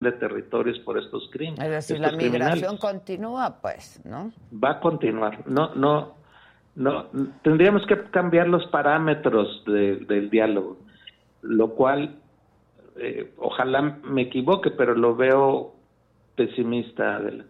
de territorios por estos crímenes. Es decir, la migración continúa, pues, ¿no? Va a continuar. No, no, no. Tendríamos que cambiar los parámetros del diálogo, lo cual, eh, ojalá me equivoque, pero lo veo pesimista, Adela.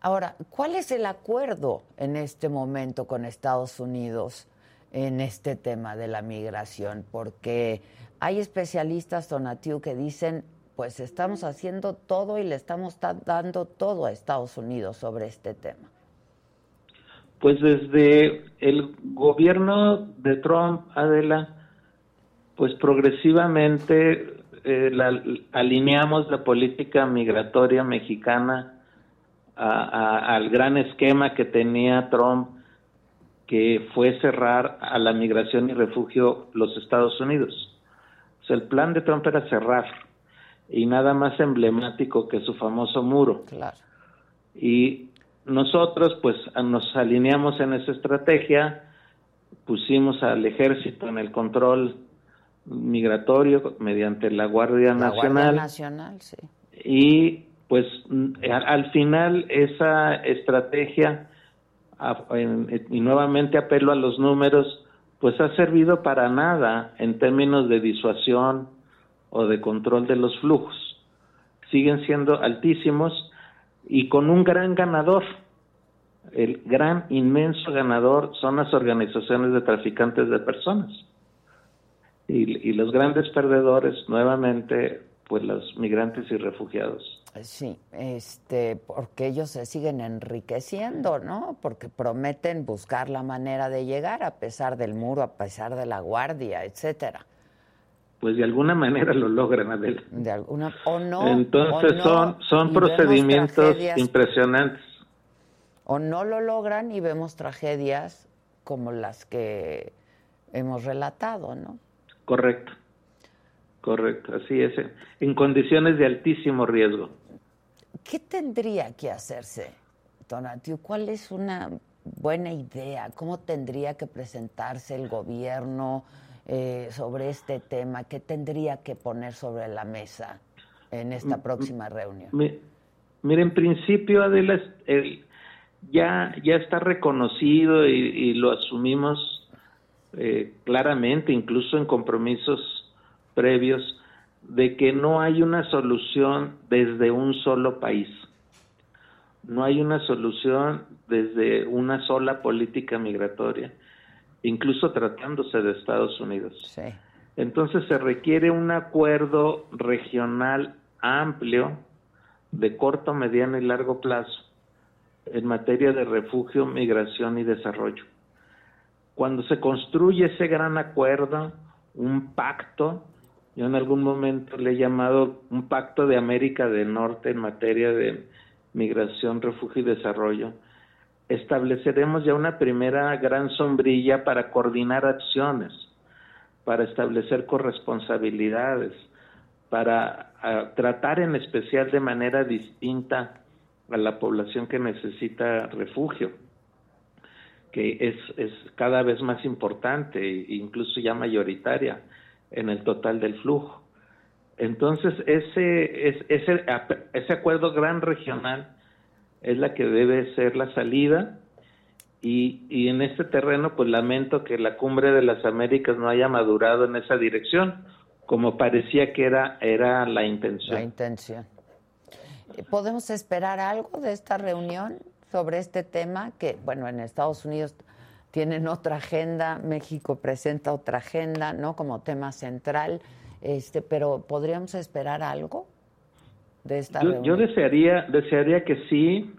Ahora, ¿cuál es el acuerdo en este momento con Estados Unidos en este tema de la migración? Porque hay especialistas, Donatiu, que dicen pues estamos haciendo todo y le estamos dando todo a Estados Unidos sobre este tema. Pues desde el gobierno de Trump, Adela, pues progresivamente eh, alineamos la política migratoria mexicana al gran esquema que tenía Trump, que fue cerrar a la migración y refugio los Estados Unidos. O sea, el plan de Trump era cerrar y nada más emblemático que su famoso muro. Claro. Y nosotros pues nos alineamos en esa estrategia, pusimos al ejército en el control migratorio mediante la Guardia la Nacional. Guardia Nacional, sí. Y pues al final esa estrategia, y nuevamente apelo a los números, pues ha servido para nada en términos de disuasión, o de control de los flujos. Siguen siendo altísimos y con un gran ganador. El gran, inmenso ganador son las organizaciones de traficantes de personas. Y, los grandes perdedores, nuevamente, pues los migrantes y refugiados. Sí, este, porque ellos se siguen enriqueciendo, ¿no? Porque prometen buscar la manera de llegar a pesar del muro, a pesar de la guardia, etcétera pues de alguna manera lo logran, Adela. De alguna, o no. Entonces son, son procedimientos impresionantes. O no lo logran y vemos tragedias como las que hemos relatado, ¿no? Correcto, correcto, así es, en condiciones de altísimo riesgo. ¿Qué tendría que hacerse, Donatio? ¿Cuál es una buena idea? ¿Cómo tendría que presentarse el gobierno? Eh, sobre este tema que tendría que poner sobre la mesa en esta próxima reunión? Mire, en principio, Adela, ya, ya está reconocido y, lo asumimos eh, claramente, incluso en compromisos previos, de que no hay una solución desde un solo país. No hay una solución desde una sola política migratoria incluso tratándose de Estados Unidos. Entonces se requiere un acuerdo regional amplio de corto, mediano y largo plazo en materia de refugio, migración y desarrollo. Cuando se construye ese gran acuerdo, un pacto, yo en algún momento le he llamado un pacto de América del Norte en materia de migración, refugio y desarrollo, estableceremos ya una primera gran sombrilla para coordinar acciones, para establecer corresponsabilidades, para ah, tratar en especial de manera distinta a la población que necesita refugio, que es, es cada vez más importante e incluso ya mayoritaria en el total del flujo. Entonces, ese, ese, ese acuerdo gran regional es la que debe ser la salida y, y, en este terreno pues lamento que la cumbre de las Américas no haya madurado en esa dirección como parecía que era era la intención. La intención. ¿Podemos esperar algo de esta reunión sobre este tema que bueno, en Estados Unidos tienen otra agenda, México presenta otra agenda, ¿no? como tema central, este, pero podríamos esperar algo? Yo, desearía, desearía que sí.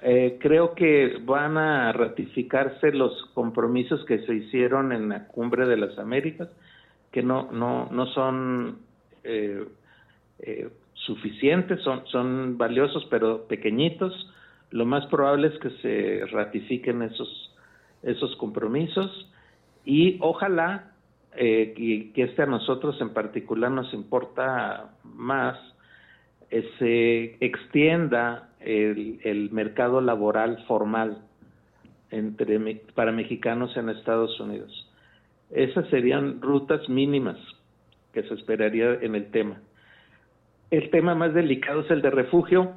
Eh, creo que van a ratificarse los compromisos que se hicieron en la cumbre de las Américas, que no, no, no son eh, eh, suficientes, son, son valiosos pero pequeñitos. Lo más probable es que se ratifiquen esos, esos compromisos y ojalá que, que este a nosotros en particular nos importa más eh, se extienda el, mercado laboral formal entre, para mexicanos en Estados Unidos. Esas serían rutas mínimas que se esperaría en el tema. El tema más delicado es el de refugio,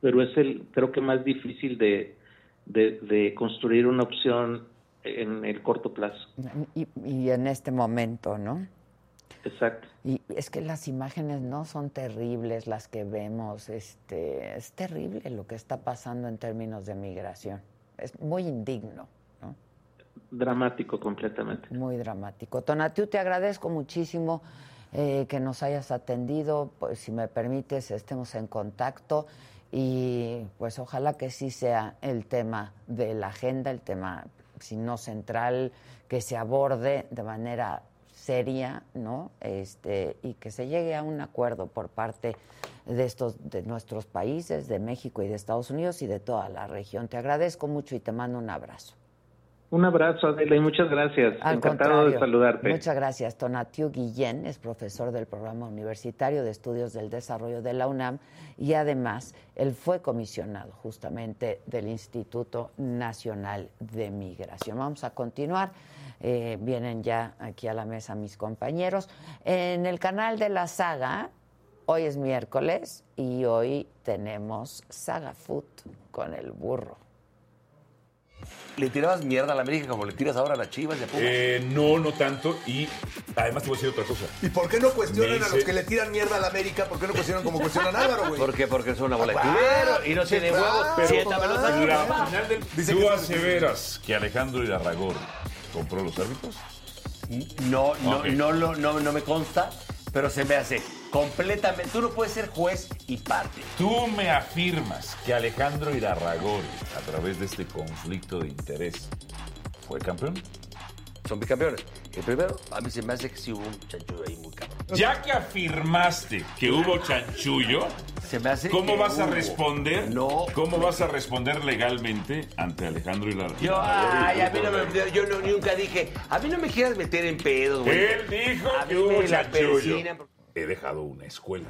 pero es el, creo que más difícil de, de, construir una opción en el corto plazo. Y, y, en este momento, ¿no? Exacto. Y es que las imágenes no son terribles las que vemos, este, es terrible lo que está pasando en términos de migración. Es muy indigno, ¿no? Dramático completamente. Muy dramático. Tonatiu, te agradezco muchísimo eh, que nos hayas atendido. Pues, si me permites, estemos en contacto y pues ojalá que sí sea el tema de la agenda, el tema, si no central, que se aborde de manera seria, ¿no? Este, y que se llegue a un acuerdo por parte de estos de nuestros países, de México y de Estados Unidos y de toda la región. Te agradezco mucho y te mando un abrazo. Un abrazo, Adela, y muchas gracias. Encantado de saludarte. Muchas gracias. Tonatiu Guillén es profesor del Programa Universitario de Estudios del Desarrollo de la UNAM y además él fue comisionado justamente del Instituto Nacional de Migración. Vamos a continuar. Eh, vienen ya aquí a la mesa mis compañeros. En el canal de la saga, hoy es miércoles y hoy tenemos Saga Food con el burro. ¿Le tirabas mierda a la América como le tiras ahora a las Chivas de Pumas? Eh, no, no tanto. Y además te voy a decir otra cosa. ¿Y por qué no cuestionan a los que le tiran mierda a la América? ¿Por qué no cuestionan como cuestionan a Álvaro, güey? ¿Por qué? Porque son una bola de y no tiene huevos. Siéntamelos aquí. ¿Tú aseveras que Alejandro Irarragor compró los árbitros? No, no, no, no, no, no me consta, pero se me hace completamente. Tú no puedes ser juez y parte. Tú me afirmas que Alejandro Irarragori, a través de este conflicto de interés, fue campeón. Son bicampeones. El primero, a mí se me hace que sí hubo un chanchullo ahí muy cabrón. Ya que afirmaste que hubo chanchullo, se me hace ¿cómo vas a responder? No. ¿Cómo vas a responder legalmente ante Alejandro Irarragori? Yo, ay, a mí no me, yo nunca dije, a mí no me quieras meter en pedos, güey. Él dijo que hubo chanchullo he dejado una escuela.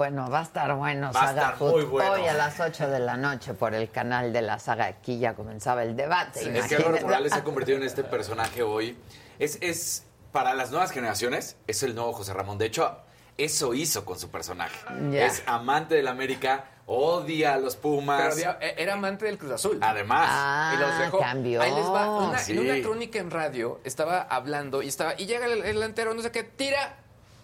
Bueno, va a estar bueno va Saga Hoy a las 8 de la noche por el canal de la saga. Aquí ya comenzaba el debate. es que Álvaro Morales se ha convertido en este personaje hoy. Es, es, para las nuevas generaciones, es el nuevo José Ramón. De hecho, eso hizo con su personaje. Es amante del América, odia a los Pumas. Pero e, era amante del Cruz Azul. Además. Ah, y los dejó. Cambió. Ahí les va. En una crónica en radio estaba hablando y estaba y llega el, delantero, no sé qué, tira.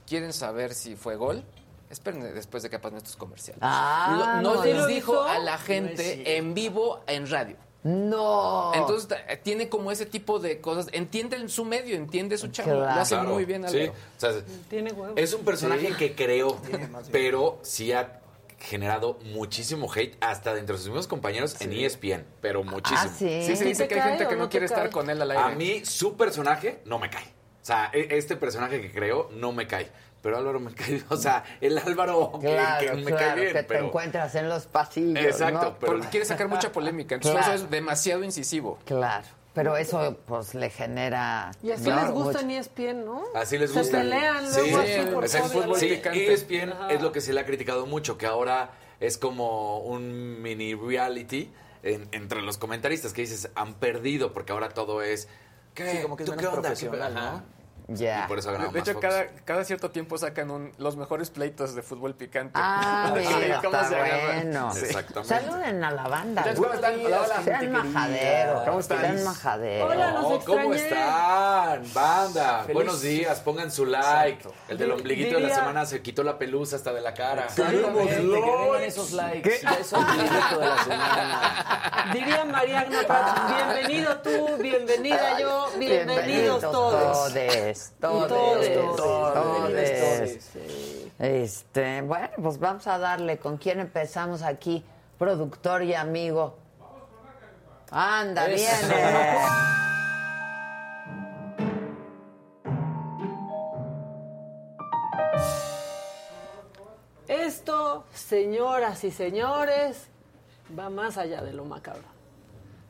¿Quieren saber si fue gol? Esperen después de que pasen estos comerciales. Ah, no, les dijo a la gente en vivo en radio. No. Entonces eh, tiene como ese tipo de cosas. Entiende su medio, entiende su chavo. Lo hace muy bien. Sí. tiene Es un personaje que creo, pero sí ha generado muchísimo hate hasta dentro de sus mismos compañeros en ESPN, pero muchísimo. Ah, sí. sí, dice que hay gente que no, quiere estar con él al aire. A mí su personaje no me cae. O sea, e, este personaje que creo no me cae pero Álvaro me cae, o sea, el Álvaro que, me cae bien. que te encuentras en los pasillos. Exacto, pero quiere sacar mucha polémica, entonces eso es demasiado incisivo. Claro. Pero eso pues le genera. Y así les gusta en ESPN, ¿no? Así les gusta. Se pelean luego sí, así por sí, ESPN es lo que se le ha criticado mucho, que ahora es como un mini reality entre los comentaristas que dices han perdido porque ahora todo es. ¿Qué? como que es ¿Tú qué onda? ¿no? Ya. por eso de, hecho, cada, cada, cierto tiempo sacan un, los mejores pleitos de fútbol picante. Ah, mira, ¿Cómo está se bueno. Exactamente. Saluden a la banda. ¿Cómo están? Hola, hola. Sean majadero. ¿Cómo están? Sean majadero. Hola, los ¿Cómo están? Banda. Buenos días. Pongan su like. El del ombliguito de la semana se quitó la pelusa hasta de la cara. Queremos likes. esos likes. ¿Qué? Es ombliguito de la semana. Diría Mariana Prats, bienvenido tú, bienvenida yo, bienvenidos, todos. Todos. Todos todos, Este, bueno, pues vamos a darle. ¿Con quién empezamos aquí? Productor y amigo. Anda, viene. Esto, señoras y señores, va más allá de lo macabro.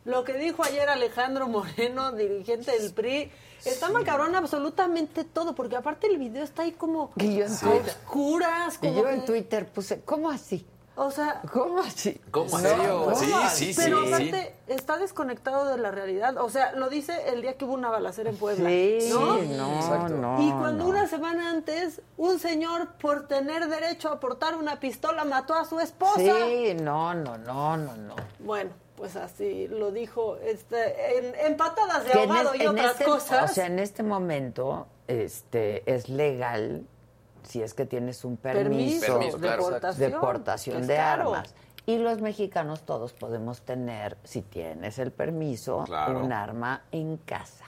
Lo que dijo ayer Alejandro Moreno, dirigente del PRI, Está macabrón absolutamente todo, porque aparte el video está ahí como y yo en oscuras. y yo en Twitter puse, ¿cómo así? O sea, ¿Cómo así? ¿Cómo? ¿En No. Sí, sí, sí. pero sí. aparte está desconectado de la realidad. O sea, lo dice el día que hubo una balacera en Puebla. Sí, ¿no? no, no. Y cuando no. una semana antes, un señor por tener derecho a portar una pistola mató a su esposa. Sí, no, no, no, no, no. Bueno, pues así lo dijo este, en, en patadas de ahogado es- y otras este- cosas. O sea, en este momento este, es legal si es que tienes un permiso, permiso, claro. portación. de portación Es de caro. armas. Y los mexicanos todos podemos tener, si tienes el permiso, Claro. un arma en casa,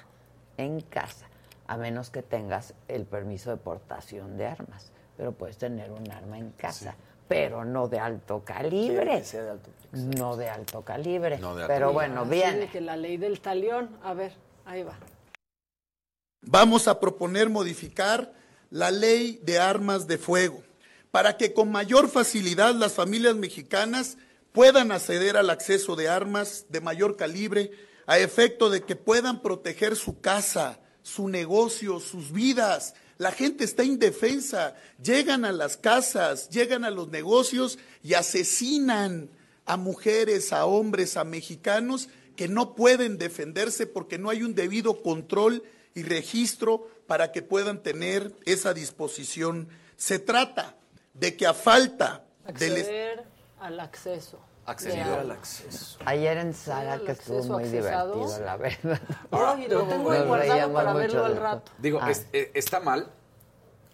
en casa, a menos que tengas el permiso de portación de armas. Pero puedes tener un arma en casa, pero no de alto calibre. que sea de alto. No de alto calibre. No de alto pero calibre. bueno, bien. que la ley del talión, a ver, ahí va. Vamos a proponer modificar la ley de armas de fuego para que con mayor facilidad las familias mexicanas puedan acceder al acceso de armas de mayor calibre a efecto de que puedan proteger su casa, su negocio, sus vidas. La gente está indefensa, llegan a las casas, llegan a los negocios y asesinan a mujeres, a hombres, a mexicanos que no pueden defenderse porque no hay un debido control y registro para que puedan tener esa disposición. Se trata de que a falta del... Acceder al acceso. Acceder de al acceso. Ayer en Saga, el que estuvo acceso muy accesado. divertido, la verdad. Ay, lo tengo ahí guardado para verlo al rato. Digo, Ah. es- eh, está mal,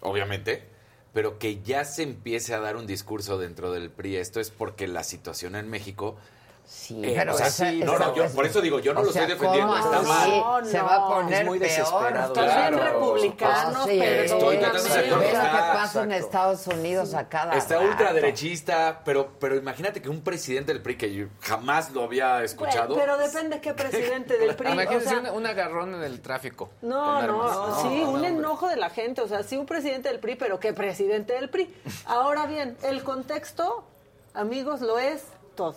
obviamente, pero que ya se empiece a dar un discurso dentro del PRI. Esto es porque la situación en México. Sí, Eh, pero o sea, esa- sí, no, esa- no, yo por eso digo, yo no lo estoy defendiendo, ¿cómo está mal. Se No, va a poner Es muy peor. desesperado. Claro. republicano, Sí, pero estoy tratando de lo que pasa en. Estados Unidos a cada Está rato. ultraderechista, pero, pero imagínate que un presidente del PRI que yo jamás lo había escuchado. Pero depende qué presidente del PRI. o Imagínense sea, un, un agarrón en el tráfico. No, no, sí, No, un enojo de la gente, o sea, sí un presidente del PRI, pero ¿qué presidente del PRI? Ahora bien, el contexto, amigos, lo es todo.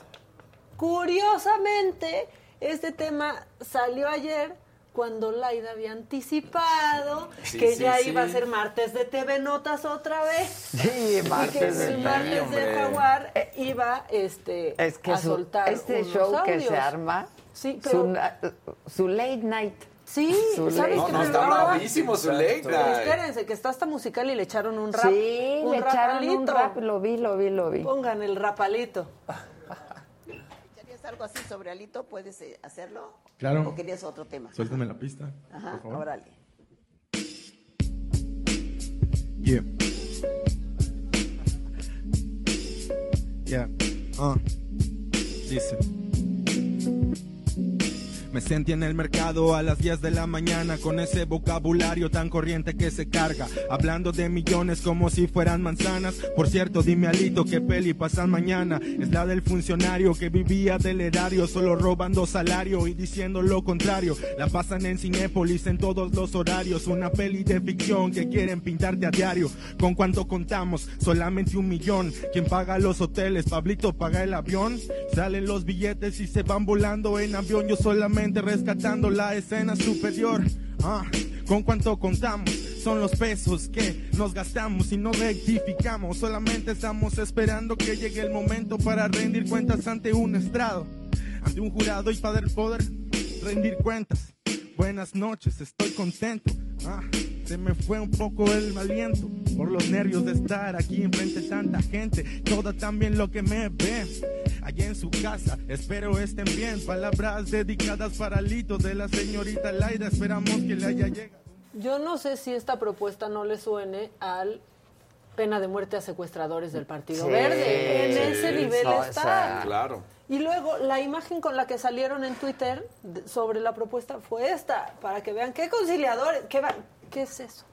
Curiosamente, este tema salió ayer cuando Laida había anticipado Sí, que sí, ya sí. iba a ser martes de TV Notas otra vez. Sí, y que martes de el martes de. Jaguar eh, iba este, Es que a su- soltar este unos show que audios. se arma, su, pero- su late night. Sí, Su ¿sabes no, no, está bravísimo su ley. Pero espérense, que está hasta musical y le echaron un rap. Sí, un le echaron un rapalito. rap, lo vi, lo vi, lo vi. Pongan el rapalito. ¿Querías algo así sobre Alito? ¿Puedes eh, hacerlo? Claro. ¿O querías otro tema? Suéltame la pista, Ajá, por favor. órale. Yeah. Yeah. Uh. Dice. Me sentí en el mercado a las 10 de la mañana con ese vocabulario tan corriente que se carga, hablando de millones como si fueran manzanas. Por cierto, dime Alito qué peli pasan mañana. Es la del funcionario que vivía del erario, solo robando salario y diciendo lo contrario. La pasan en Cinépolis en todos los horarios, una peli de ficción que quieren pintarte a diario. ¿Con cuánto contamos? Solamente un millón. ¿Quién paga los hoteles? Pablito paga el avión. Salen los billetes y se van volando en avión. Yo solamente rescatando la escena superior. Ah, ¿Con cuánto contamos? Son los pesos que nos gastamos y no rectificamos. Solamente estamos esperando que llegue el momento para rendir cuentas ante un estrado, ante un jurado y para poder rendir cuentas. Buenas noches, estoy contento. Ah, se me fue un poco el aliento por los nervios de estar aquí enfrente de tanta gente. Toda también lo que me ve allá en su casa. Espero estén bien. Palabras dedicadas para Lito de la señorita Laida. Esperamos que le haya llegado. Yo no sé si esta propuesta no le suene al pena de muerte a secuestradores del Partido Sí, Verde. En sí, ese nivel no, o está. sea, Claro. Y luego la imagen con la que salieron en Twitter sobre la propuesta fue esta, para que vean qué conciliadores, qué, qué es eso.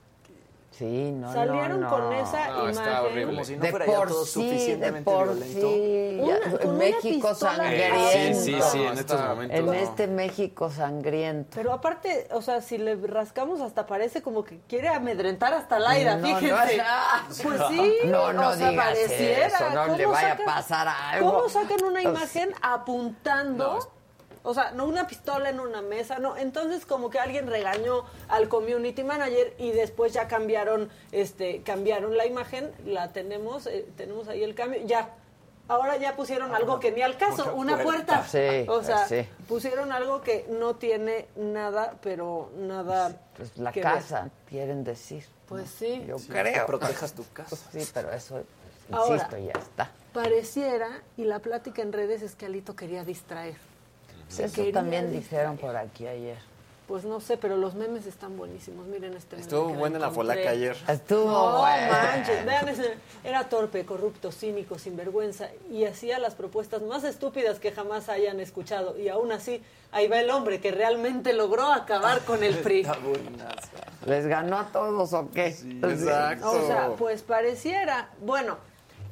Sí, no, Salieron no, con no. esa No, está imagen. horrible. Como si no de fuera ya por todo sí, de suficientemente por violento. sí. Una- ya- con México sangriento. Sí, sí, sí, en estos momentos. En no. este México sangriento. Pero aparte, o sea, si le rascamos hasta parece como que quiere amedrentar hasta No, no, fíjense. no. pues sí, No, no o sea, digas pareciera. eso, no ¿Cómo le vaya a sacan- pasar algo? ¿Cómo sacan una imagen apuntando? O sea, no una pistola en una mesa, no. Entonces como que alguien regañó al community manager y después ya cambiaron, este, cambiaron la imagen, la tenemos, eh, tenemos ahí el cambio, ya. ahora ya pusieron algo que ni al caso, una puerta. Sí, o sea, sí. pusieron algo que no tiene nada, pero nada. Pues la que ver. casa, quieren decir. Pues sí. Yo Sí, creo. que protejas tu casa. Sí, pero eso, Ahora. insisto, ya está. Pareciera, y la plática en redes es que Alito quería distraer. Eso quería también dijeron por aquí ayer. Pues no sé, pero los memes están buenísimos. Miren este meme Estuvo que me buena la folaca ayer. Estuvo No bueno. manches, vean ese. Era torpe, corrupto, cínico, sinvergüenza y hacía las propuestas más estúpidas que jamás hayan escuchado. Y aún así, ahí va el hombre que realmente logró acabar con el PRI. ¿Les ganó a todos o qué? exacto. O sea, pues pareciera. Bueno,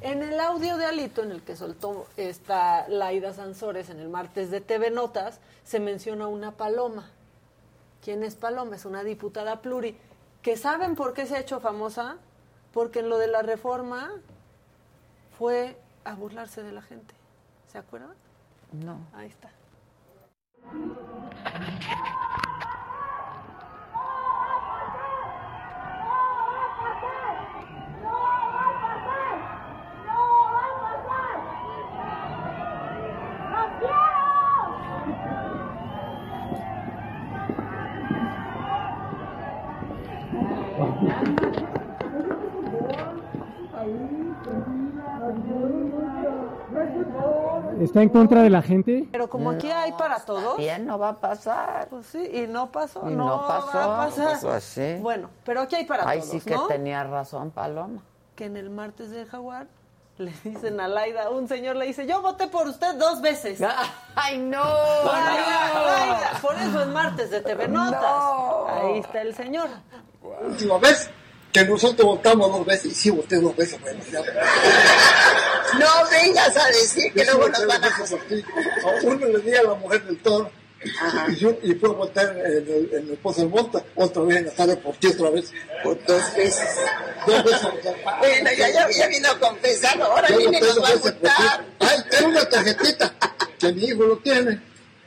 en el audio de Alito, en el que soltó esta Laida Sansores en el martes de TV Notas, se menciona una paloma. ¿Quién es Paloma? Es una diputada pluri. ¿Que saben por qué se ha hecho famosa? Porque en lo de la reforma fue a burlarse de la gente. ¿Se acuerdan? No. Ahí está. ¿Está en contra de la gente? Pero como aquí hay para todos. Bien, no va a pasar. Pues sí, y no pasó. Y no, no pasó. Va a pasar. Pues sí. Bueno, pero aquí hay para Ahí todos. sí que ¿no? tenía razón, Paloma. que en el martes del jaguar le dicen a Laida, un señor le dice, yo voté por usted dos veces. ¡Ay, no! Laida, Laida, por eso es martes de TV Notas. No. Ahí está el señor. última vez que nosotros votamos dos veces, y sí voté dos veces, bueno, ya. No vengas a decir que luego nos van a uno le di a la mujer del toro, y, yo, y fue a votar en el, en el Pozo del Monta, otra vez en la tarde por ti, otra vez. Por dos veces. Dos veces. Bueno, ya, ya, ya vino a confesar, ahora Yo viene y nos va a multar. Ay, tengo una tarjetita, que mi hijo lo tiene.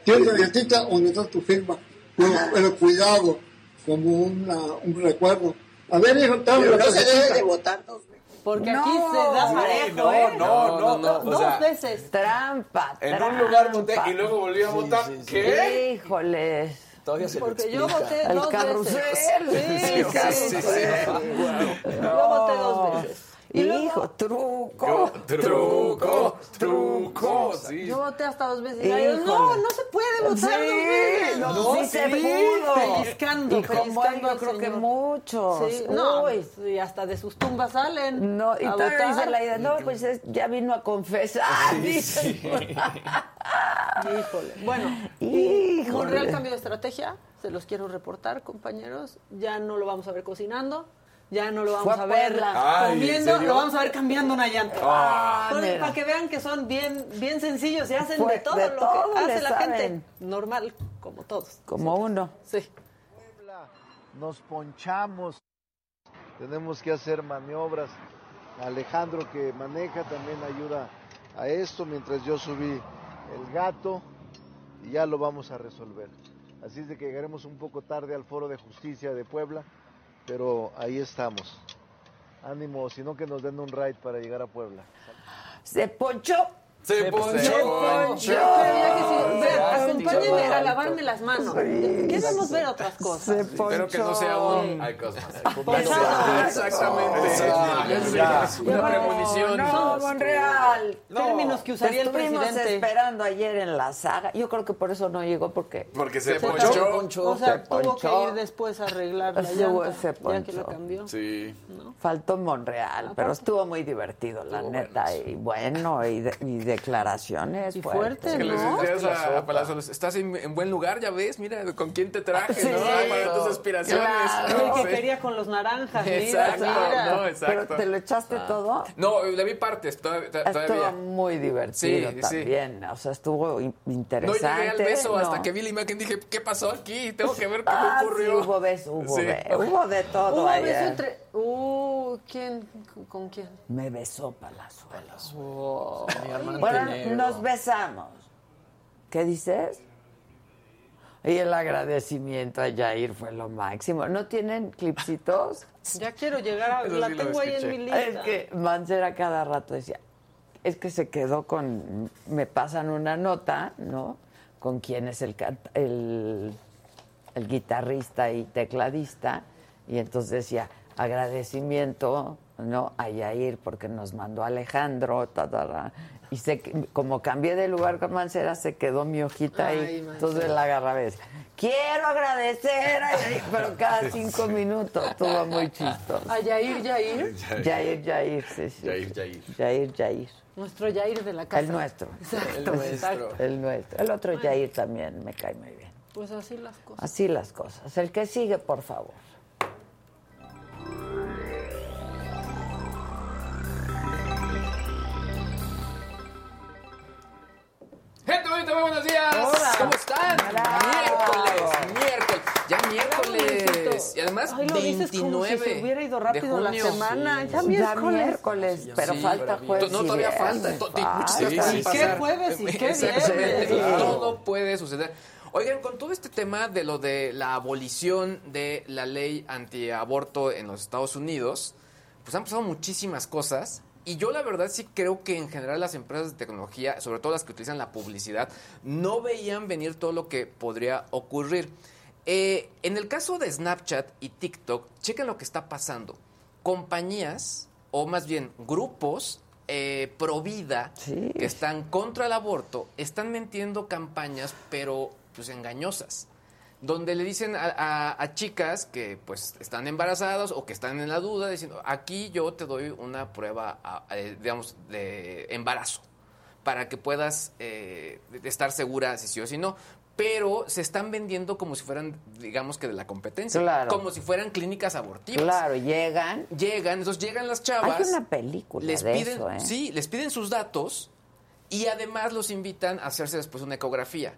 Tiene una tarjetita donde está tu firma. Pero, pero cuidado, como una, un recuerdo. A ver, hijo, te Pero la no se debe de votar dos. Porque No. aquí se da Sí, parejo, no, ¿eh? no, no, no, o Dos sea, veces. Trampa, En trampa. un lugar voté y luego volví a votar. ¿Qué? Híjoles. Todavía se lo Porque yo voté El dos carrusel. veces. Sí, sí, Sí, sí, sí. Yo voté dos veces. Y luego- Hijo, truco. Truco, truco, sí. Yo voté hasta dos veces. Y yo, no, Híjole. no se puede votar dos veces. no, sí se sí, pudo. Pellizcando, Y yo creo que muchos. Sí, no, Uy. y hasta de sus tumbas salen. No, y a todavía votar. dice la idea, no, pues es- ya vino a confesar. dicen. Híjole. Bueno, Híjole. Monreal cambió de estrategia, se los quiero reportar, compañeros. Ya no lo vamos a ver cocinando, ya no lo vamos a a ver lo vamos a ver cambiando una llanta. Ah, Entonces, para que vean que son bien, bien sencillos y hacen de todo de lo todo que hace la saben. gente. Normal, como todos. Como uno. Sí. nos ponchamos, tenemos que hacer maniobras. Alejandro que maneja también ayuda a esto mientras yo subí el gato y ya lo vamos a resolver. Así es de que llegaremos un poco tarde al Foro de Justicia de Puebla, pero ahí estamos. Ánimo, sino que nos den un ride para llegar a Puebla. Se ponchó. Se ponchó. Se ponchó. Acompáñenme a lavarme las manos. Queremos ver otras cosas. Se Espero que no sea un... Hay cosas. Exactamente. Una premonición. No, Monreal. Términos que usaría el presidente. esperando ayer en la saga. Yo creo que por eso no llegó, porque Porque se, Se ponchó. O sea, Se tuvo que ir después a arreglar la Se- llanta, se ya que lo cambió. Sí. faltó Monreal, pero estuvo muy divertido, la neta. Y bueno, y, de- declaraciones Y fuertes. fuerte, Que le ¿no? decías a, a Palazuelos, estás en, en buen lugar, ya ves, mira con quién te traje, Sí, ¿no? Para tus aspiraciones. claro. El que Sí. quería con los naranjas, mira, Exacto, mira. no, Pero exacto. te lo echaste todo. No, le vi partes todavía. to- Estuvo muy divertido Sí, sí. también. O sea, estuvo in- No interesante. llegué al beso ¿no? hasta que vi la imagen dije, ¿qué pasó aquí? Tengo que ver qué Ah, me ocurrió. sí, hubo beso, hubo, Sí. be- hubo de todo Hubo ayer. beso entre... Uh, ¿quién? ¿Con quién? Me besó Palazuelos. Mi hermano Bueno, nos besamos. ¿Qué dices? Y el agradecimiento a Jair fue lo máximo. ¿No tienen clipsitos? Ya quiero llegar a... Eso La sí tengo ahí en mi lista. Es que Mancera cada rato decía, es que se quedó con, me pasan una nota, ¿no? Con quién es el, canta- el, el guitarrista y tecladista, y entonces decía, agradecimiento, ¿no? A Yair porque nos mandó Alejandro, ta, ta, ta. y se, como cambié de lugar con Mancera, se quedó mi hojita Ay, ahí, Mancera. entonces la decía, quiero agradecer a Yair, pero cada cinco minutos, estuvo muy chistoso. A Yair, Yair. Yair, Yair, sí, sí. Yair, Yair. Yair, Yair. Nuestro Yair de la casa. El nuestro. Exacto, El exacto. nuestro. El nuestro. El otro Yair también me cae muy bien. Pues así las cosas. Así las cosas. El que sigue, por favor. Muy buenos días. Hola. ¿Cómo están? Bravo. Miércoles, miércoles. Ya miércoles. Y además, Ay, lo dices como 29 si se hubiera ido rápido la semana. Ya Ya miércoles. miércoles, pero Sí, falta jueves. No, y todavía viernes. falta. muchas Sí, pueden sí, ¿Qué jueves y qué Exactamente. Todo puede suceder. Oigan, con todo este tema de lo de la abolición de la ley antiaborto en los Estados Unidos, pues han pasado muchísimas cosas. Y yo la verdad sí creo que en general las empresas de tecnología, sobre todo las que utilizan la publicidad, no veían venir todo lo que podría ocurrir. Eh, en el caso de Snapchat y TikTok, chequen lo que está pasando. Compañías, o más bien grupos eh, pro vida, Sí. que están contra el aborto, están metiendo campañas, pero pues engañosas donde le dicen a, a- a chicas que pues están embarazadas o que están en la duda, diciendo, aquí yo te doy una prueba, a- digamos, de embarazo, para que puedas eh, estar segura si sí o si no. Pero se están vendiendo como si fueran, digamos que de la competencia, Claro. como si fueran clínicas abortivas. Claro, llegan. Llegan, entonces llegan las chavas. Hay una película les de piden, eso, ¿eh? sí, les piden sus datos y además los invitan a hacerse después una ecografía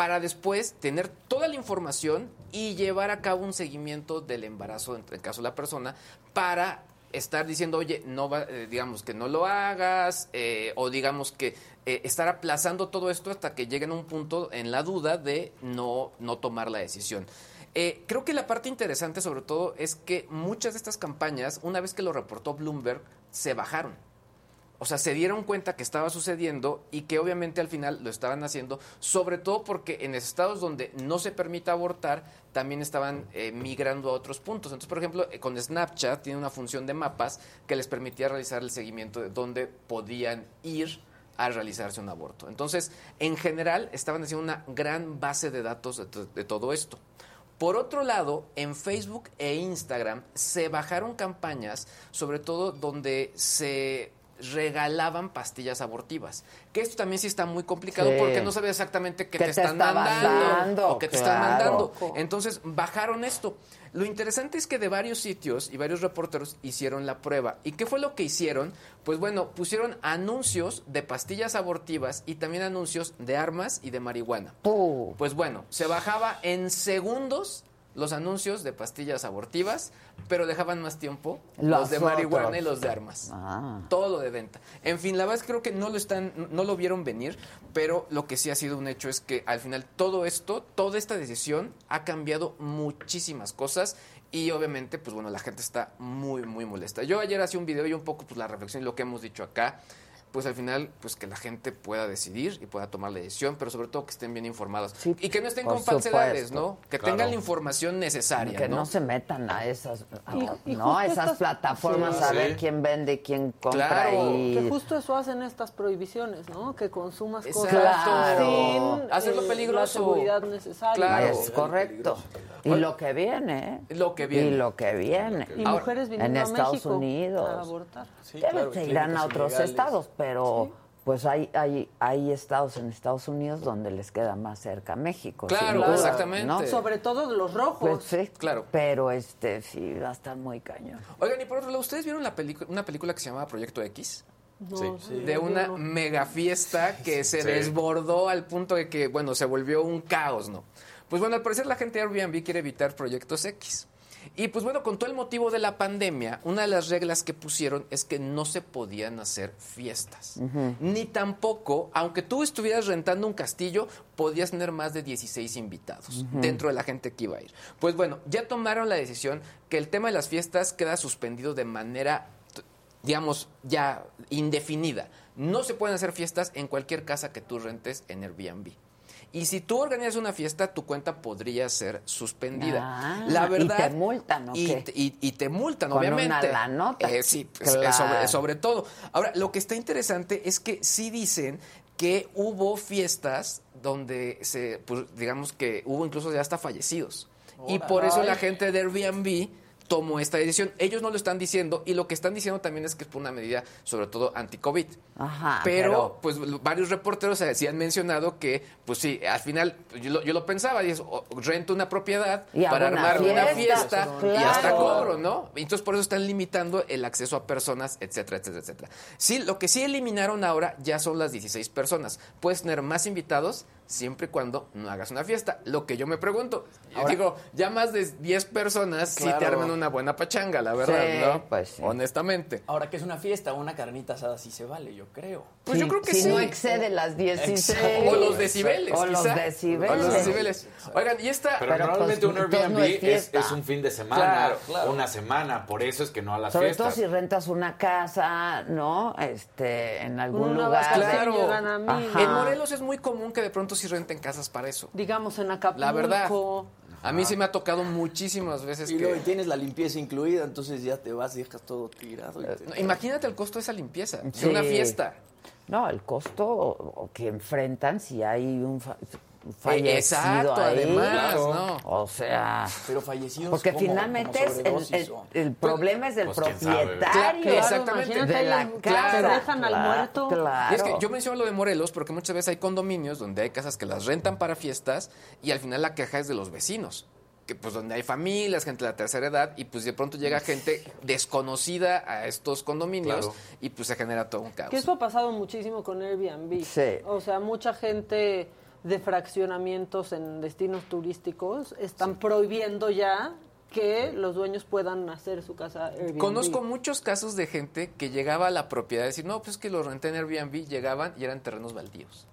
para después tener toda la información y llevar a cabo un seguimiento del embarazo en el caso de la persona para estar diciendo, oye, no va, eh, digamos que no lo hagas, eh, o digamos que eh, estar aplazando todo esto hasta que lleguen a un punto en la duda de no, no tomar la decisión. Creo que la parte interesante sobre todo es que muchas de estas campañas, una vez que lo reportó Bloomberg, se bajaron. O sea, se dieron cuenta que estaba sucediendo y que obviamente al final lo estaban haciendo, sobre todo porque en estados donde no se permite abortar, también estaban eh, migrando a otros puntos. Entonces, por ejemplo, eh, con Snapchat tiene una función de mapas que les permitía realizar el seguimiento de dónde podían ir a realizarse un aborto. Entonces, en general, estaban haciendo una gran base de datos de, to- de todo esto. Por otro lado, en Facebook e Instagram se bajaron campañas, sobre todo donde se regalaban pastillas abortivas. Que esto también sí está muy complicado Sí. porque no sabes exactamente qué ¿Qué te, te están mandando dando? o qué te están mandando. Entonces bajaron esto. Lo interesante es que de varios sitios y varios reporteros hicieron la prueba. ¿Y qué fue lo que hicieron? Pues bueno, pusieron anuncios de pastillas abortivas y también anuncios de armas y de marihuana. Puh. Pues bueno, se bajaba en segundos los anuncios de pastillas abortivas, pero dejaban más tiempo los, Los de marihuana otros. y los de armas. Ah. Todo lo de venta. En fin, la verdad es que creo que no lo están, no lo vieron venir, pero lo que sí ha sido un hecho es que al final todo esto, toda esta decisión ha cambiado muchísimas cosas y obviamente, pues bueno, la gente está muy, muy molesta. Yo ayer hacía un video y un poco pues la reflexión y lo que hemos dicho acá, pues al final, pues que la gente pueda decidir y pueda tomar la decisión, pero sobre todo que estén bien informados. y que no estén con falsedades. ¿no? Que Claro. tengan la información necesaria, Que no, ¿no? se metan a esas, a- Y- y no, a esas estas- plataformas Sí. a ver quién vende y quién compra Claro. y Que justo eso hacen estas prohibiciones, ¿no? Que consumas Exacto. cosas Claro. sin Hacerlo eh, peligroso. la seguridad necesaria. Claro. es correcto. Y lo que viene, ¿eh? Lo que viene. Y lo que viene. Y mujeres viniendo en a Estados México Unidos. a abortar. Deben se irán a otros ilegales. estados, pero pues hay, hay, hay estados en Estados Unidos donde les queda más cerca México. Claro, duda, exactamente. ¿no? Sobre todo de los rojos. Pues sí, Claro. Pero este sí va a estar muy cañón. Oigan, y por otro lado, ¿ustedes vieron la película, una película que se llamaba Proyecto X? No, Sí. sí, de una mega fiesta que se Sí. desbordó al punto de que, bueno, se volvió un caos, ¿no? Pues bueno, al parecer la gente de Airbnb quiere evitar proyectos X. Y pues bueno, con todo el motivo de la pandemia, una de las reglas que pusieron es que no se podían hacer fiestas. Ni tampoco, aunque tú estuvieras rentando un castillo, podías tener más de 16 invitados dentro de la gente que iba a ir. Pues bueno, ya tomaron la decisión que el tema de las fiestas queda suspendido de manera digamos, ya indefinida. no se pueden hacer fiestas en cualquier casa que tú rentes en Airbnb. Y si tú organizas una fiesta, tu cuenta podría ser suspendida. Ah, la verdad. y te multan, ¿o y, qué? y- y te multan, Con obviamente. una lanota. Eh, sí, pues, Claro. sobre, sobre todo. Ahora, lo que está interesante es que sí dicen que hubo fiestas donde se, pues, digamos que hubo incluso ya hasta fallecidos. Y por eso la gente de Airbnb tomó esta decisión. Ellos no lo están diciendo y lo que están diciendo también es que es por una medida, sobre todo anti-COVID. Ajá. pero, pues varios reporteros sí han mencionado que, pues sí, al final yo lo, yo lo pensaba, y es, rento una propiedad Y para armar una fiesta, y hasta cobro, ¿no? Entonces por eso están limitando el acceso a personas, etcétera, etcétera, etcétera. Sí, lo que sí eliminaron ahora ya son las 16 personas. Puedes tener más invitados siempre y cuando no hagas una fiesta. Lo que yo me pregunto, yo Ahora- digo, ya más de 10 personas sí te Claro. arman una buena pachanga, la verdad, Sí, ¿no? pues Honestamente. Ahora que es una fiesta, una carnita asada sí se vale, yo creo. Pues yo creo que si sí. no excede las 16. O los decibeles. O los decibeles. O los decibeles. Oigan, y esta. Pero, normalmente pues, un entonces Airbnb no es es, fiesta. es un fin de semana, Claro, claro. una semana, por eso es que no a las Sobre fiestas. todo si rentas una casa, ¿no? Este, en algún lugar. Ajá. En Morelos es muy común que de pronto sí renten casas para eso. Digamos en Acapulco. La verdad. A mí sí me ha tocado muchísimas veces Y que. luego tienes la limpieza incluida, entonces ya te vas y dejas todo tirado. y te- No, imagínate el costo de esa limpieza, de Sí. una fiesta. No, el costo que enfrentan si hay un fallecido exacto, ahí. además, ¿no? O sea, Pero fallecidos porque como- finalmente es el, problema es del pues, propietario Claro, exactamente. de Imagínate, la casa. te dejan al Claro, muerto. Claro. Y es que yo menciono lo de Morelos porque muchas veces hay condominios donde hay casas que las rentan para fiestas y al final la queja es de los vecinos. Que pues donde hay familias, gente de la tercera edad y pues de pronto llega gente desconocida a estos condominios Claro. y pues se genera todo un caos. Que eso ha pasado muchísimo con Airbnb. Sí. O sea, mucha gente de fraccionamientos en destinos turísticos están prohibiendo ya que los dueños puedan hacer su casa Airbnb. Conozco muchos casos de gente que llegaba a la propiedad y decir, no, pues es que lo renté en Airbnb, llegaban y eran terrenos baldíos,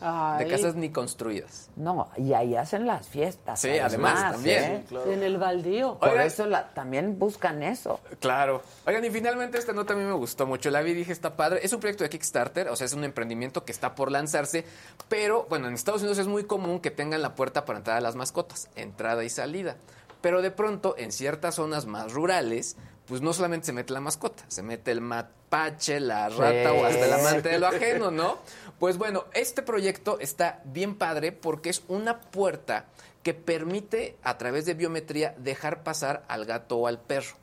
Ay, de casas ni construidas. No, y ahí hacen las fiestas. Sí, además, también. ¿eh? En el baldío. Por Oigan. eso la- también buscan eso. Claro. Oigan, y finalmente esta nota a mí me gustó mucho. La vi y dije, está padre. Es un proyecto de Kickstarter, o sea, es un emprendimiento que está por lanzarse, pero bueno, en Estados Unidos es muy común que tengan la puerta para entrar a las mascotas, entrada y salida. Pero de pronto, en ciertas zonas más rurales, pues no solamente se mete la mascota, se mete el mapache, la rata Sí. o hasta el amante de lo ajeno, ¿no? Pues bueno, este proyecto está bien padre porque es una puerta que permite a través de biometría dejar pasar al gato o al perro.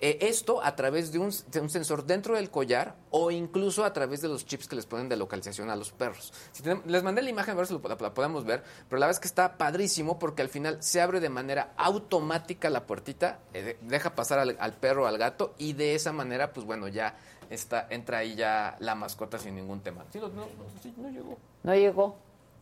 Eh, esto a través de un, sensor dentro del collar o incluso a través de los chips que les ponen de localización a los perros. Si tenemos- les mandé la imagen a ver si la, podemos ver, pero la verdad es que está padrísimo porque al final se abre de manera automática la puertita, eh, de- deja pasar al, perro o al gato y de esa manera, pues bueno, ya está, entra ahí ya la mascota sin ningún tema. No llegó. No llegó.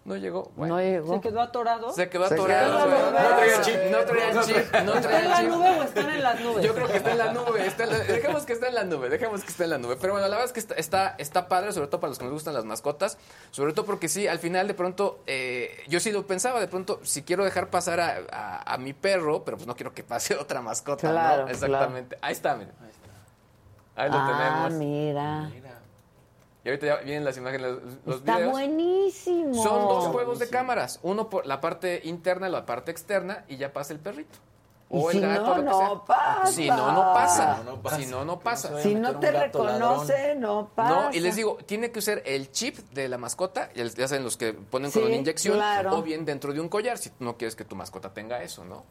No llegó. Bueno. No llegó. ¿Se quedó atorado? Se quedó Se atorado. quedó güey. atorado. No traía chip. No traía chip. No ¿Está en la nube o están en las nubes? Yo creo que está en la nube. está en la- dejemos que está en la nube. Dejemos que está en la nube. Pero bueno, la verdad es que está, está, está padre, sobre todo para los que nos gustan las mascotas. Sobre todo porque sí, al final de pronto, eh, yo sí lo pensaba, de pronto, si quiero dejar pasar a, a- a mi perro, pero pues no quiero que pase otra mascota, Claro, ¿no? Exactamente. Ahí está, mira. Ahí lo ah, tenemos. mira. Y ahorita ya vienen las imágenes, los Está videos. buenísimo. Son dos juegos de cámaras, uno por la parte interna y la parte externa, y ya pasa el perrito. Y O el si gato, no, lo que no sea. pasa. Si no, no pasa. Si no, no pasa. Si no, no pasa. Si no meter un te reconoce, no pasa. No, y les digo, tiene que usar el chip de la mascota, ya ya saben los que ponen Sí, con una inyección, claro. o bien dentro de un collar, si no quieres que tu mascota tenga eso, ¿no?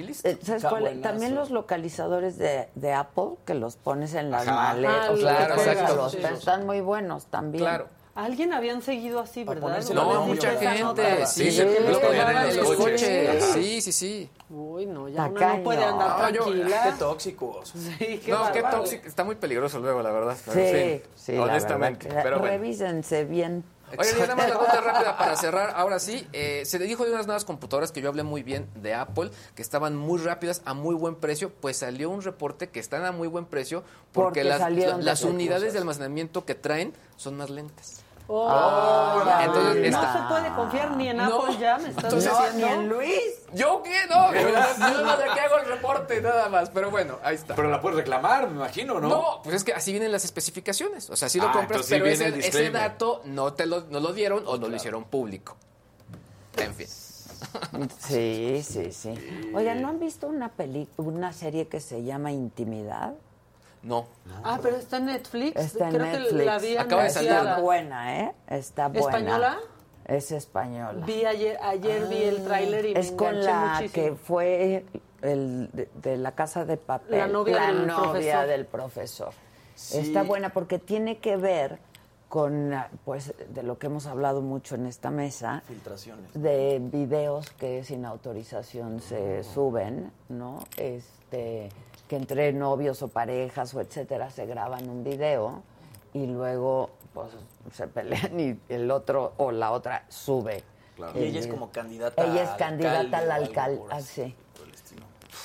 Y listo. Eh, ¿Sabes Está cuál? buenazo. También los localizadores de, de Apple que los pones en las Ajá. maletas. Ah, claro, exacto. los- Sí. están muy buenos también. Claro. Alguien habían seguido así, Para ¿verdad? No, mucha gente. Sí, Sí, sí, lo sí, ponían sí, en los sí, coches. sí. Sí, sí, sí. Uy, no, ya uno no puede andar No, yo- tranquila. Qué tóxicos. Sí, qué No, qué bárbaro. tóxico. Está muy peligroso luego, la verdad. Sí, sí, la honestamente. verdad que- pero bueno. Revísense bien. Y nada más la nota rápida para cerrar. Ahora sí, eh, se dijo de unas nuevas computadoras que yo hablé muy bien de Apple, que estaban muy rápidas, a muy buen precio. Pues salió un reporte que están a muy buen precio porque, Porque las, unidades cosas. de almacenamiento que traen son más lentas. Oh, Entonces, no esta- se puede confiar ni en No. Apple ya, me estás Entonces, diciendo. ni en Luis. ¿Yo qué? No, yo no de qué hago el reporte, nada más. Pero bueno, ahí está. Pero la puedes reclamar, me imagino, ¿no? No, pues es que así vienen las especificaciones. O sea, si lo Ah, compras, sí pero viene ese, el ese disclaimer. dato no te lo, no lo dieron o no lo hicieron público. En fin. Sí, sí, sí. Oigan, ¿no han visto una peli una serie que se llama Intimidad? No. Ah, pero está en Netflix. Está en Creo Netflix. que la vi Acaba de salir. Está buena, ¿eh? Está buena. ¿Española? Es española. Vi ayer, ayer vi el tráiler y me es con la muchísimo. que fue el de, de la casa de papel. La novia del novia profesor. del profesor. Sí. Está buena porque tiene que ver con, ah, pues, de lo que hemos hablado mucho en esta mesa, Filtraciones. de videos que sin autorización se suben, ¿no? Este, que entre novios o parejas o etcétera se graban un video y luego pues se pelean y el otro o la otra sube. Y el ella es video. como candidata Ella es candidata al alcalde por ah, así,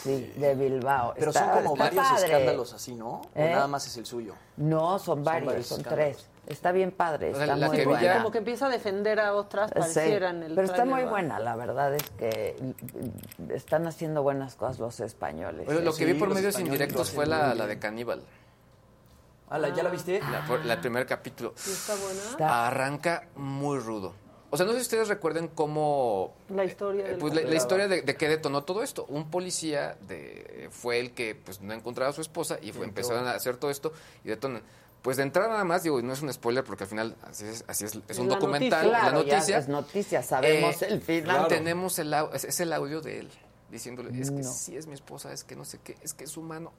sí. de Bilbao. Pero Está- son como varios padre. escándalos así, ¿no? ¿O ¿Eh? nada más es el suyo? No, son varios, varios son tres. Está bien padre, está la muy que buena. ya- Como que empieza a defender a otras, Sí, pareciera en el pero está muy ¿va? buena, la verdad es que están haciendo buenas cosas los españoles. Oye, lo que vi Sí, por medios indirectos fue la, la de Caníbal. Ah, ¿la- ¿ya la viste? La, por- la- primer capítulo. ¿Y está buena? Está- Arranca muy rudo. O sea, no sé si ustedes recuerden cómo La historia Eh, pues la, historia de, de qué detonó todo esto. Un policía de, fue el que pues, no encontraba a su esposa y fue, empezaron a hacer todo esto y detonan. Pues de entrada nada más, digo, y no es un spoiler porque al final así es, así es, es un La documental, noticia. la Claro, ya noticia. es noticia, sabemos Eh, el final. Tenemos el, es, es el audio de él diciéndole, es que No. sí es mi esposa, es que no sé qué, es que es humano.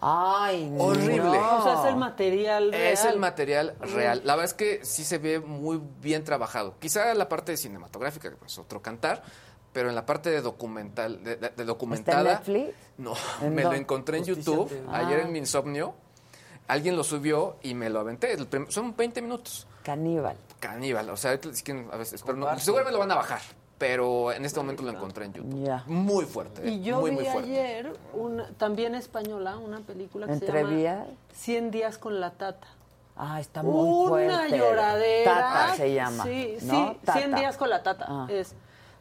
Ay, no. Horrible. O sea, es el material real. Es el material real. La verdad es que sí se ve muy bien trabajado. Quizá la parte cinematográfica, pues otro cantar, pero en la parte de documental, de, de- de documentada. ¿Está en Netflix? No, ¿En me lo encontré en YouTube ayer Ah. en mi insomnio. Alguien lo subió y me lo aventé. Son 20 minutos. Caníbal. Caníbal. O sea, si quieren, a veces, espero no- me lo van a bajar. Pero en este momento lo encontré en YouTube. Muy fuerte. Y yo muy, vi muy fuerte. ayer una, también española, una película que se ¿Entre llama vías? 100 días con la tata. Ah, está muy fuerte. Una lloradera. Tata se llama. Sí, ¿no? sí, Tata. 100 días con la tata. Ah. Es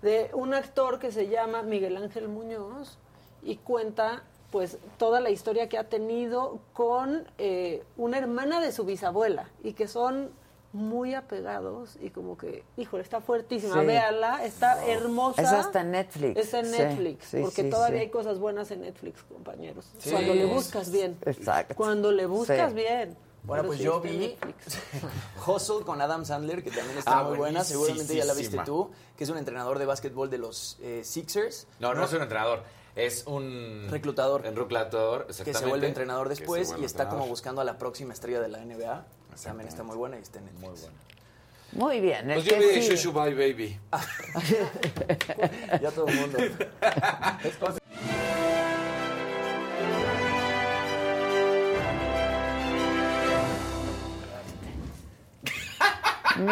de un actor que se llama Miguel Ángel Muñoz y cuenta pues toda la historia que ha tenido con eh, una hermana de su bisabuela y que son muy apegados y como que, híjole, está fuertísima, Sí. véala, está hermosa. Está en Netflix. Está en Netflix, sí, porque sí, todavía sí. hay cosas buenas en Netflix, compañeros. Sí. Cuando le buscas bien. Exacto. Cuando le buscas Sí. bien. Bueno, Pero pues sí, yo vi. Hustle con Adam Sandler, que también está Ah, muy buena, seguramente ya la viste tú, que es un entrenador de básquetbol de los eh, Sixers. No, no es un entrenador. Es un Reclutador. Un reclutador, que se vuelve entrenador después vuelve y está entrenador. como buscando a la próxima estrella de la NBA. También está muy buena y está en Netflix. Muy bueno. Muy bien. Pues yo vi sigue. Shushu Bye Baby. Ya todo el mundo.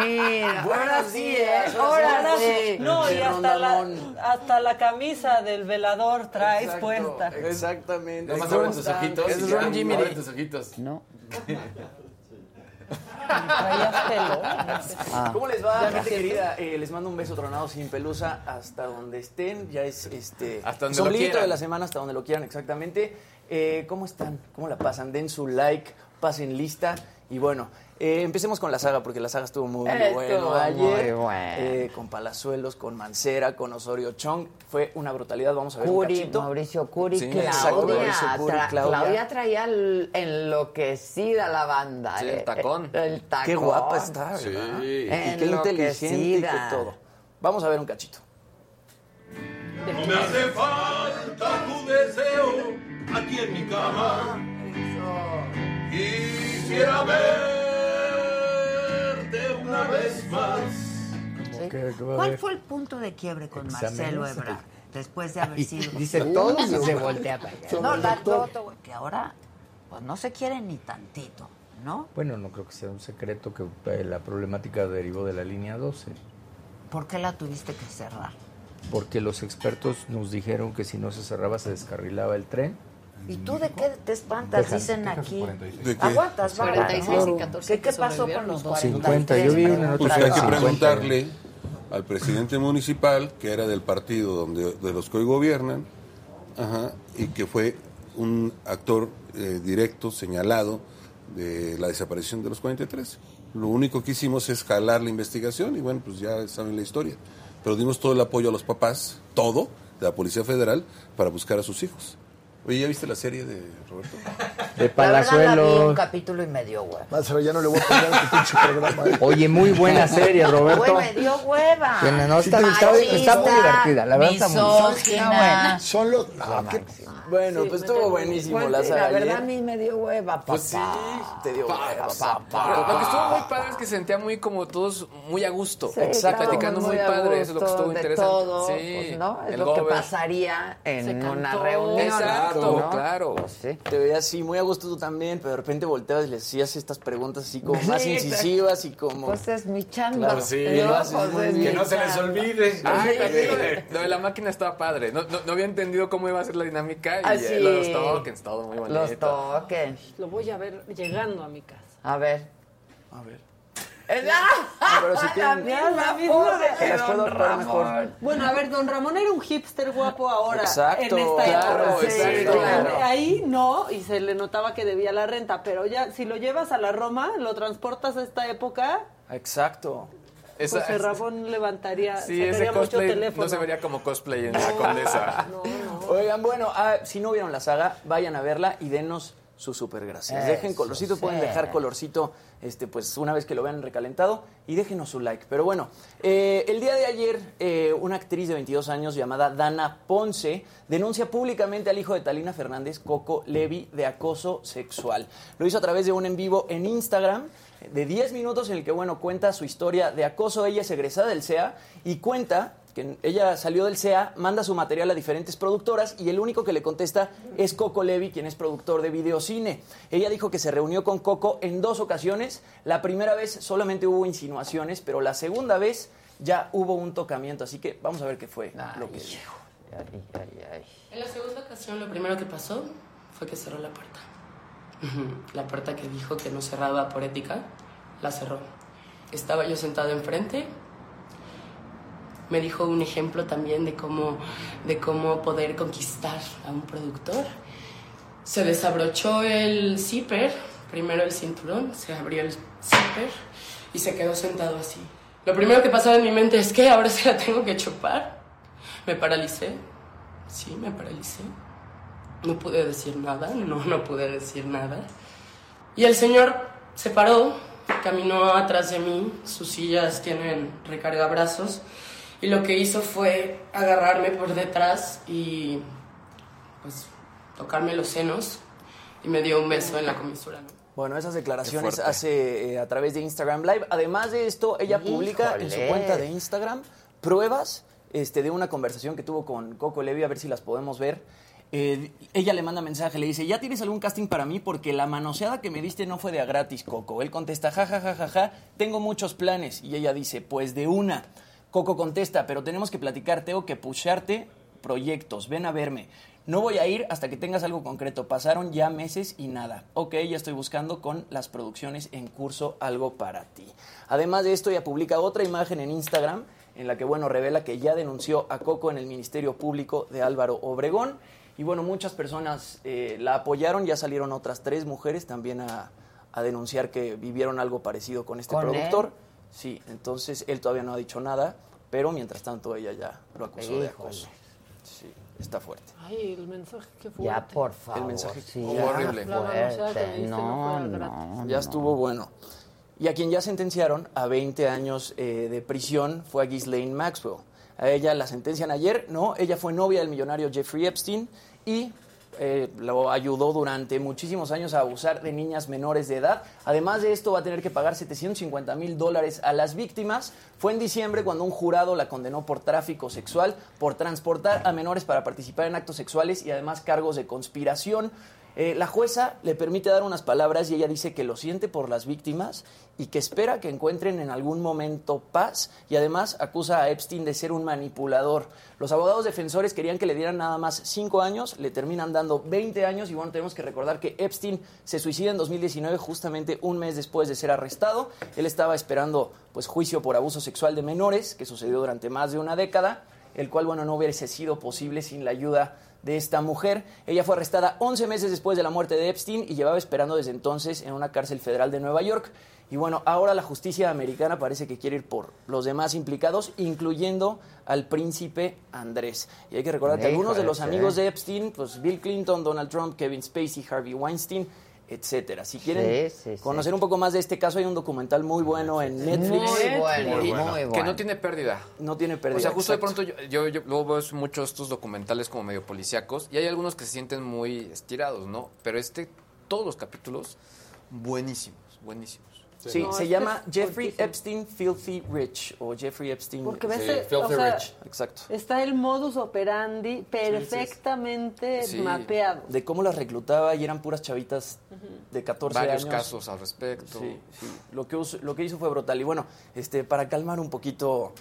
Mira, ahora Buenos sí, días, ¿eh? ahora sí. sí. No, y hasta la, hasta la camisa del velador traes Exacto, puesta. Exactamente. Nomás ¿Cómo abren tus ojitos. Es Ron Jimmy. Abren tus ojitos. No. Ah. ¿Cómo les va, gente querida? Eh, les mando un beso tronado sin pelusa hasta donde estén. Ya es este Hasta donde lo de la semana, hasta donde lo quieran exactamente. Eh, ¿Cómo están? ¿Cómo la pasan? Den su like, pasen lista. Y bueno, eh, empecemos con la saga, porque la saga estuvo muy Estuvo bueno muy ayer. bueno. Eh, con Palazuelos, con Mancera, con Osorio Chong. Fue una brutalidad. Vamos a ver un Curi, cachito. Mauricio Curi, Sí, Claudia. exacto, Mauricio Curi, Tra- Claudia. Claudia traía el- enloquecida la banda. Sí, el eh, tacón. El tacón. Qué guapa está, Sí. ¿verdad? Y Y qué inteligente y qué todo. Vamos a ver un cachito. No me hace falta tu deseo aquí en mi cama. Quisiera verte una vez más. ¿Cuál fue el punto de quiebre con Marcelo. Ebrard? Después de haber sido. Dice todo y se voltea para allá. No, la Toto, que ahora pues no se quiere ni tantito, ¿no? Bueno, no creo que sea un secreto que eh, la problemática derivó de la línea 12, ¿Por qué la tuviste que cerrar? porque los expertos nos dijeron que si no se cerraba se descarrilaba el tren ¿Y tú de qué te espantas? Texas, Dicen Texas, aquí. 46. ¿De qué? Aguantas, vara, 46 y ¿no? 14 ¿Qué, qué pasó con los los 43? 50, yo vi una Pues hay que preguntarle al presidente municipal, que era del partido donde, de los que hoy gobiernan, ajá, y que fue un actor eh, directo, señalado, de la desaparición de los 43. Lo único que hicimos es jalar la investigación y bueno, pues ya saben la historia. Pero dimos todo el apoyo a los papás, todo, de la Policía Federal, para buscar a sus hijos. Oye, ¿ya viste la serie de Roberto? De La verdad la vi un Palazuelos. capítulo y me dio hueva. Vas a ver, ya no le voy a poner a tu pinche programa. ¿eh? Oye, muy buena serie, Roberto. Güey, me dio hueva. No, está, está- está muy divertida, la verdad está muy misógina. buena. Son los. no, ¿qué- Bueno, Sí, pues estuvo buenísimo Pues la la verdad ayer. a mí me dio hueva, papá. Pues sí, te dio hueva, papá. Lo que estuvo muy padre es que se sentía muy como todos muy a gusto. Sí, Exacto. estábamos Platicando muy, a padre. Eso es lo que gusto estuvo de interesante. todo, sí. pues, ¿no? Es el lo que gober. pasaría en Se una cantó. reunión. Exacto, ¿no? claro. Pues sí. Te veías así muy a gusto tú también, pero de repente volteabas y le hacías estas preguntas así como más Sí, incisivas y como... Pues es mi chamba. Claro, sí, ¿no? lo haces Pues muy es bien. Que no se les olvide. Ay, lo de, la máquina estaba padre. No, no, no había entendido cómo iba a ser la dinámica y Ah, eh, sí. los tokens, todo muy bonito. Los tokens. Lo voy a ver llegando a mi casa. A ver. A ver. Pero si la tienen- misma misma pose de- que Se las puedo mejor. Bueno, a ver, don Ramón era un hipster guapo ahora. Exacto, En esta claro, época. sí, exacto. claro. Ahí no, y se le notaba que debía la renta, pero ya, si lo llevas a la Roma, lo transportas a esta época, Exacto. Esa- José Ramón levantaría, Sí, ese mucho teléfono. no se vería como cosplay en la condesa. No, no. Oigan, bueno, ah, si no vieron la saga, vayan a verla y denos su super gracias. Eso, Dejen colorcito, pueden dejar colorcito este, pues una vez que lo vean recalentado y déjenos su like. Pero bueno, eh, el día de ayer eh, una actriz de 22 años llamada Dana Ponce denuncia públicamente al hijo de Talina Fernández, Coco Levi, de acoso sexual. Lo hizo a través de un en vivo en Instagram de 10 minutos en el que, bueno, cuenta su historia de acoso. Ella es egresada del CEA y cuenta que ella salió del CEA, manda su material a diferentes productoras y el único que le contesta es Coco Levi, quien es productor de videocine. Ella dijo que se reunió con Coco en dos ocasiones. La primera vez solamente hubo insinuaciones, pero la segunda vez ya hubo un tocamiento. Así que vamos a ver qué fue lo que dijo. Ay, ay, ay. En la segunda ocasión lo primero que pasó fue que cerró la puerta. La puerta que dijo que no cerraba por ética, la cerró. Estaba yo sentado enfrente. Me dijo un ejemplo también de cómo, de cómo poder conquistar a un productor. Se desabrochó el zipper, primero el cinturón, se abrió el zipper y se quedó sentado así. Lo primero que pasaba en mi mente es que ahora se la tengo que chupar. Me paralicé. Sí, me paralicé. No pude decir nada, no, no pude decir nada. Y el señor se paró, caminó atrás de mí, sus sillas tienen recargabrazos, y lo que hizo fue agarrarme por detrás y pues tocarme los senos y me dio un beso en la comisura. ¿no? Bueno, esas declaraciones hace eh, a través de Instagram Live. Además de esto, ella publica en su cuenta de Instagram pruebas este, de una conversación que tuvo con Coco Levi, a ver si las podemos ver. Eh, ella le manda mensaje, le dice, ¿ya tienes algún casting para mí? Porque la manoseada que me diste no fue de a gratis, Coco. Él contesta, ja, ja, ja, ja, ja, tengo muchos planes. Y ella dice, pues de una. Coco contesta, pero tenemos que platicar, tengo que pusharte proyectos, ven a verme. No voy a ir hasta que tengas algo concreto. Pasaron ya meses y nada. Ok, ya estoy buscando con las producciones en curso algo para ti. Además de esto, ella publica otra imagen en Instagram en la que, bueno, revela que ya denunció a Coco en el Ministerio Público de Álvaro Obregón. Y bueno, muchas personas eh, la apoyaron, ya salieron otras tres mujeres también a, a denunciar que vivieron algo parecido con este ¿Con productor. él? Sí, entonces él todavía no ha dicho nada, pero mientras tanto ella ya lo acusó de Híjole. acoso. Sí, está fuerte. Ay, el mensaje, qué fuerte. Ya, por favor. El mensaje sí, fue ya, horrible. Que fuerte. no No, fue Ya estuvo bueno. Y a quien ya sentenciaron a 20 años eh, de prisión fue a Ghislaine Maxwell. A ella la sentencian ayer, ¿no? Ella fue novia del millonario Jeffrey Epstein y eh, lo ayudó durante muchísimos años a abusar de niñas menores de edad. Además de esto, va a tener que pagar 750 mil dólares a las víctimas. Fue en diciembre cuando un jurado la condenó por tráfico sexual, por transportar a menores para participar en actos sexuales y además cargos de conspiración. Eh, la jueza le permite dar unas palabras y ella dice que lo siente por las víctimas y que espera que encuentren en algún momento paz y además acusa a Epstein de ser un manipulador. Los abogados defensores querían que le dieran nada más 5 años, le terminan dando 20 años y bueno, tenemos que recordar que Epstein se suicida en 2019 justamente un mes después de ser arrestado. Él estaba esperando pues juicio por abuso sexual de menores que sucedió durante más de una década, el cual bueno, no hubiese sido posible sin la ayuda de esta mujer. Ella fue arrestada 11 meses después de la muerte de Epstein y llevaba esperando desde entonces en una cárcel federal de Nueva York. Y bueno, ahora la justicia americana parece que quiere ir por los demás implicados, incluyendo al príncipe Andrés. Y hay que recordar que algunos de los amigos de Epstein, pues Bill Clinton, Donald Trump, Kevin Spacey, Harvey Weinstein, etcétera. Si quieren Sí, sí, sí. conocer un poco más de este caso, hay un documental muy bueno en Netflix. Muy bueno, Y- muy bueno. Que no tiene pérdida. No tiene pérdida. O sea, justo exacto. de pronto yo, yo, yo luego veo muchos estos documentales como medio policíacos y hay algunos que se sienten muy estirados, ¿no? Pero este, todos los capítulos, buenísimos, buenísimos. Sí, No, se llama Jeffrey. Epstein Filthy Rich o Jeffrey Epstein Porque ves, sí, Filthy o sea, Rich. Exacto. Está el modus operandi perfectamente Sí. mapeado. De cómo las reclutaba y eran puras chavitas de 14 Varios años. casos al respecto. Sí, sí. Lo, que lo que hizo fue brutal. Y bueno, este, para calmar un poquito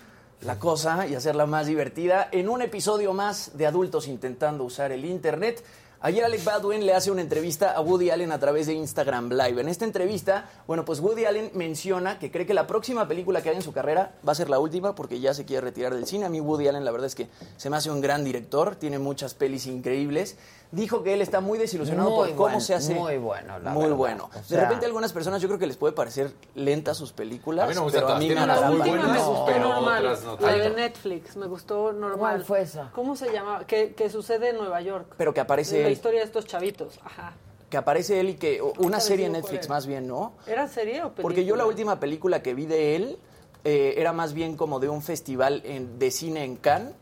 la cosa y hacerla más divertida, en un episodio más de adultos intentando usar el Internet, ayer Alec Baldwin le hace una entrevista a Woody Allen a través de Instagram Live. En esta entrevista, bueno, pues Woody Allen menciona que cree que la próxima película que haga en su carrera va a ser la última porque ya se quiere retirar del cine. A mí Woody Allen la verdad es que se me hace un gran director, tiene muchas pelis increíbles. Dijo que él está muy desilusionado Muy por cómo se hace. muy bueno, la Muy verdad. bueno. O de repente a algunas personas yo creo que les puede parecer lentas sus películas, A mí no me pero a mí me La muy última me gustó pero normal. otras no la de. Netflix me gustó normal. ¿Cuál fue esa? ¿Cómo se llama? Que, que sucede en Nueva York. Pero que aparece La él. historia de estos chavitos. Ajá. Que aparece él y que una serie en Netflix más bien, ¿no? ¿Era serie o película? Porque yo la última película que vi de él eh, era más bien como de un festival en- de cine en Cannes.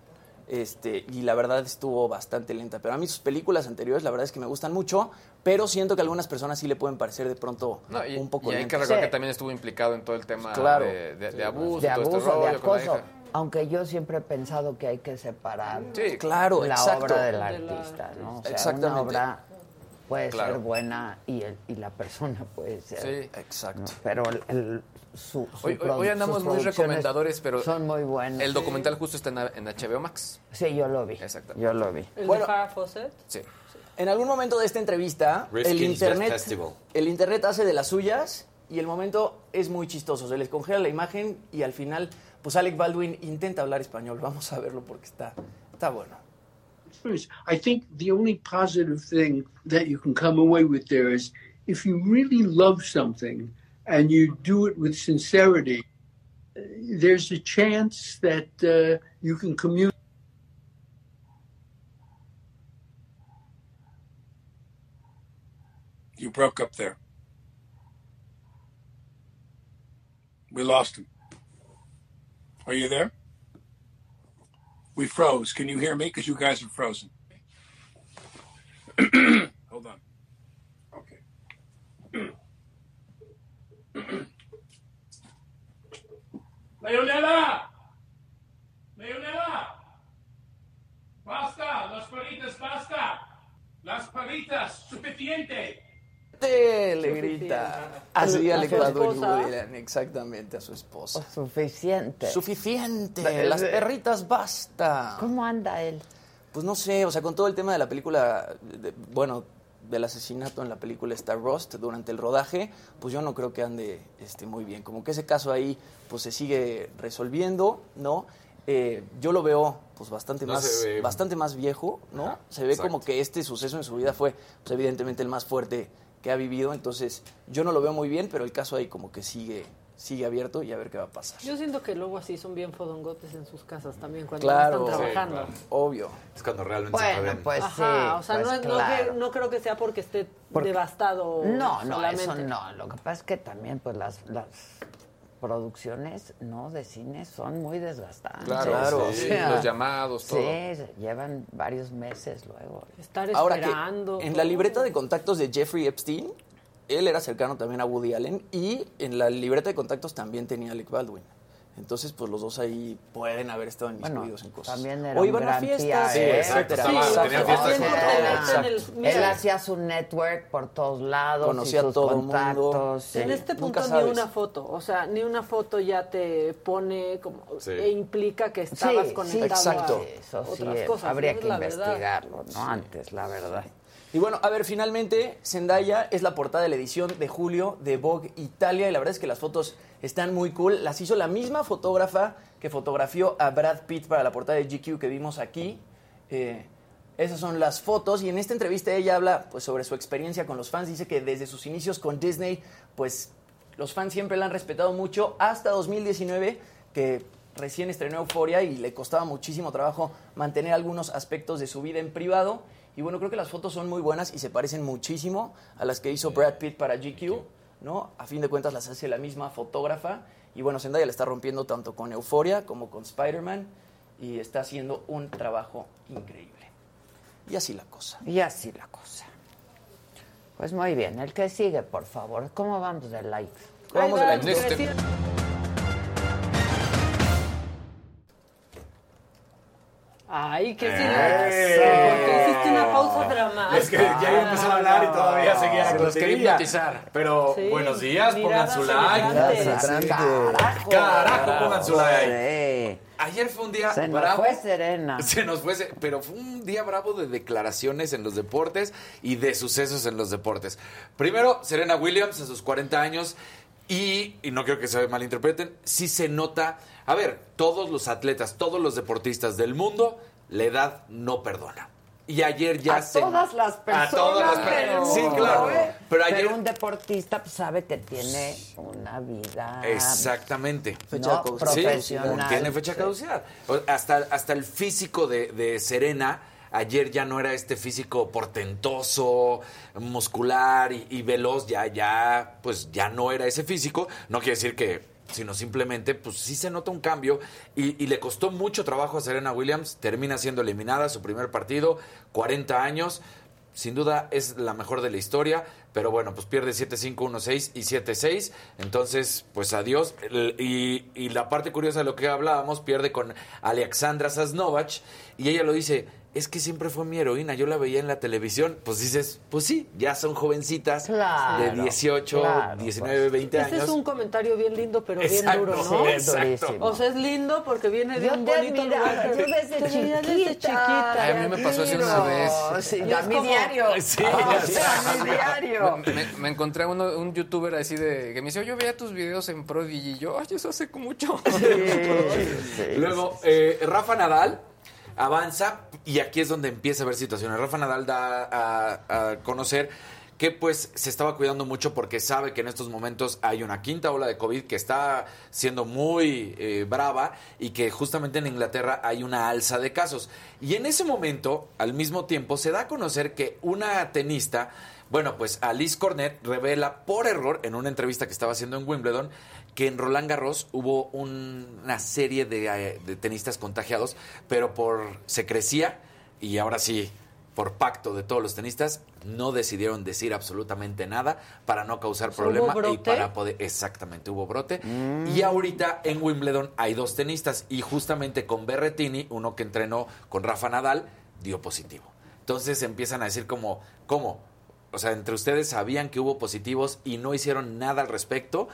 Este, y la verdad estuvo bastante lenta. Pero a mí sus películas anteriores, la verdad es que me gustan mucho, pero siento que a algunas personas sí le pueden parecer de pronto No, y, un poco y hay que recordar Sí. que también estuvo implicado en todo el tema Claro. de, de- de abuso, de todo abuso, este rollo de con la acoso. hija. Aunque yo siempre he pensado que hay que separar Sí, claro, la exacto. obra del artista, ¿no? O sea, Exactamente. una obra puede Claro. ser buena y, el- y la persona puede ser. Sí. Exacto. ¿no? Pero el, el- su, su Hoy, hoy- produ- hoy andamos muy recomendadores, pero son muy buenas. el documental justo está en, en HBO Max. Sí, yo lo vi. Exacto. Yo lo vi. ¿El Bueno. de Farrah Fawcett? Sí. En algún momento de esta entrevista, el internet, el hace de las suyas y el momento es muy chistoso. Se les congela la imagen y al final, pues Alec Baldwin intenta hablar español. Vamos a verlo porque está, está bueno. I think the only positive thing that you can come away with there is if you really love something and you do it with sincerity, uh, there's a chance that uh, you can communicate. You broke up there. We lost him. Are you there? We froze. Can you hear me? Because you guys are frozen. Hold on. Okay. Leonela! Leonela! Basta, las palitas, basta. Las palitas, suficiente. ¡Te! Le grita. Así ¿A? Woody Allen, exactamente a su esposa. Suficiente. Suficiente. Las perritas basta. ¿Cómo anda él? Pues no sé, o sea, con todo el tema de la película, de- bueno, del asesinato en la película Star Rust durante el rodaje, pues yo no creo que ande este, muy bien. Como que ese caso ahí, pues se sigue resolviendo, ¿no? Eh, yo lo veo, pues bastante No más, ve- bastante más viejo, ¿no? se ve como que este suceso en su vida fue, pues evidentemente el más fuerte que ha vivido. Entonces, yo no lo veo muy bien, pero el caso ahí como que sigue, sigue abierto y a ver qué va a pasar. Yo siento que luego así son bien fodongotes en sus casas también cuando Claro, no están trabajando. obvio. Es cuando realmente se Bueno, pueden. pues Ajá, sí. o sea, pues no, no claro. que- no creo que sea porque esté Porque- devastado No, no, solamente. eso no. Lo que pasa es que también, pues, las, las producciones, ¿no? De cine son muy desgastantes. Claro, Claro, sí, O sea, los llamados, todo. Sí, se llevan varios meses luego. Estar Ahora que esperando. en la libreta de contactos de Jeffrey Epstein, él era cercano también a Woody Allen y en la libreta de contactos también tenía Alec Baldwin. Entonces, pues los dos ahí pueden haber estado inmiscuidos en cosas. También era o un iban a fiestas, PR, etcétera. Sí, estaba- tenía fiestas con todo. Exacto. Él hacía su network por todos lados. Conocía y a sus todo mundo. contactos. En este Nunca punto ni sabes. una foto, o sea, ni una foto ya te pone como Sí. e implica que estabas Sí, conectado exacto. a Eso sí, otras cosas. habría que investigarlo, ¿no? Antes, la verdad. Y bueno, a ver, finalmente, Zendaya es la portada de la edición de julio de Vogue Italia y la verdad es que las fotos están muy cool. Las hizo la misma fotógrafa que fotografió a Brad Pitt para la portada de GQ que vimos aquí. Eh, esas son las fotos y en esta entrevista ella habla pues, sobre su experiencia con los fans. Dice que desde sus inicios con Disney, pues los fans siempre la han respetado mucho hasta 2019 que recién estrenó Euforia y le costaba muchísimo trabajo mantener algunos aspectos de su vida en privado. Y bueno, creo que las fotos son muy buenas y se parecen muchísimo a las que hizo Brad Pitt para GQ, ¿no? A fin de cuentas las hace la misma fotógrafa. Y bueno, Zendaya le está rompiendo tanto con Euforia como con Spider-Man y está haciendo un trabajo increíble. Y así la cosa. Y así la cosa. Pues muy bien, el que sigue, por favor. ¿Cómo vamos de likes? ¿Cómo vamos de Ahí Ay, qué silencio. Porque hiciste una pausa dramática. Es que ya iba a empezar a hablar y todavía seguía Se los quería hipnotizar. Pero Sí, buenos días, pongan su like. Carajo. Carajo, pongan su like. Sí. Ayer fue un día Se nos bravo. fue Serena. Se nos fue, se- pero fue un día bravo de declaraciones en los deportes y de sucesos en los deportes. Primero, Serena Williams a sus 40 años y, y no quiero que se malinterpreten, sí se nota, a ver, todos los atletas, todos los deportistas del mundo, la edad no perdona. Y ayer ya a se... todas las personas. A todas las personas. Sí, claro. ¿eh? Pero ayer... un deportista pues, sabe que tiene una vida. Exactamente. Fecha no, de caducidad. profesional. tiene fecha de Sí. caducidad. Hasta, hasta el físico de, de Serena, ayer ya no era este físico portentoso, muscular y, y veloz, ya, ya, pues ya no era ese físico. No quiere decir que, sino simplemente, pues sí se nota un cambio y, le costó mucho trabajo a Serena Williams. Termina siendo eliminada su primer partido, 40 años. Sin duda es la mejor de la historia, pero bueno, pues pierde 7-5, 1-6 y 7-6. Entonces, pues adiós. Y, y la parte curiosa de lo que hablábamos, pierde con Alexandra Sasnovach y ella lo dice, es que siempre fue mi heroína, yo la veía en la televisión. Pues dices, pues sí, ya son jovencitas Claro, de 18, claro, 19, 20 Este años. es un comentario bien lindo, pero bien duro, ¿no? exacto. O sea, es lindo porque viene de Yo un te bonito admiraba, lugar. yo desde Te veía desde chiquita. a mí me pasó así una vez. Sí, Y a es mi como- diario. Sí, ya o sé. sea, a mi diario. Me, me encontré uno, un youtuber así de que me dice, yo veía tus videos en Prodigy y yo, ay, eso hace mucho. Luego, eh, Rafa Nadal avanza y aquí es donde empieza a haber situaciones. Rafa Nadal da a, conocer que pues se estaba cuidando mucho porque sabe que en estos momentos hay una quinta ola de COVID que está siendo muy eh, brava y que justamente en Inglaterra hay una alza de casos. Y en ese momento, al mismo tiempo, se da a conocer que una tenista, bueno, pues Alice Cornet revela por error en una entrevista que estaba haciendo en Wimbledon que en Roland Garros hubo un- una serie de, eh, de tenistas contagiados, pero por se crecía y ahora sí, por pacto de todos los tenistas, no decidieron decir absolutamente nada para no causar ¿Hubo problema y para poder exactamente hubo brote. Y ahorita en Wimbledon hay dos tenistas y justamente con Berretini, uno que entrenó con Rafa Nadal, dio positivo. Entonces empiezan a decir como, ¿cómo? O sea, entre ustedes sabían que hubo positivos y no hicieron nada al respecto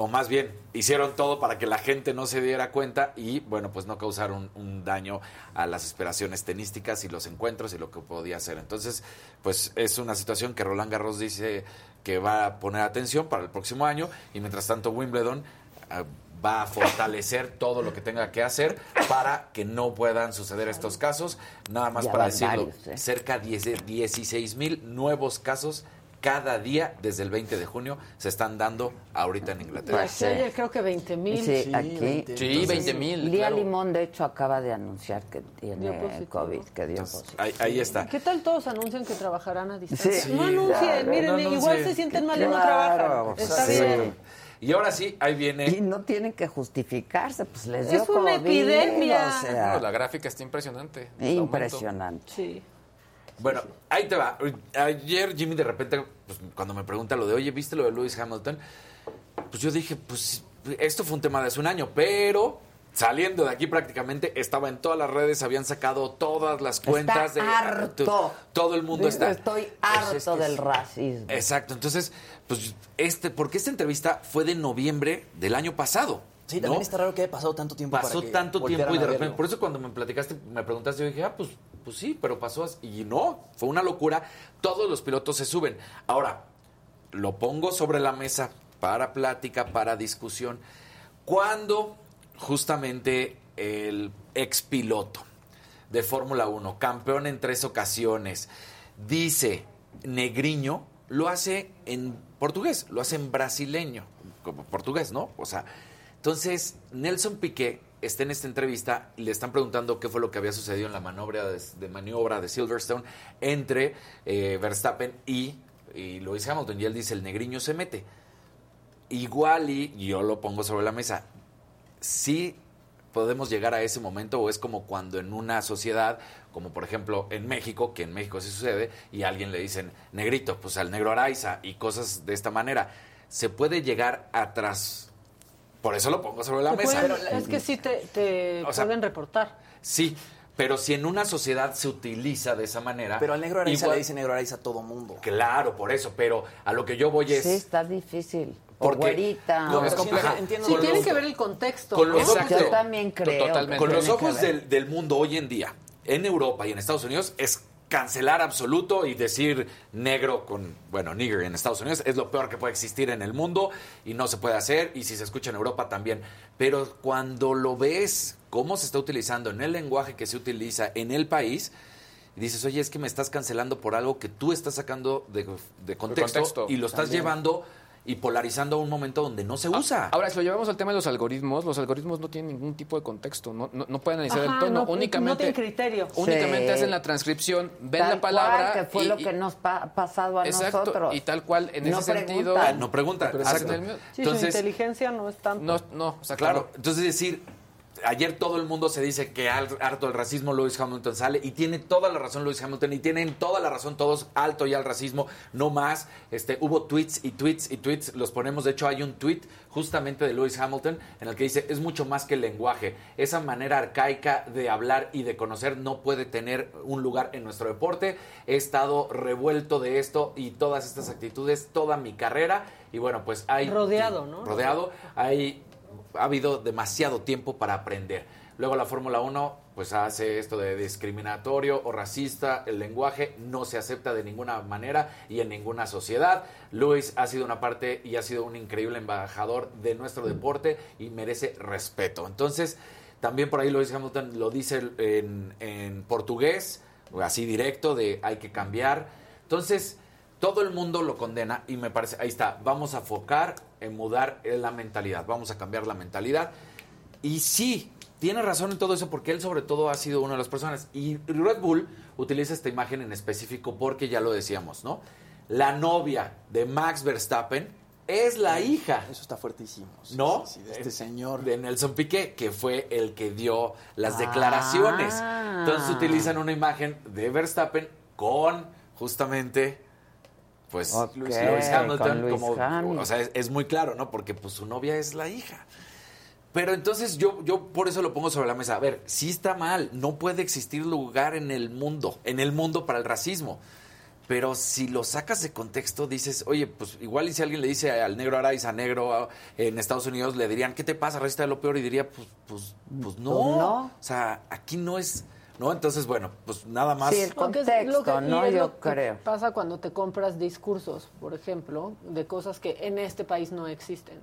o más bien hicieron todo para que la gente no se diera cuenta y bueno pues no causaron un daño a las esperaciones tenísticas y los encuentros y lo que podía hacer entonces pues es una situación que Roland Garros dice que va a poner atención para el próximo año y mientras tanto Wimbledon ah, va a fortalecer todo lo que tenga que hacer para que no puedan suceder estos casos nada más Ya para decirlo varios, ¿eh? cerca de 16 mil nuevos casos cada día desde el 20 de junio se están dando ahorita en Inglaterra. Pues Sí, ayer creo que 20 mil. Sí, aquí. Sí, 20 mil. Lía claro. Limón, de hecho, acaba de anunciar que Dio tiene. COVID, que dio Entonces, positivo. ahí, ahí está. ¿Qué tal todos anuncian que trabajarán a distancia? Sí. no anuncien, claro, miren, no igual se sienten mal y no Claro, trabajan. Está sí. bien. Y ahora sí, ahí viene. Y no tienen que justificarse, pues les dio Es una COVID, epidemia. O sea, No, la gráfica está impresionante. Impresionante. Sí. Bueno, ahí te va. Ayer Jimmy de repente, pues, cuando me pregunta lo de, oye, ¿viste lo de Lewis Hamilton? Pues yo dije, pues esto fue un tema de hace un año, pero saliendo de aquí prácticamente estaba en todas las redes, habían sacado todas las cuentas de harto. todo el mundo está. Estoy Pues harto es que del es- racismo. Exacto, entonces, pues este, porque esta entrevista fue de noviembre del año pasado. Sí, también ¿no? está raro que haya pasado tanto tiempo Pasó para que tanto tiempo y de repente, por eso cuando me platicaste, me preguntaste, yo dije, ah, pues, pues sí, pero pasó así. Y no, fue una locura. Todos los pilotos se suben. Ahora, lo pongo sobre la mesa para plática, para discusión. Cuando justamente el ex piloto de Fórmula 1, campeón en tres ocasiones, dice negriño, lo hace en portugués, lo hace en brasileño, como portugués, ¿no? O sea, entonces Nelson Piqué está en esta entrevista le están preguntando qué fue lo que había sucedido en la maniobra de, maniobra de Silverstone entre eh, Verstappen y, y Lewis Hamilton. Y él dice, el negriño se mete. Igual y yo lo pongo sobre la mesa. Sí podemos llegar a ese momento o es como cuando en una sociedad, como por ejemplo en México, que en México sí sucede, y a alguien le dicen negrito, pues al negro Araiza y cosas de esta manera, se puede llegar atrás. Por eso lo pongo sobre la mesa. pueden- es que sí te, te O sea, pueden reportar. Sí, pero si en una sociedad se utiliza de esa manera. Pero al negro Araiza igual- le dice negro Araiza a todo mundo. Claro, por eso, pero a lo que yo voy es. Sí, está difícil. O Porque- güerita. No, es compleja. Sí, Con tiene los- que ver el contexto. con los ojos Yo también creo. Totalmente. Con los ojos del mundo hoy en día, en Europa y en Estados Unidos, es cancelar absoluto y decir negro con, bueno, nigger en Estados Unidos es lo peor que puede existir en el mundo y no se puede hacer y si se escucha en Europa también. Pero cuando lo ves, cómo se está utilizando en el lenguaje que se utiliza en el país, y dices, oye, es que me estás cancelando por algo que tú estás sacando de, de contexto, contexto, y lo estás también. llevando y polarizando a un momento donde no se usa. Ahora, si lo llevamos al tema de los algoritmos, los algoritmos no tienen ningún tipo de contexto, no, no, no pueden analizar Ajá, el tono, no, no únicamente, tienen criterio. únicamente Sí. hacen la transcripción, ven Tal la palabra cual, que fue y- lo que nos ha pasado a Exacto, nosotros. y tal cual, en No ese sentido... preguntan. No pregunta, Pero exacto. Sí, Entonces- su inteligencia no es tanto. No, no, o sea, Claro, entonces decir, ayer todo el mundo se dice que al- harto el racismo Lewis Hamilton sale y tiene toda la razón Lewis Hamilton y tienen toda la razón todos alto ya el racismo, no más. Este, hubo tweets y tweets y tweets, los ponemos, de hecho hay un tweet justamente de Lewis Hamilton en el que dice, es mucho más que el lenguaje, esa manera arcaica de hablar y de conocer no puede tener un lugar en nuestro deporte. He estado revuelto de esto y todas estas actitudes toda mi carrera y bueno, pues hay Rodeado, ¿no? Rodeado, hay ha habido demasiado tiempo para aprender. Luego la Fórmula 1 pues hace esto de discriminatorio o racista, el lenguaje no se acepta de ninguna manera y en ninguna sociedad. Luis ha sido una parte y ha sido un increíble embajador de nuestro deporte y merece respeto. Entonces, también por ahí Lewis Hamilton lo dice en, en portugués, así directo, de hay que cambiar. Entonces, todo el mundo lo condena y me parece, ahí está, vamos a focar en mudar la mentalidad, vamos a cambiar la mentalidad. Y sí, tiene razón en todo eso porque él sobre todo ha sido una de las personas. Y Red Bull utiliza esta imagen en específico porque ya lo decíamos, ¿no? La novia de Max Verstappen es la hija. Eso está fuertísimo. sí, ¿No? sí, de este señor. De Nelson Piqué, que fue el que dio las Ah. declaraciones. Entonces utilizan una imagen de Verstappen con justamente pues Ok, Lewis Hamilton Lewis como Hamilton. o sea es, es muy claro no porque pues su novia es la hija pero entonces yo yo por eso lo pongo sobre la mesa a ver sí está mal no puede existir lugar en el mundo en el mundo para el racismo pero si lo sacas de contexto, dices, oye, pues igual y si alguien le dice al negro Araiza negro en Estados Unidos, le dirían, ¿qué te pasa? Racista de lo peor. Y diría, pues, pues, pues no. Pues no. O sea, aquí no es. ¿No? Entonces, bueno, pues nada más. Sí, el Porque es contexto, lo que- y ¿no? es Yo lo que creo. pasa cuando te compras discursos, por ejemplo, de cosas que en este país no existen.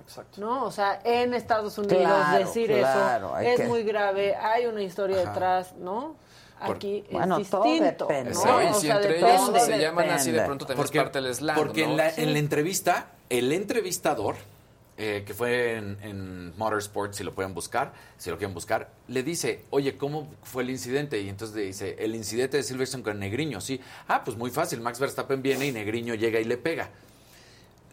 Exacto. ¿No? O sea, en Estados Unidos Claro, decir claro, eso es que- muy grave, hay una historia Ajá. detrás, ¿no? Aquí Bueno, es todo distinto. depende. ¿no? Exacto, y O si sea, entre depende. ellos se llaman así, de depende. pronto también Porque, es parte del slang, porque ¿no? en, la, Sí. en la entrevista, el entrevistador, eh, que fue en, en Motorsport, si lo pueden buscar, si lo quieren buscar, le dice, oye, ¿cómo fue el incidente? Y entonces le dice, el incidente de Silverstone con Negriño, sí. Ah, pues muy fácil, Max Verstappen viene y Negriño llega y le pega.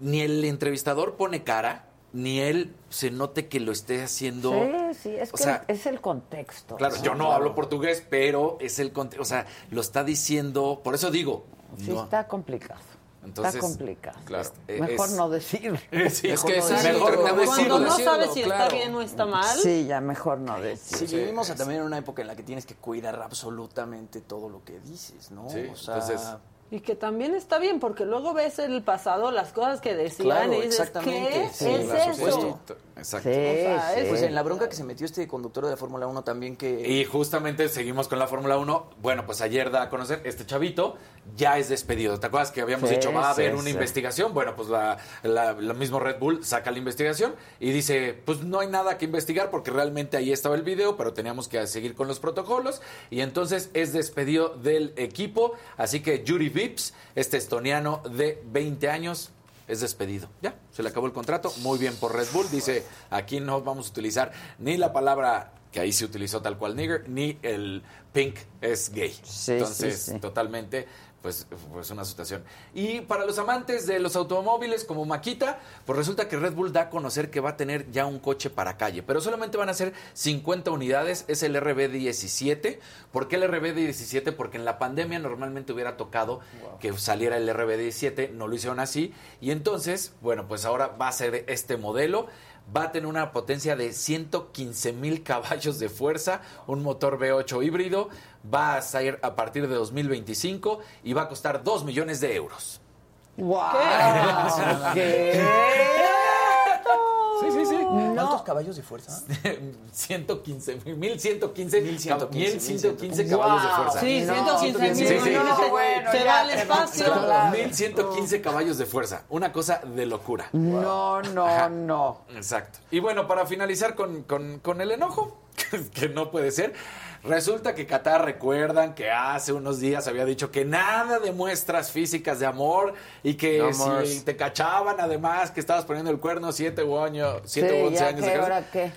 Ni el entrevistador pone cara, ni él se note que lo esté haciendo... Sí, sí, es o que sea, es el contexto. Claro, ¿no? yo no hablo portugués, pero es el conte- o sea, lo está diciendo, por eso digo, Sí, no, está complicado. Entonces, Está complicado. Claro, eh, Mejor es- no decir. Sí, Es que mejor exacto, mejor no decirlo. Cuando no decirlo, sabes si está claro. bien o está mal. Sí, ya mejor no decir. Sí, vivimos también en una época en la que tienes que cuidar absolutamente todo lo que dices, ¿no? Sí, o sea, entonces- Y que también está bien, porque luego ves el pasado las cosas que decían Claro, y dices, exactamente. ¿qué Sí, es eso? supuesto. Exacto. Sí, sea, sí. pues en la bronca que se metió este conductor de la Fórmula 1 también que... Y justamente seguimos con la Fórmula 1. Bueno, pues ayer da a conocer, este chavito ya es despedido. ¿Te acuerdas que habíamos Sí, dicho, va a haber sí, una sí. investigación? Bueno, pues la, la, la mismo Red Bull saca la investigación y dice, pues no hay nada que investigar porque realmente ahí estaba el video, pero teníamos que seguir con los protocolos. Y entonces es despedido del equipo. Así que Yuri Vips, este estoniano de 20 años, es despedido. Ya, se le acabó el contrato. Muy bien por Red Bull. Dice, aquí no vamos a utilizar ni la palabra que ahí se utilizó tal cual nigger, ni el pink es gay. Sí, Entonces, sí, sí. totalmente, pues, pues una situación. Y para los amantes de los automóviles como Maquita, pues resulta que Red Bull da a conocer que va a tener ya un coche para calle, pero solamente van a ser 50 unidades, es el RB17. ¿Por qué el RB17? Porque en la pandemia normalmente hubiera tocado que saliera el RB17, no lo hicieron así, y entonces, bueno, pues ahora va a ser este modelo va a tener una potencia de 115 mil caballos de fuerza, un motor V8 híbrido, va a salir a partir de 2025 y va a costar 2 millones de euros. ¡Wow! ¿Qué? Sí, sí, sí. ¿Cuántos caballos de fuerza? 115 mil, 1115, 1115, 1115 caballos de fuerza. Sí, No, 115 mil. sí, sí. imagínate, Bueno, se va al espacio. Claro. 1115 caballos de fuerza, una cosa de locura. No, no, Ajá. no. Exacto. Y bueno, para finalizar con, con- con el enojo, que no puede ser, resulta que Qatar recuerdan que hace unos días había dicho que nada de muestras físicas de amor y que No si más. te cachaban además que estabas poniendo el cuerno siete u año, siete Sí, u once ya años que, de cárcel, ¿ahora qué?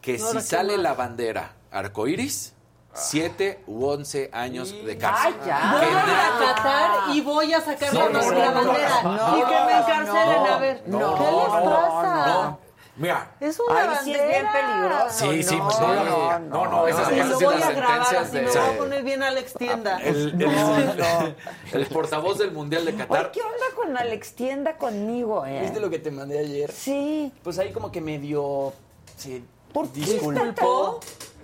que Ahora si qué sale la bandera arcoíris, siete u once años de cárcel. ¡Ay, ya! Voy a Qatar y voy a sacar No, la no, no, no, bandera. no, y que me no, encarcelen, no, a ver. no, ¿Qué les no, pasa? No. Mira, Es una Ahí sí es bien peligroso. Sí, sí, no, pues, no, no, no, no, no, esas- Y esas lo voy las a grabar sentencias así, de- me voy a poner bien Alex Tienda. el, el- el portavoz del Mundial de Oye, Qatar ¿qué onda con Alex Tienda conmigo, eh? ¿Viste lo que te mandé ayer? Sí. Pues ahí como que medio se ¿Por qué? disculpó.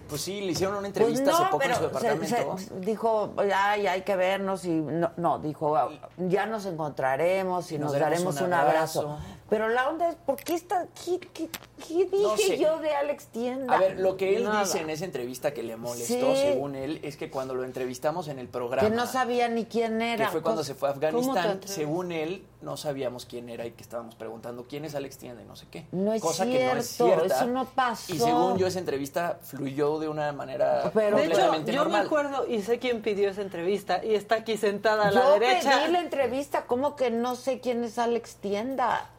Pues sí, le hicieron una entrevista Pues no, hace poco en su pero se- departamento. se- dijo, ay, hay que vernos y no, no, dijo, ya nos encontraremos y nos, Nos daremos daremos un un abrazo. abrazo. Pero la onda es, ¿por qué está, qué, qué- qué dije No sé. yo de Alex Tienda? A ver, lo que él Nada. dice en esa entrevista que le molestó, Sí. según él, es que cuando lo entrevistamos en el programa, que no sabía ni quién que era. fue cuando Cosa- se fue a ¿Cómo te Afganistán, según él, no sabíamos quién era y que estábamos preguntando quién es Alex Tienda y no sé qué. No es Cosa que no es cierto, cierta. eso no pasó. Y según yo, esa entrevista fluyó de una manera Pero- De hecho, completamente yo me acuerdo y sé quién pidió esa entrevista y está aquí sentada a la Yo derecha. pedí la entrevista, ¿cómo que no sé quién es Alex Tienda?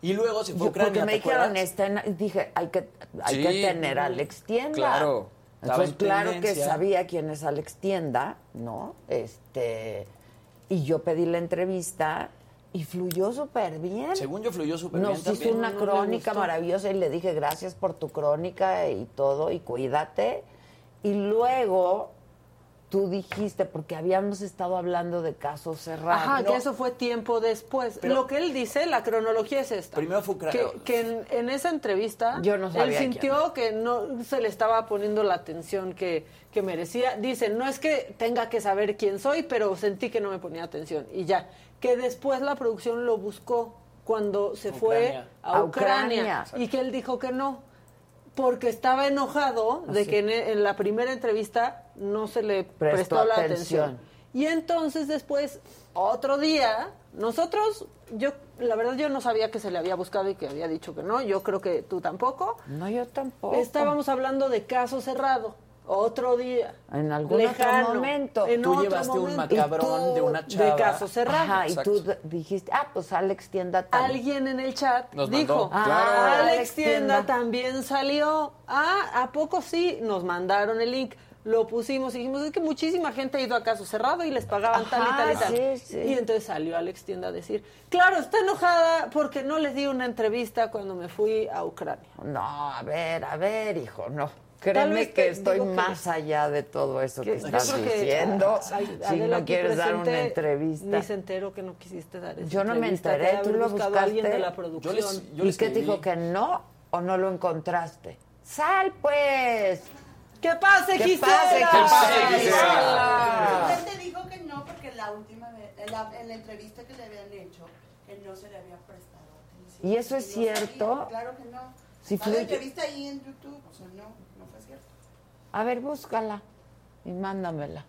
Y luego se fue a Yo, porque Ucrania, me ¿te dijeron, en- dije, hay que, hay Sí. que tener a Alex Tienda. Claro. Entonces, en claro que sabía quién es Alex Tienda, ¿no? Este, y yo pedí la entrevista y fluyó súper bien. Según yo fluyó súper bien Nos hizo también. una No, crónica maravillosa y le dije gracias por tu crónica y todo y cuídate. Y luego tú dijiste, porque habíamos estado hablando de casos cerrados. Ajá, que eso fue tiempo después. Pero- Lo que él dice, la cronología es esta. Primero fue Ucrania. Que, que en, en esa entrevista, Yo no él sintió que no se le estaba poniendo la atención que, que merecía. Dice, no es que tenga que saber quién soy, pero sentí que no me ponía atención. Y ya, que después la producción lo buscó cuando se fue Ucrania. a A Ucrania, Ucrania. y que él dijo que no. Porque estaba enojado de Así. que en, en la primera entrevista no se le Prestó prestó, la atención. atención. Y entonces después, otro día, nosotros, yo, la verdad yo no sabía que se le había buscado y que había dicho que no, yo creo que tú tampoco. No, yo tampoco. Estábamos hablando de caso cerrado, otro día. En algún lejano, otro momento. en Tú otro llevaste un momento. macabrón Y de una chava. De caso cerrado. Ajá, y tú dijiste, ah, pues Alex Tienda también. Alguien en el chat Nos dijo, mandó, "Ah, claro. Alex Tienda también salió. Ah, ¿a poco sí? Nos mandaron el link. Lo pusimos y dijimos, es que muchísima gente ha ido a caso cerrado y les pagaban tal y tal y tal. sí, sí. Y entonces salió Alex Tienda a decir, claro, está enojada porque no les di una entrevista cuando me fui a Ucrania. No, a ver, a ver, hijo, no. Créeme que estoy que- más allá de todo eso que, que yo estás que diciendo. Ay, si no quieres dar una entrevista. Ni se enteró que no quisiste dar esa Yo no me enteré, tú lo buscaste. a alguien de la producción. ¿Y qué te dijo que no o no lo encontraste? ¡Sal, pues! ¡Que pase, ¡Que Gisela! pase, ¡Que pase, Gisela! Usted te dijo que no porque la última vez, en la, en la entrevista que le habían hecho, que no se le había prestado atención. ¿Y eso es cierto? Claro que no. Si Está la entrevista ahí en YouTube, o sea, no, no fue cierto. A ver, búscala y mándamela.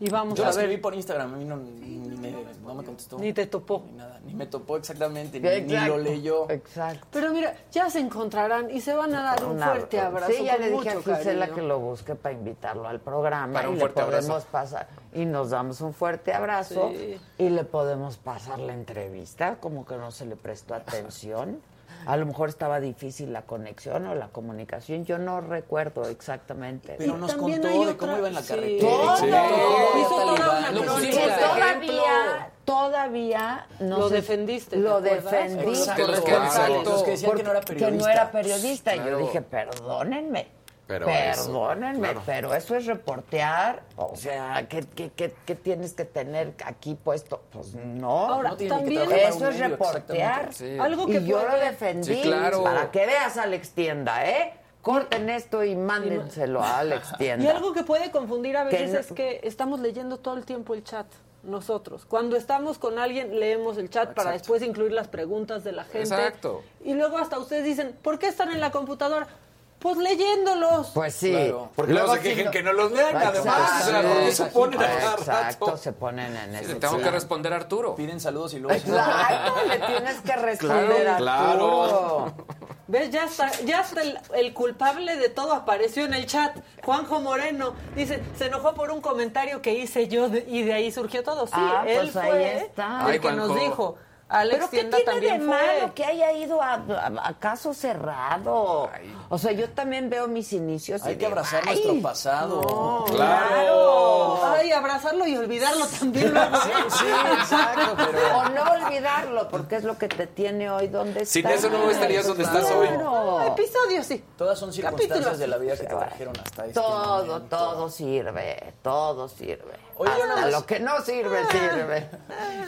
Y vamos Yo a la escribí ver. por Instagram, a mí no, ni, me, no me contestó. Ni te topó. Ni nada, ni me topó exactamente, ni, ni Exacto. lo leyó. Exacto. Pero mira, ya se encontrarán y se van a dar un Una- fuerte abrazo. Sí, ya con le dije a mucho Gisela cariño. que lo busque para invitarlo al programa Para y un le fuerte podemos abrazo. pasar y nos damos un fuerte abrazo Sí. y le podemos pasar la entrevista, como que no se le prestó atención. A lo mejor estaba difícil la conexión o la comunicación, yo no recuerdo exactamente. Pero nos contó de cómo iba en la carretera. Todo. Sí. Hizo Todo todavía, todavía no Lo defendiste, Lo defendí. Exacto. porque- Exacto. Los que decían que no era periodista. no era periodista. Y Yo Claro. dije, perdónenme. Pero Perdónenme, eso, claro. pero eso es reportear. O sea, ¿qué, qué, qué, qué tienes que tener aquí puesto? Pues no. Ahora, no que también- trabajar Eso es medio, reportear. sí. Algo que y yo lo defendí Sí, claro. para que veas a Alex Tienda, ¿eh? Corten esto y mándenselo a Alex Tienda. Y algo que puede confundir a Que veces no- es que estamos leyendo todo el tiempo el chat. Nosotros, cuando estamos con alguien, leemos el chat para después incluir las preguntas de la gente. Exacto. Y luego hasta ustedes dicen, ¿por qué están en la computadora? Pues leyéndolos. Pues sí. Claro. Porque luego se quejen que no los lean, además. O sea, ¿por qué se ponen Exacto, rato? se ponen en Le ese tengo que responder a Arturo. Piden saludos y luego... Exacto, le tienes que responder Claro, a claro. Arturo. ¿Ves? Ya está, ya está el, el culpable de todo apareció en el chat. Juanjo Moreno dice, se enojó por un comentario que hice yo de- y de ahí surgió todo. Sí, Ah, él pues ahí fue está. el Ay, que nos dijo. Alex ¿Pero qué tiene también de fue. malo que haya ido a, a- a caso cerrado? O sea, yo también veo mis inicios y Hay que digo, abrazar "Ay, nuestro pasado. No, Claro. Ay, abrazarlo y olvidarlo también. Sí, sí, exacto, pero... O no olvidarlo, porque es lo que te tiene hoy donde Sin estás. eso no estarías donde estás hoy. Claro. Episodio sí. Todas son circunstancias Capítulos. de la vida que te trajeron hasta este Todo, momento. todo sirve, todo sirve. Oye, Hasta más- lo que no sirve, sirve.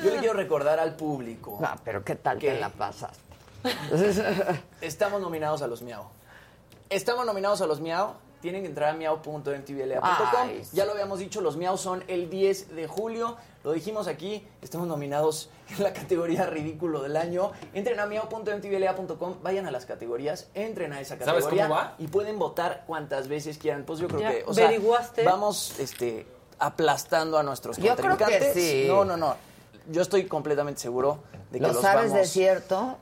Yo le quiero recordar al público. No, pero ¿qué tal ¿Qué? te la pasaste? Estamos nominados a los Miau. Estamos nominados a los Miau. Tienen que entrar a miau.mtvla.com. Ya lo habíamos dicho, los Miau son el 10 de julio. Lo dijimos aquí, estamos nominados en la categoría ridículo del año. Entren a miau.mtvla.com, vayan a las categorías, entren a esa ¿Sabes categoría cómo va? y pueden votar cuantas veces quieran. Pues yo creo Ya, que, o sea, ¿averiguaste? vamos este aplastando a nuestros Yo creo que contrincantes. sí. No, no, no. Yo estoy completamente seguro de que ¿Lo los sabes vamos de cierto?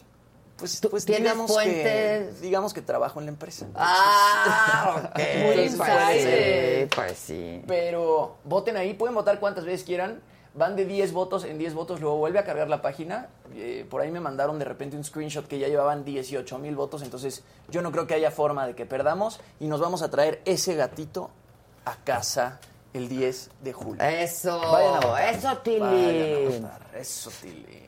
pues, ¿Tú pues digamos que digamos que trabajo en la empresa. Ah, ok. Muy pues sí, pues sí. Pero voten ahí, pueden votar cuantas veces quieran. Van de 10 votos en 10 votos, luego vuelve a cargar la página. Eh, por ahí me mandaron de repente un screenshot que ya llevaban 18 mil votos, entonces yo no creo que haya forma de que perdamos y nos vamos a traer ese gatito a casa el 10 de julio. Eso, Vayan a votar. eso, Tili. Vayan a votar, eso, Tili.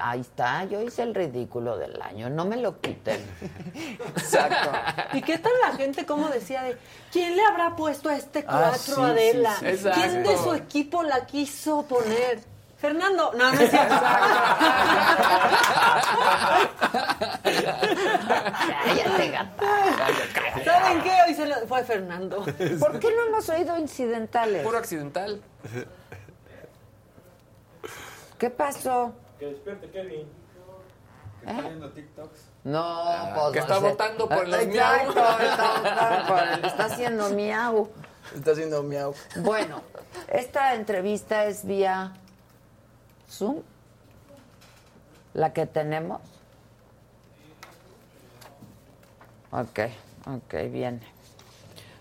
Ahí está, yo hice el ridículo del año, no me lo quiten. Exacto. ¿Y qué tal la gente cómo decía de quién le habrá puesto a este Ah, cuatro sí, Adela? sí. ¿Quién de su equipo la quiso poner? Fernando, no, no es cierto. Cállate, gata. ¿Saben qué? Hoy se lo... fue Fernando. ¿Por qué no hemos oído incidentales? Puro accidental. ¿Qué pasó? Que despierte Kevin. Que está viendo TikToks. No, pues que no está sé. votando por los Exacto, miau. Está, votando por- está haciendo miau. Está haciendo miau. Bueno, esta entrevista es vía Zoom. La que tenemos. Ok, ok, bien.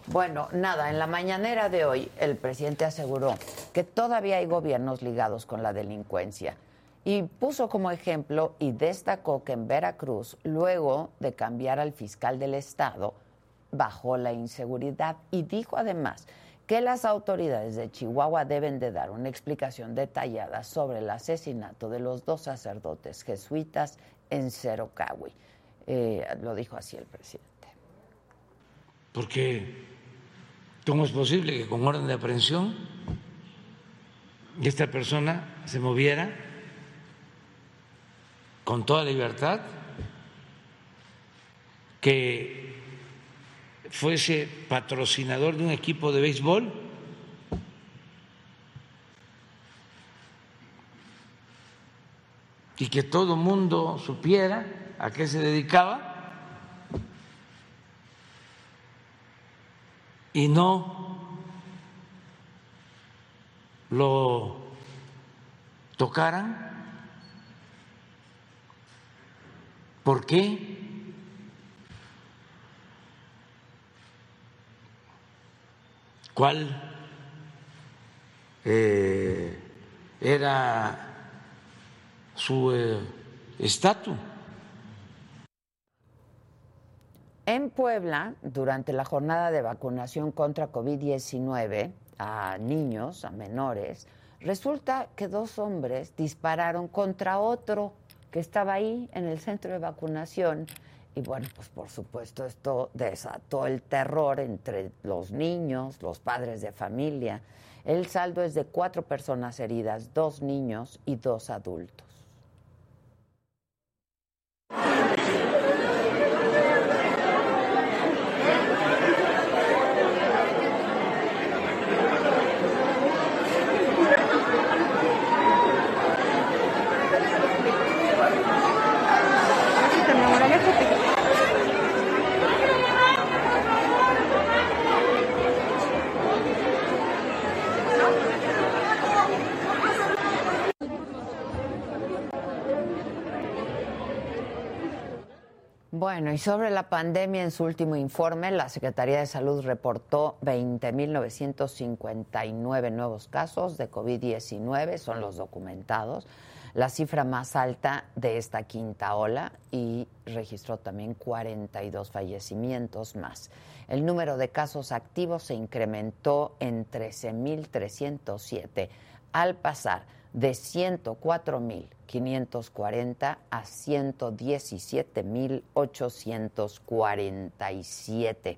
Bueno, nada, en la mañanera de hoy el presidente aseguró que todavía hay gobiernos ligados con la delincuencia y puso como ejemplo y destacó que en Veracruz, luego de cambiar al fiscal del estado, bajó la inseguridad y dijo además que las autoridades de Chihuahua deben de dar una explicación detallada sobre el asesinato de los dos sacerdotes jesuitas en Cerocahui. Eh, lo dijo así el presidente. porque ¿cómo es posible que con orden de aprehensión esta persona se moviera con toda libertad, que fuese patrocinador de un equipo de béisbol? y que todo mundo supiera a qué se dedicaba y no lo tocaran? ¿Por qué? ¿Cuál eh, era su eh, estatus? En Puebla, durante la jornada de vacunación contra COVID-19 a niños, a menores, resulta que dos hombres dispararon contra otro que estaba ahí en el centro de vacunación. Y bueno, pues por supuesto esto desató el terror entre los niños, los padres de familia. El saldo es de cuatro personas heridas, dos niños y dos adultos. Bueno, y sobre la pandemia, en su último informe, la Secretaría de Salud reportó 20.959 nuevos casos de COVID-19, son los documentados, la cifra más alta de esta quinta ola y registró también 42 fallecimientos más. El número de casos activos se incrementó en 13.307 al pasar de 104.540 a 117.847.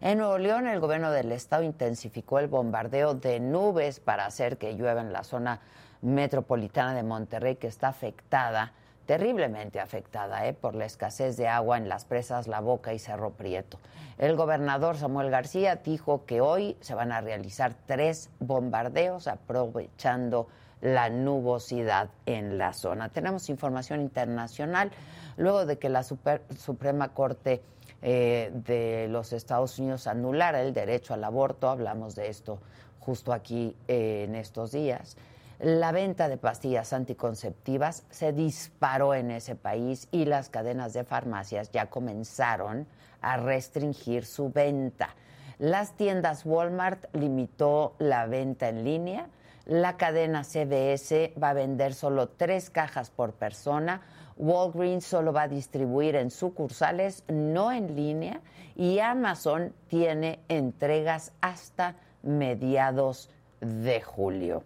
En Nuevo León, el gobierno del estado intensificó el bombardeo de nubes para hacer que llueva en la zona metropolitana de Monterrey, que está afectada, terriblemente afectada, ¿eh? por la escasez de agua en las presas La Boca y Cerro Prieto. El gobernador Samuel García dijo que hoy se van a realizar tres bombardeos aprovechando la nubosidad en la zona. Tenemos información internacional luego de que la Suprema Corte eh, de los Estados Unidos anulara el derecho al aborto, hablamos de esto justo aquí eh, en estos días. La venta de pastillas anticonceptivas se disparó en ese país y las cadenas de farmacias ya comenzaron a restringir su venta. Las tiendas Walmart limitó la venta en línea la cadena CBS va a vender solo tres cajas por persona. Walgreens solo va a distribuir en sucursales, no en línea. Y Amazon tiene entregas hasta mediados de julio.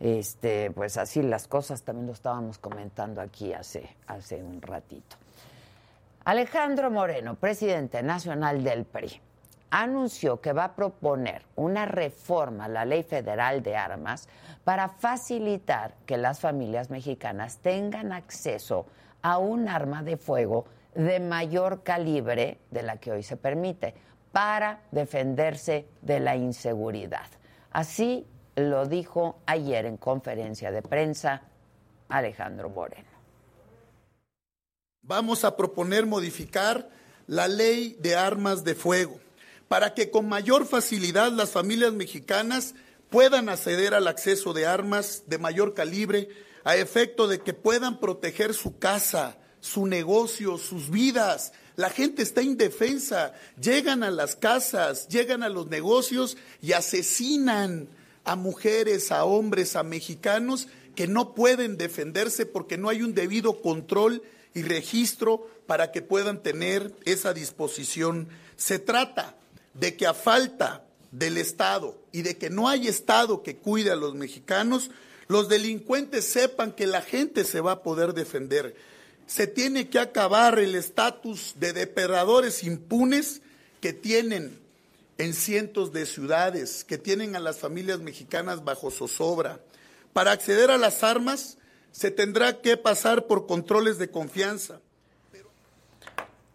Este, pues así las cosas también lo estábamos comentando aquí hace, hace un ratito. Alejandro Moreno, presidente nacional del PRI anunció que va a proponer una reforma a la ley federal de armas para facilitar que las familias mexicanas tengan acceso a un arma de fuego de mayor calibre de la que hoy se permite para defenderse de la inseguridad. Así lo dijo ayer en conferencia de prensa Alejandro Moreno. Vamos a proponer modificar la ley de armas de fuego para que con mayor facilidad las familias mexicanas puedan acceder al acceso de armas de mayor calibre a efecto de que puedan proteger su casa, su negocio, sus vidas. La gente está indefensa, llegan a las casas, llegan a los negocios y asesinan a mujeres, a hombres, a mexicanos que no pueden defenderse porque no hay un debido control y registro para que puedan tener esa disposición. Se trata de que a falta del Estado y de que no hay Estado que cuide a los mexicanos, los delincuentes sepan que la gente se va a poder defender. Se tiene que acabar el estatus de depredadores impunes que tienen en cientos de ciudades que tienen a las familias mexicanas bajo zozobra. Para acceder a las armas se tendrá que pasar por controles de confianza.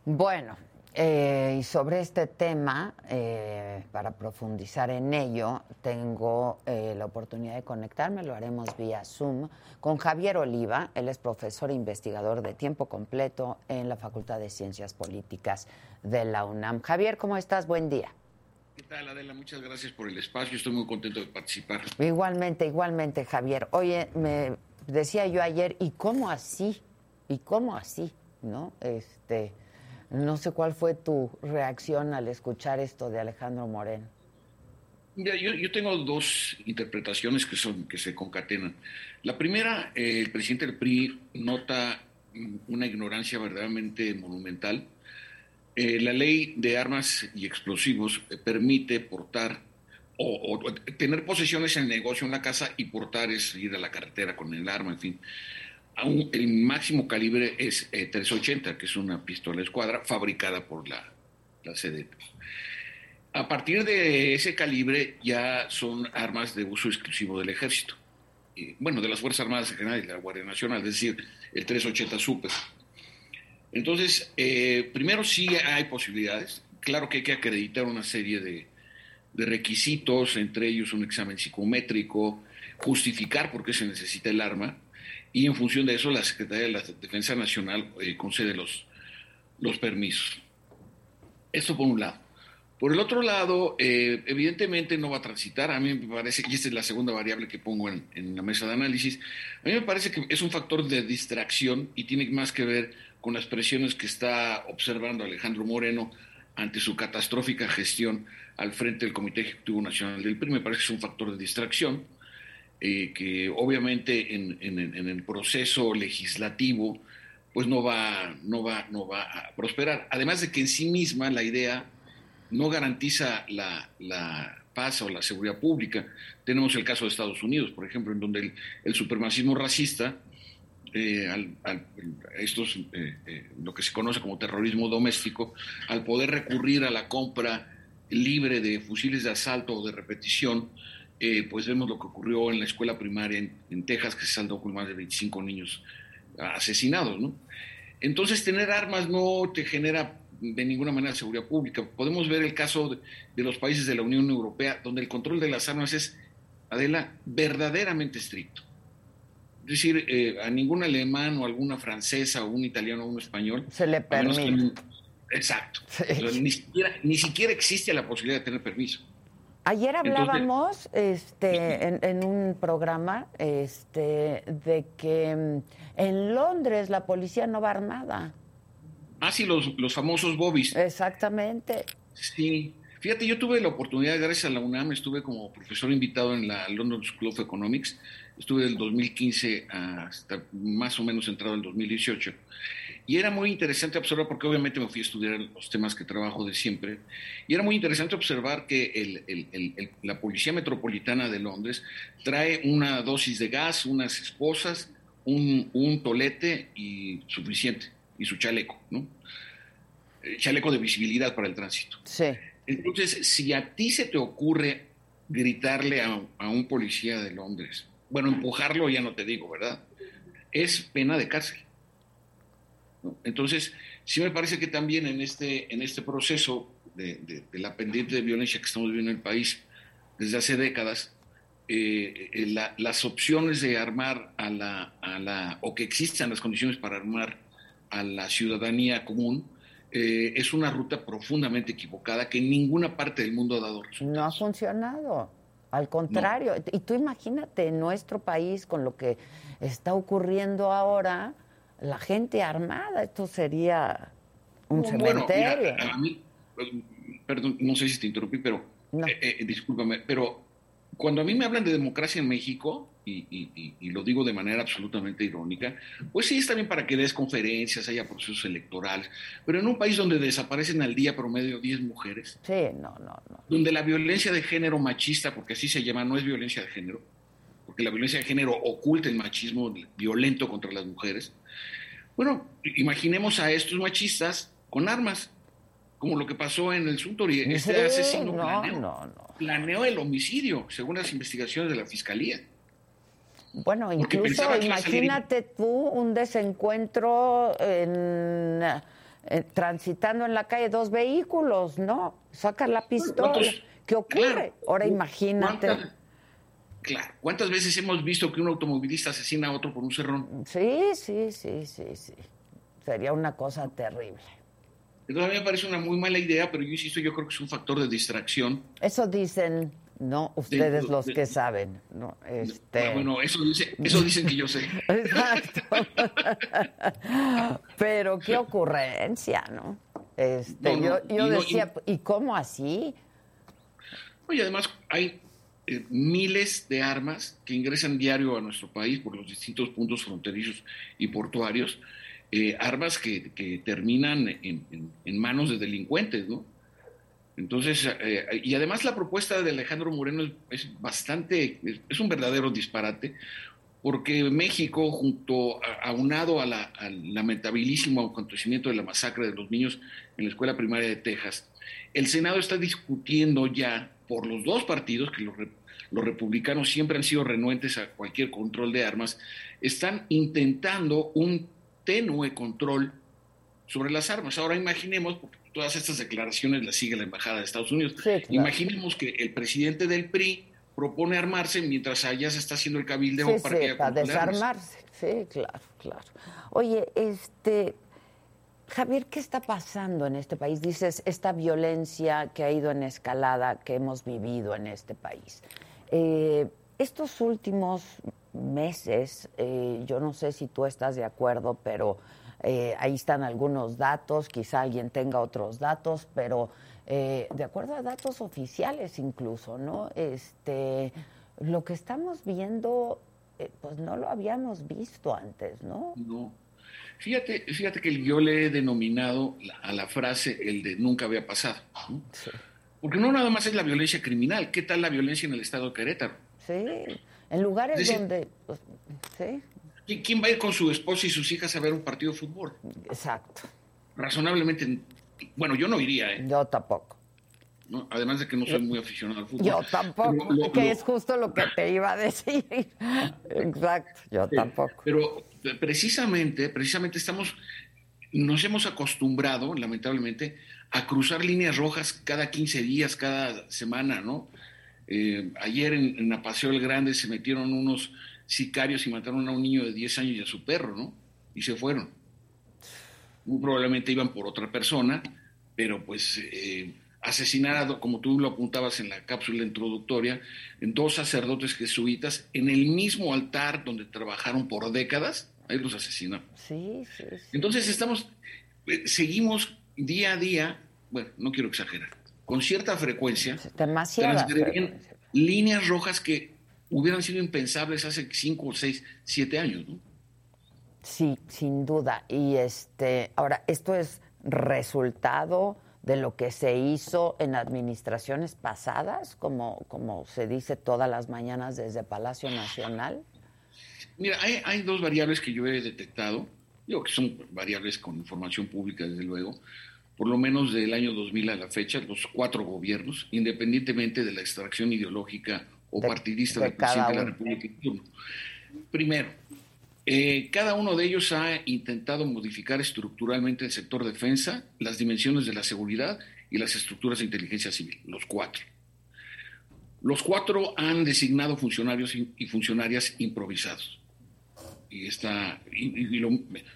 Bueno, eh, y sobre este tema, eh, para profundizar en ello, tengo eh, la oportunidad de conectarme, lo haremos vía Zoom, con Javier Oliva. Él es profesor e investigador de tiempo completo en la Facultad de Ciencias Políticas de la UNAM. Javier, ¿cómo estás? Buen día. ¿Qué tal, Adela? Muchas gracias por el espacio. Estoy muy contento de participar. Igualmente, igualmente, Javier. Oye, me decía yo ayer, ¿y cómo así? ¿Y cómo así? ¿No? Este no sé cuál fue tu reacción al escuchar esto de Alejandro Moreno. Mira, yo, yo, tengo dos interpretaciones que, son, que se concatenan. La primera, eh, el presidente del PRI nota una ignorancia verdaderamente monumental. Eh, la ley de armas y explosivos permite portar o, o, tener posesiones en el negocio, en la casa, y portar es ir a la carretera con el arma, en fin el máximo calibre es 380, eh, que es una pistola escuadra fabricada por la, la A partir de ese calibre ya son armas de uso exclusivo del ejército. bueno, de las Fuerzas Armadas en general y la Guardia Nacional, es decir, el 380 Super. Entonces, eh, primero sí hay posibilidades. Claro que hay que acreditar una serie de requisitos, entre ellos un examen psicométrico, justificar por qué se necesita el arma y en función de eso la Secretaría de la Defensa Nacional eh, concede los, los permisos. Esto por un lado. Por el otro lado, eh, evidentemente no va a transitar. A mí me parece, y esta es la segunda variable que pongo en, en, la mesa de análisis, a mí me parece que es un factor de distracción y tiene más que ver con las presiones que está observando Alejandro Moreno ante su catastrófica gestión al frente del Comité Ejecutivo Nacional del PRI. Me parece que es un factor de distracción. Eh, que obviamente en, el proceso legislativo pues no va, no, va, no va a prosperar. Además de que en sí misma la idea no garantiza la, paz o la seguridad pública. Tenemos el caso de Estados Unidos, por ejemplo, en donde el, supremacismo racista, eh, estos, eh, lo que se conoce como terrorismo doméstico, al poder recurrir a la compra libre de fusiles de asalto o de repetición, eh, pues vemos lo que ocurrió en la escuela primaria en, Texas, que se saldó con más de 25 niños asesinados, ¿no? Entonces, tener armas no te genera de ninguna manera seguridad pública. Podemos ver el caso de, los países de la Unión Europea, donde el control de las armas es, Adela, verdaderamente estricto. Es decir, eh, a ningún alemán o alguna francesa o un italiano o un español. Se le permite. exacto. Ni, siquiera, ni siquiera existe la posibilidad de tener permiso. Ayer hablábamos este, en, un programa este, de que mm, en Londres la policía no va armada. Ah, sí, los, los famosos bobbies. Exactamente. Sí. Fíjate, yo tuve la oportunidad, gracias a la UNAM, estuve como profesor invitado en la London School of Economics. Estuve del 2015 hasta más o menos entrado el 2018. Y era muy interesante observar, porque obviamente me fui a estudiar los temas que trabajo de siempre, y era muy interesante observar que el, la Policía Metropolitana de Londres trae una dosis de gas, unas esposas, un, un tolete y suficiente, y su chaleco, ¿no? Eh, chaleco de visibilidad para el tránsito. Sí. Entonces, si a ti se te ocurre gritarle a, a un policía de Londres, bueno, empujarlo ya no te digo, ¿verdad? Es pena de cárcel. Entonces, sí me parece que también en este, en este proceso de, la pendiente de violencia que estamos viviendo en el país desde hace décadas, eh, eh, las opciones de armar a la, a la, o que existan las condiciones para armar a la ciudadanía común, eh, es una ruta profundamente equivocada que en ninguna parte del mundo ha dado resultados. No ha funcionado. Al contrario, y tú imagínate en nuestro país con lo que está ocurriendo ahora, la gente armada. Esto sería un cementerio. a mí, pues, perdón, no sé si te interrumpí, pero eh, eh, discúlpame, pero cuando a mí me hablan de democracia en México, y, lo digo de manera absolutamente irónica, pues sí está bien para que des conferencias, haya procesos electorales, pero en un país donde desaparecen al día promedio 10 mujeres, sí, no, no, no. donde la violencia de género machista, porque así se llama, no es violencia de género, porque la violencia de género oculta el machismo violento contra las mujeres, bueno, imaginemos a estos machistas con armas. como lo que pasó en el Suntory. Sí, Este asesino no, planeó, no, no. planeó el homicidio, según las investigaciones de la fiscalía. Bueno, Porque incluso salir- imagínate tú un desencuentro en, eh, transitando en la calle dos vehículos, ¿no? Sacas la pistola. ¿cuántos- ¿Qué ocurre? Claro. Ahora imagínate. ¿Cuántas- Claro, ¿cuántas veces hemos visto que un automovilista asesina a otro por un cerrón? Sí, sí, sí, sí, sí. Sería una cosa terrible. Entonces a mí me parece una muy mala idea, pero yo insisto, yo creo que es un factor de distracción. Eso dicen, no, ustedes De- los de- que saben, ¿no? Este... Bueno, eso, dice- eso dicen que yo sé. Exacto. Pero qué ocurrencia, ¿no? Este, No, no, yo, y no, y- decía, ¿y cómo así? Oye, además hay eh, miles de armas que ingresan diario a nuestro país por los distintos puntos fronterizos y portuarios, eh, armas que, que terminan en, manos de delincuentes, ¿no? Entonces, eh, y además la propuesta de Alejandro Moreno es, es bastante, es un verdadero disparate, porque México, junto a, aunado a la- al lamentabilísimo acontecimiento de la masacre de los niños en la escuela primaria de Texas, el Senado está discutiendo ya por los dos partidos, que los, los republicanos siempre han sido renuentes a cualquier control de armas, están intentando un tenue control sobre las armas. Ahora imaginemos, porque todas estas declaraciones las sigue la Embajada de Estados Unidos, imaginemos que el presidente del PRI propone armarse mientras allá se está haciendo el cabildeo Sí, para sí, que para desarmarse. Sí, claro, claro. Oye, este, Javier, ¿qué está pasando en este país? Dices, esta violencia que ha ido en escalada que hemos vivido en este país. Eh, estos últimos meses, eh, yo no sé si tú estás de acuerdo, pero eh, ahí están algunos datos, quizá alguien tenga otros datos, pero eh, de acuerdo a datos oficiales incluso, ¿no? Este, lo que estamos viendo, eh, pues no lo habíamos visto antes, ¿no? No. Fíjate, fíjate que yo le he denominado a la frase el de nunca había pasado. ¿no? Porque no nada más es la violencia criminal, ¿qué tal la violencia en el estado de Querétaro? Sí, en lugares decir- donde, pues, sí, ¿Qui- ¿Quién va a ir con su esposa y sus hijas a ver un partido de fútbol? exacto. Razonablemente, bueno, yo no iría, ¿eh? Yo tampoco. ¿no? Además de que no soy muy aficionado al fútbol. Yo tampoco, lo- que es justo lo que te iba a decir. Exacto, yo tampoco. Pero precisamente, precisamente estamos, nos hemos acostumbrado, lamentablemente, a cruzar líneas rojas cada 15 días, cada semana, ¿no? Eh, ayer en, en Apaseo el Grande se metieron unos sicarios y mataron a un niño de 10 años y a su perro, ¿no? Y se fueron. Muy probablemente iban por otra persona, pero pues eh, asesinar, a do- como tú lo apuntabas en la cápsula introductoria, en dos sacerdotes jesuitas en el mismo altar donde trabajaron por décadas, ahí los asesinaron. Sí, sí, sí. Entonces estamos, eh, seguimos día a día, bueno, no quiero exagerar, con cierta frecuencia, Demasiada líneas rojas que hubieran sido impensables hace cinco, seis, siete años, ¿no? Sí, sin duda. Y este, ahora, esto es resultado de lo que se hizo en administraciones pasadas, como, como se dice todas las mañanas desde Palacio Nacional. Mira, hay, hay dos variables que yo he detectado, digo que son variables con información pública, desde luego, por lo menos del año 2000 a la fecha, los cuatro gobiernos, independientemente de la extracción ideológica o De- partidista de del presidente de la. República. Primero, eh, cada uno de ellos ha intentado modificar estructuralmente el sector defensa, las dimensiones de la seguridad y las estructuras de inteligencia civil, los cuatro. Los cuatro han designado funcionarios y funcionarias improvisados. Y está, y- y- lo-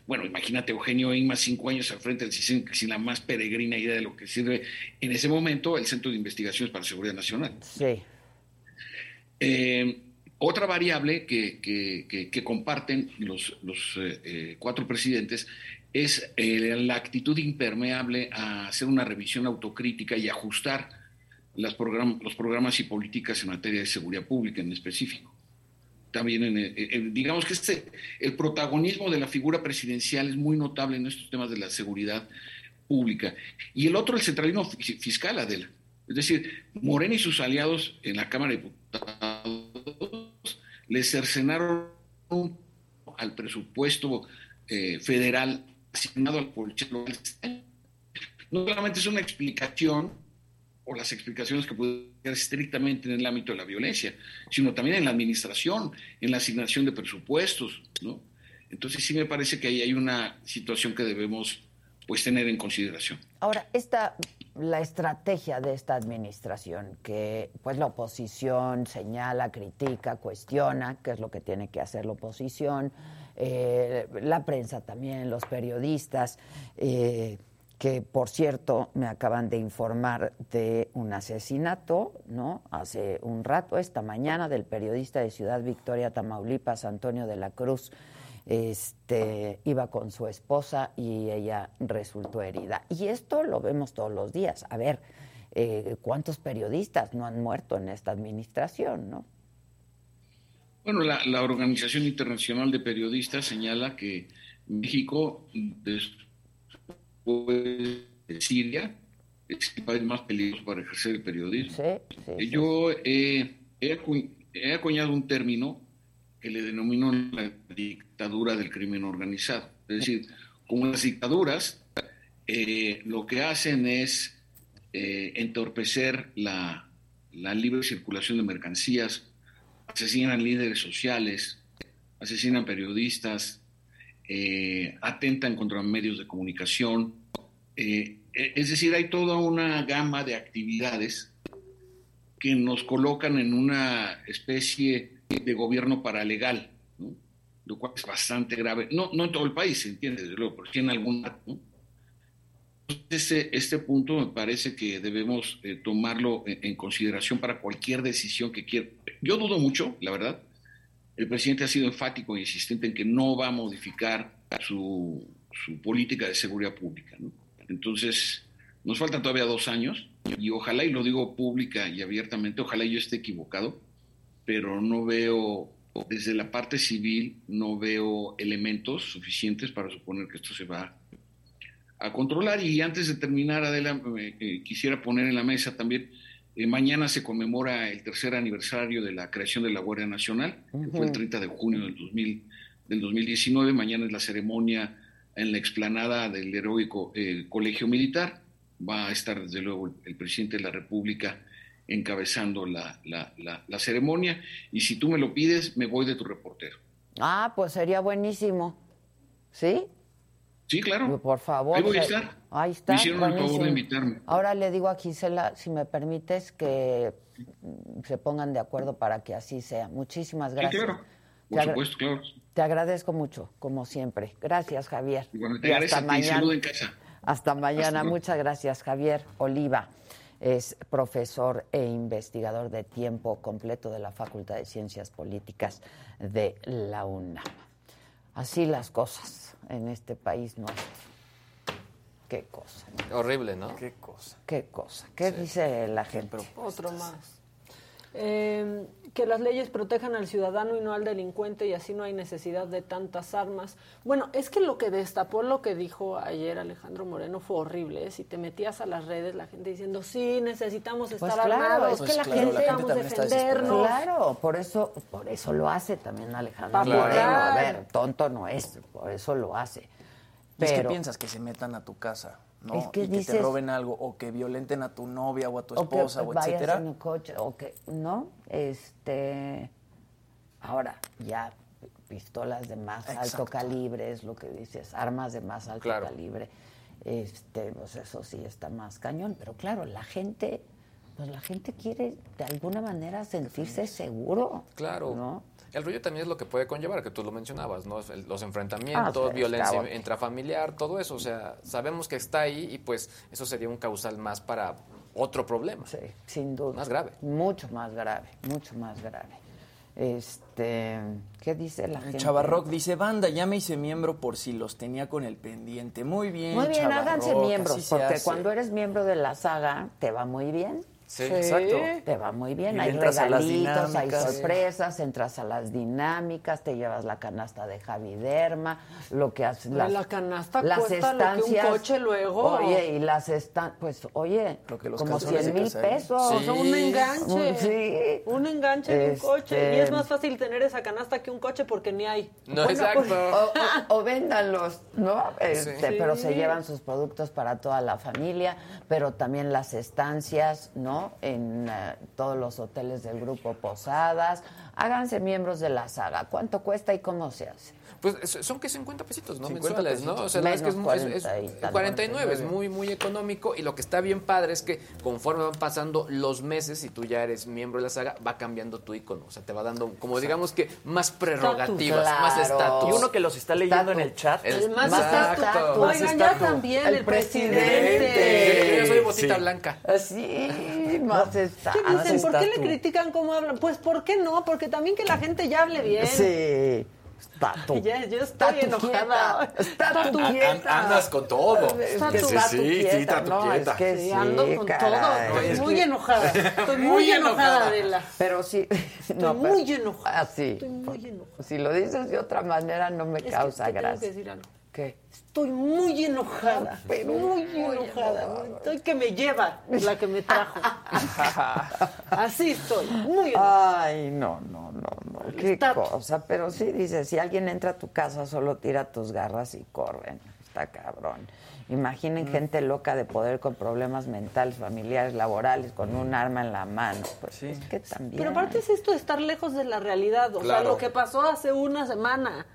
bueno, imagínate Eugenio Inma, cinco años al frente del CISEN, sin la más peregrina idea de lo que sirve en ese momento el Centro de Investigaciones para la Seguridad Nacional. Sí. Eh, otra variable que, comparten los, los, eh, eh, cuatro presidentes es eh, la actitud impermeable a hacer una revisión autocrítica y ajustar los programas y políticas en materia de seguridad pública en específico. También, eh, digamos que este, el protagonismo de la figura presidencial es muy notable en estos temas de la seguridad pública. Y el otro, el centralismo fi- fiscal, Adela. Es decir, Morena y sus aliados en la Cámara de Diputados le cercenaron al presupuesto eh, federal asignado al local no solamente es una explicación o las explicaciones que pueden ser estrictamente en el ámbito de la violencia, sino también en la administración, en la asignación de presupuestos, ¿no? Entonces sí me parece que ahí hay una situación que debemos pues tener en consideración. Ahora, esta, la estrategia de esta administración, que pues la oposición señala, critica, cuestiona, que es lo que tiene que hacer la oposición, eh, la prensa también, los periodistas, eh, que por cierto me acaban de informar de un asesinato, ¿no? Hace un rato, esta mañana, del periodista de Ciudad Victoria, Tamaulipas, Antonio de la Cruz este, iba con su esposa y ella resultó herida. Y esto lo vemos todos los días. A ver, eh, ¿cuántos periodistas no han muerto en esta administración, no? Bueno, la, la Organización Internacional de Periodistas señala que México, después de Siria, es el país más peligroso para ejercer el periodismo. Sí, sí, Yo acu- he acuñado un término que le denomino la dictadura del crimen organizado. Es decir, como las dictaduras, eh, lo que hacen es eh, entorpecer la, la libre circulación de mercancías, asesinan líderes sociales, asesinan periodistas, eh, atentan contra medios de comunicación. eh, es decir, hay toda una gama de actividades que nos colocan en una especie de gobierno paralegal, ¿no? lo cual es bastante grave. No, no en todo el país, se entiende, desde luego, pero en algún. ¿no? Este, este punto me parece que debemos eh, tomarlo en, consideración para cualquier decisión que quiera. Yo dudo mucho, la verdad. El presidente ha sido enfático e insistente en que no va a modificar su, su política de seguridad pública. Entonces, nos faltan todavía dos años y ojalá, y lo digo pública y abiertamente, ojalá yo esté equivocado, pero no veo, desde la parte civil, no veo elementos suficientes para suponer que esto se va a controlar. Y antes de terminar, Adela, eh, quisiera poner en la mesa también, eh, mañana se conmemora el tercer aniversario de la creación de la Guardia Nacional, que fue el 30 de junio del, 2000, del 2019, mañana es la ceremonia en la explanada del heroico eh, Colegio Militar, va a estar desde luego el, el presidente de la República encabezando la, la, la, la ceremonia, y si tú me lo pides, me voy de tu reportero. Ah, pues sería buenísimo. ¿Sí? Sí, claro. Por favor. Ahí voy a estar. Ahí está. Me hicieron el favor de invitarme. Ahora le digo a Gisela, si me permites, que se pongan de acuerdo para que así sea. Muchísimas Sí, gracias. claro. Te Por supuesto, claro. Te agradezco mucho, como siempre. Gracias, Javier. Y en casa. Hasta mañana. Hasta luego. Muchas gracias, Javier Oliva. Es profesor e investigador de tiempo completo de la Facultad de Ciencias Políticas de la UNAM. Así las cosas en este país nuestro. Qué cosa. Horrible, ¿no? Qué cosa. Qué cosa. ¿Qué dice la gente? Otro más. Eh, que las leyes protejan al ciudadano y no al delincuente y así no hay necesidad de tantas armas. Bueno, es que lo que destapó lo que dijo ayer Alejandro Moreno fue horrible. ¿eh? Si te metías a las redes, la gente diciendo, sí, necesitamos estar Pues claro, armados, es que la gente, necesitamos defendernos. Claro, por eso, por eso lo hace también Alejandro Claro. Moreno. A ver, tonto no es, por eso lo hace. ¿Y es que Pero piensas que se metan a tu casa, ¿no? Es que y que te roben algo, o que violenten a tu novia o a tu o que esposa, o etcétera. en un coche, o que no, este, ahora ya pistolas de más alto calibre es lo que dices, armas de más alto Claro. calibre, este, pues eso sí está más cañón, pero claro, la gente, pues la gente quiere de alguna manera sentirse seguro, Claro. ¿no? El rollo también es lo que puede conllevar, que tú lo mencionabas, ¿no? El- Los enfrentamientos, Ah, sí, violencia intrafamiliar, todo eso. O sea, sabemos que está ahí y pues eso sería un causal más para otro problema. Sí, sin duda. Más grave. Mucho más grave, mucho más grave. Este, ¿qué dice la gente? Chavarroc dice, banda, ya me hice miembro por si los tenía con el pendiente. Muy bien, Muy bien, Chavarroc, háganse miembros, porque cuando eres miembro de la saga te va muy bien. Sí, exacto. Te va muy bien. Y hay las regalitos, hay sorpresas, entras a las dinámicas, te llevas la canasta de Javi Derma, lo que hace Pero la canasta cuesta lo que un coche luego. Oye, y las están, pues, oye, Lo que los como calzones 100 de mil pesos. O sea, un enganche. Sí. Un enganche de un Este- coche. Y es más fácil tener esa canasta que un coche porque ni hay. No, Bueno, exacto. pues, o, o- o véndanlos, ¿no? Este, Sí. Pero se Sí. llevan sus productos para toda la familia, pero también las estancias, ¿no? En eh, todos los hoteles del grupo Posadas. Háganse miembros de la saga. ¿Cuánto cuesta y cómo se hace? Pues es- son que 50 pesitos, ¿no? 50 Mensuales, ¿no? O sea, verdad es que es, Menos muy- es- 40 y es tal, 49, es 49. muy, muy económico. Y lo que está bien padre es que conforme van pasando los meses y tú ya eres miembro de la saga, va cambiando tu icono. O sea, te va dando, como digamos que, más prerrogativas, más Claro. estatus. Y uno que los está leyendo en el chat. El El más estatus. Oigan, ya también El el, presidente. presidente. Yo, yo soy botita blanca. Sí, más estatus. ¿Qué dicen? ¿Por qué le critican cómo hablan? Pues, ¿por qué no? Porque también que la gente ya hable bien. Sí. Está tú. Ya, yo Está estoy tú enojada. quieta. Está tú An- quieta. andas con todo. Está Sí, tú- sí, Está sí, está tú no, quieta. es que Sí, sí, ando con caray. todo. Es Estoy muy enojada. Estoy muy, Muy enojada. Adela. Pero sí. Estoy no, pero- muy enojada. Ah, sí. Estoy muy enojada. Si lo dices de otra manera no me causa gracia. decir algo. ¿Qué? Estoy muy enojada. muy, enojada. Estoy que me lleva la que me trajo. Así estoy. Muy enojada. Ay, no, no, no, no. Qué Está- cosa. Pero sí dice, si alguien entra a tu casa, solo tira tus garras y corren. Está cabrón. Imaginen Mm. gente loca de poder con problemas mentales, familiares, laborales, con un arma en la mano. Pues es que también. Pero aparte es esto de estar lejos de la realidad. O sea, lo que pasó hace una semana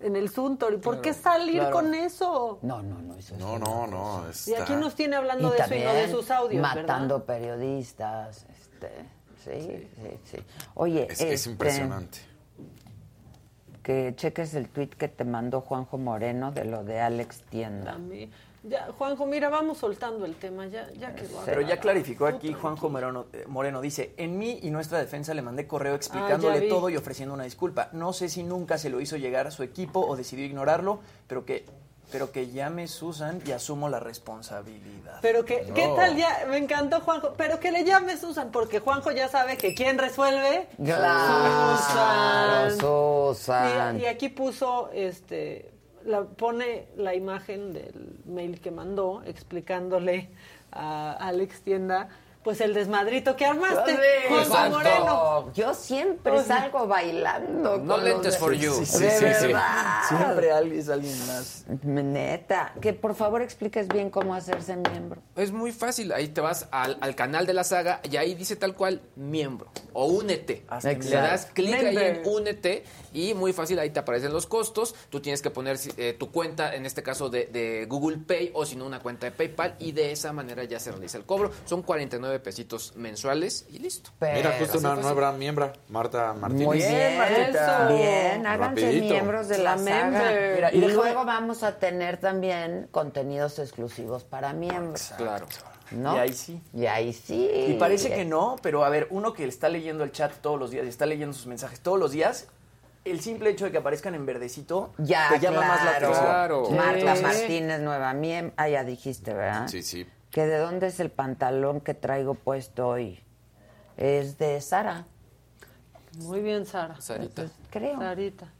en el Suntory. ¿Por qué salir claro. con eso? No, no, no. Eso No, no, no. Y aquí nos tiene hablando Y de eso y no de sus audios, matando ¿verdad? periodistas. Este, sí, sí, sí, Oye, Es, es este, impresionante. Que cheques el tweet que te mandó Juanjo Moreno de lo de Alex Tienda. A mí- Ya, Juanjo, mira, vamos soltando el tema. Ya, ya quedó. Pero ya clarificó aquí Juanjo Moreno, eh, Moreno, dice, en mí y nuestra defensa le mandé correo Ah, explicándole todo y ofreciendo una disculpa. No sé si nunca se lo hizo llegar a su equipo o decidió ignorarlo, pero que, pero que llame Susan y asumo la responsabilidad. Pero que, ¿qué tal ya? Me encantó Juanjo. Pero que le llame Susan, porque Juanjo ya sabe que ¿quién resuelve? Claro, Susan. Susan. Y, y aquí puso, este, la, pone la imagen del mail que mandó explicándole a Alex Tienda, pues el desmadrito que armaste, Juanjo Exacto. Moreno. Yo siempre O sea, salgo bailando. No lentes for you. De Sí, sí. Siempre alguien es alguien más. Neta. Que por favor expliques bien cómo hacerse miembro. Es muy fácil, ahí te vas al, al canal de la saga y ahí dice tal cual miembro o únete. Le das clic ahí en únete y muy fácil ahí te aparecen los costos. Tú tienes que poner eh, tu cuenta, en este caso de, de Google Pay o si no una cuenta de PayPal y de esa manera ya se realiza el cobro. Son 49 pesitos mensuales y listo. Mira, justo una Fácil. nueva miembra, Marta Martínez. Muy bien, Martita. Bien, háganse Rapidito. miembros de la, La saga. member. Mira, y luego vamos a tener también contenidos exclusivos para miembros. Claro. ¿No? Y ahí sí. Y ahí sí. Y parece que no, pero a ver, uno que está leyendo el chat todos los días y está leyendo sus mensajes todos los días, el simple hecho de que aparezcan en verdecito Ya, te llama más la atención. Claro. Marta Sí. Martínez, nueva miembro. Ah, ya dijiste, ¿verdad? Sí, sí. Que de dónde es el pantalón que traigo puesto hoy. Es de Sara, Muy bien, Sara. Sarita. creo. Sarita.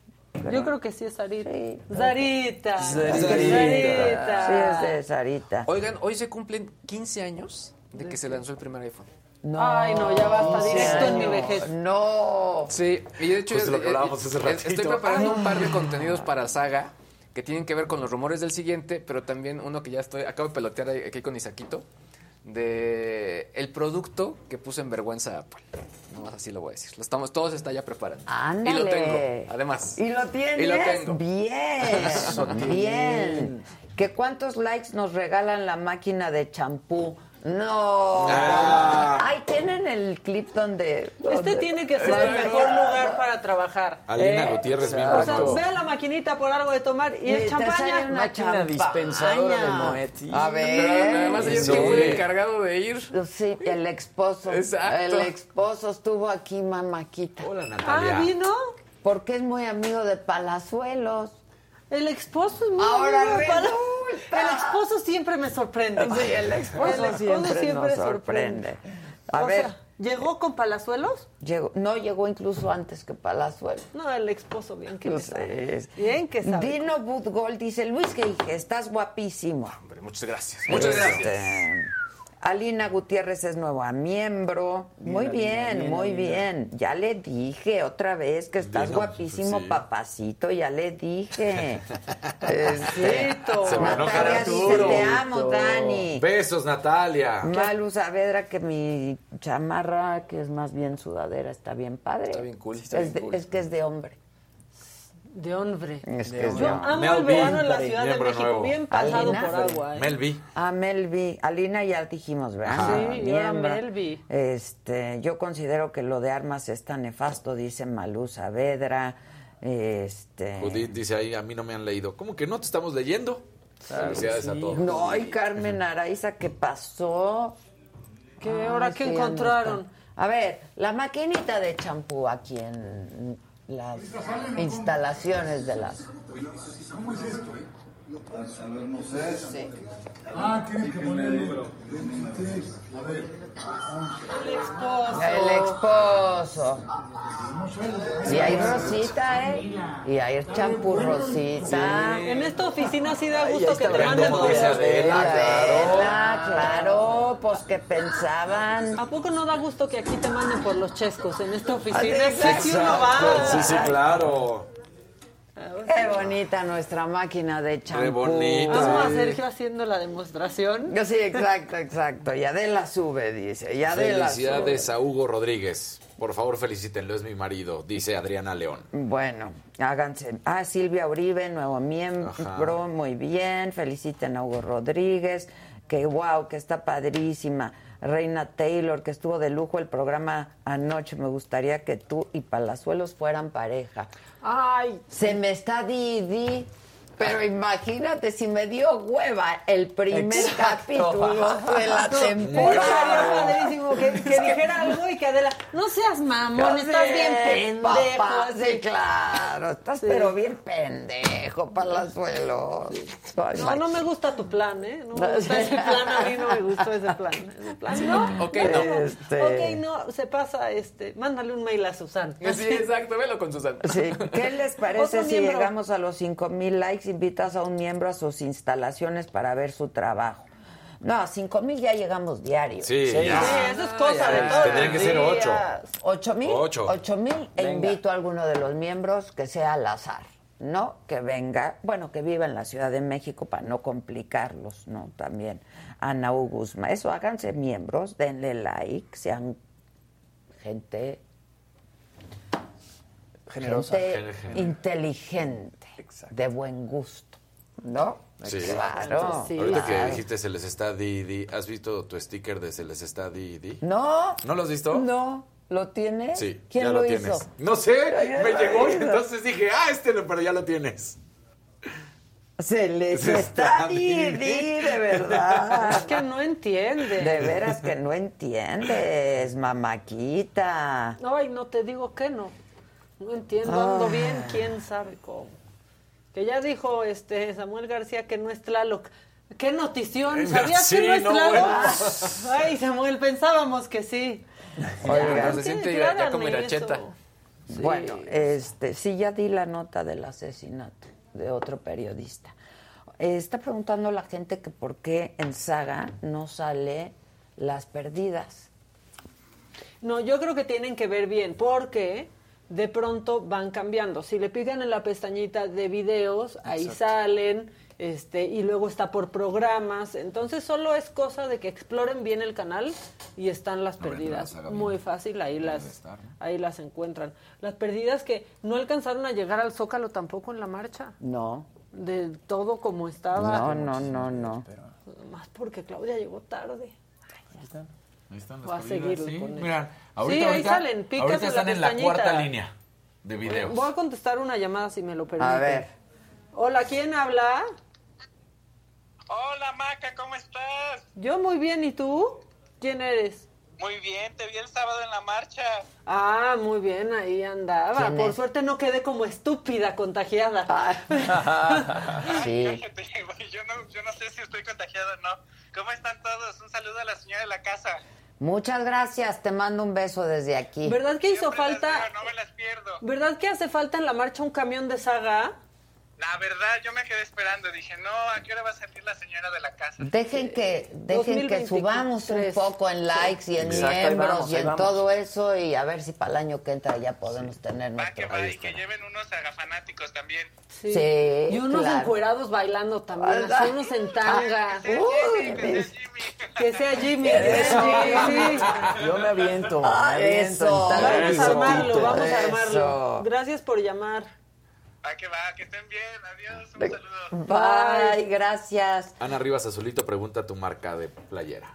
Yo creo que sí es Sarita. Sí. Sarita. Sarita. Sarita. Sí, es de Sarita. Oigan, hoy se cumplen 15 años de que se lanzó el primer iPhone. No. Ay, no, ya basta, directo en mi vejez. No. Sí, y de hecho Justo lo que eh, hablábamos hace eh, estoy preparando un par de contenidos para Saga que tienen que ver con los rumores del siguiente, pero también uno que ya estoy, acabo de pelotear aquí con Isaquito, de el producto que puso en vergüenza a Apple. Nomás así lo voy a decir. Lo estamos, todos está ya preparando. Ándale. Y lo tengo, además. ¿Y lo tienes? Y lo tengo. Bien, bien. ¿Que cuántos likes nos regalan la máquina de champú? No. Ah. Ahí tienen el clip donde... Este donde- tiene que ser el mejor lugar para trabajar. Alina Eh, Gutiérrez, O miembro. sea, todo. ve a la maquinita por algo de tomar y Y es champaña. una Máquina champaña. dispensadora de Moet. sí. A ver. Pero además Eso, que fue el encargado de ir. Sí, el esposo. Exacto. El esposo estuvo aquí, mamaquita. Hola, Natalia. Ah, vino. Porque es muy amigo de Palazuelos. El esposo es muy Ahora amigo. El esposo siempre me sorprende. Sí, el esposo, siempre, nos sorprende. A O ver, sea, ¿llegó con palazuelos? llegó, no llegó incluso antes que Palazuelo. No, el esposo bien que Pues, sabe. es- Bien que sabe. Dino Budgol dice, Luis que estás guapísimo. Hombre, muchas gracias. Este, Alina Gutiérrez es nueva miembro. Muy Alina, bien, muy Alina. bien. Ya le dije otra vez que estás guapísimo, sí. papacito. Ya le dije. Este, Se me enoja Natalia dice, te amo, Dani. Besos, Natalia. Malu Saavedra, que mi chamarra, que es más bien sudadera, está bien padre. Está bien cool, Es, está bien de- cool. es que es de hombre. De hombre. Es que es Yo amo Mel el B, verano en la Ciudad de México. nuevo. Bien pasado Alina. por agua. ¿eh? Melvi. A Melvi, Alina ya dijimos, ¿verdad? Ajá. Sí, yo miembro. Melvi. Este, yo considero que lo de armas está nefasto, dice Malú Saavedra. Este. Judith dice ahí, a mí no me han leído. ¿Cómo que no te estamos leyendo? Felicidades a todos. No, y Carmen Araiza, ¿qué pasó? ¿Qué? Ah, ¿Ahora es qué encontraron? A ver, la maquinita de champú aquí en las instalaciones de las. A ver, no sé. Sí. Ah, tienes que poner el número. A ver. El esposo. El esposo. Y hay Rosita, ¿eh? Y hay champú Rosita. En esta oficina sí da gusto que te manden los- Adela, claro, pues que pensaban. ¿A poco no da gusto que aquí te manden por los chescos en esta oficina? Exacto. Sí, uno va. Sí, sí, claro. Qué bonita nuestra máquina de champú. Qué bonita. Vamos a Sergio haciendo la demostración. Sí, exacto, exacto. Y Adela sube, dice. Y Adela sube. Felicidades a Hugo Rodríguez. Por favor, felicítenlo, es mi marido, dice Adriana León. Bueno, háganse. Ah, Silvia Uribe, nuevo miembro, Ajá. muy bien. Feliciten a Hugo Rodríguez, que wow, que está padrísima. Reina Taylor, que estuvo de lujo el programa anoche. Me gustaría que tú y Palazuelos fueran pareja. Ay, Se me está di, di, pero imagínate si me dio hueva el primer Exacto. capítulo de la temporada. padrísimo que, que dijera algo y que Adela, no seas mamón, estás bien pendejo. Papá, sí, claro. Estás Sí. pero bien pendejo, Palazuelos. Ay, No, no me gusta tu plan, ¿eh? No me gusta ese plan, a mí no me gustó ese plan. Ese plan no. Ok, no. Este- Ok, no, se pasa, este, mándale un mail a Susan. Sí, exacto, velo con Susana. Sí. ¿Qué les parece si miembro. llegamos a los 5 mil likes? Invitas a un miembro a sus instalaciones para ver su trabajo. No, a 5 mil ya llegamos diario. Sí, Sí, ya. eso es cosa de todos tendrían que ser ocho. ¿Ocho mil? Ocho. Ocho mil e invito a alguno de los miembros que sea al azar, ¿no? Que venga, bueno, que viva en la Ciudad de México para no complicarlos, ¿no? También. Ana. Guzmán. Eso, háganse miembros, denle like, sean gente... Generosa. gente Gen- de buen gusto, ¿no? Sí. Claro. Sí. Ahorita que dijiste se les está di, di, ¿has visto tu sticker de se les está di, di? No, ¿No lo has visto? no. ¿Lo tienes? Sí, ¿Quién ya lo, lo, hizo? tienes. No sé, ¿Quién me llegó y entonces dije, ah, este, lo- pero ya lo tienes. Se les Se está está di, de verdad. Es que no entiende. De veras que no entiendes, mamaquita. Ay, no te digo que no. No entiendo, ando bien, quién sabe cómo. Que ya dijo este Samuel García que no es Tlaloc. ¡Qué notición! ¿Sabías Sí, que no es no, Tlaloc? bueno. Ay, Samuel, pensábamos que sí. Se siente ya, ya como Iracheta. Sí. Bueno, este, sí, ya di la nota del asesinato de otro periodista. Eh, está preguntando la gente que por qué en Saga no sale las perdidas. No, yo creo que tienen que ver bien, porque de pronto van cambiando. Si le pican en la pestañita de videos, ahí salen, este, y luego está por programas. Entonces solo es cosa de que exploren bien el canal y están las perdidas. Muy fácil, ahí las, ahí las encuentran. Las perdidas que no alcanzaron a llegar al Zócalo tampoco en la marcha. No, De todo como estaba. no, no, no, no. Más porque Claudia llegó tarde. Ahí están Voy a seguirle con eso. Mira, Sí, ahorita, ahí ahorita, salen, picas ahorita en la están en la cuarta línea de videos. Voy a contestar una llamada si me lo permite. A ver. Hola, ¿quién habla? Hola Maca, ¿cómo estás? Yo muy bien, ¿y tú? ¿Quién eres? Muy bien, te vi el sábado en la marcha. Ah, muy bien, ahí andaba. ¿Quién Por es? suerte no quedé como estúpida contagiada. Sí. Yo no, yo no sé si estoy contagiado o no. ¿Cómo están todos? Un saludo a la señora de la casa. Muchas gracias, te mando un beso desde aquí. ¿Verdad que hizo falta? No me las pierdo. ¿Verdad que hace falta en la marcha un camión de saga? La verdad, yo me quedé esperando. Dije, no, ¿a qué hora va a salir la señora de la casa? Dejen que, dejen que 2023. subamos un poco en likes y en Exacto, miembros vamos, y en todo eso y a ver si para el año que entra ya podemos tener nuestro Y que lleven unos agafanáticos también. Sí. Sí, y unos claro. encuerados bailando también, Ah, así unos en tanga. Uy, que sea Jimmy, que sea Jimmy, sí. Yo me aviento, Ah, me aviento. eso. Vamos a armarlo, vamos a armarlo. Eso. Gracias por llamar. ¿A qué va? Que estén bien. Adiós. Un saludo. Bye, gracias. Ana Rivas Azulito pregunta tu marca de playera.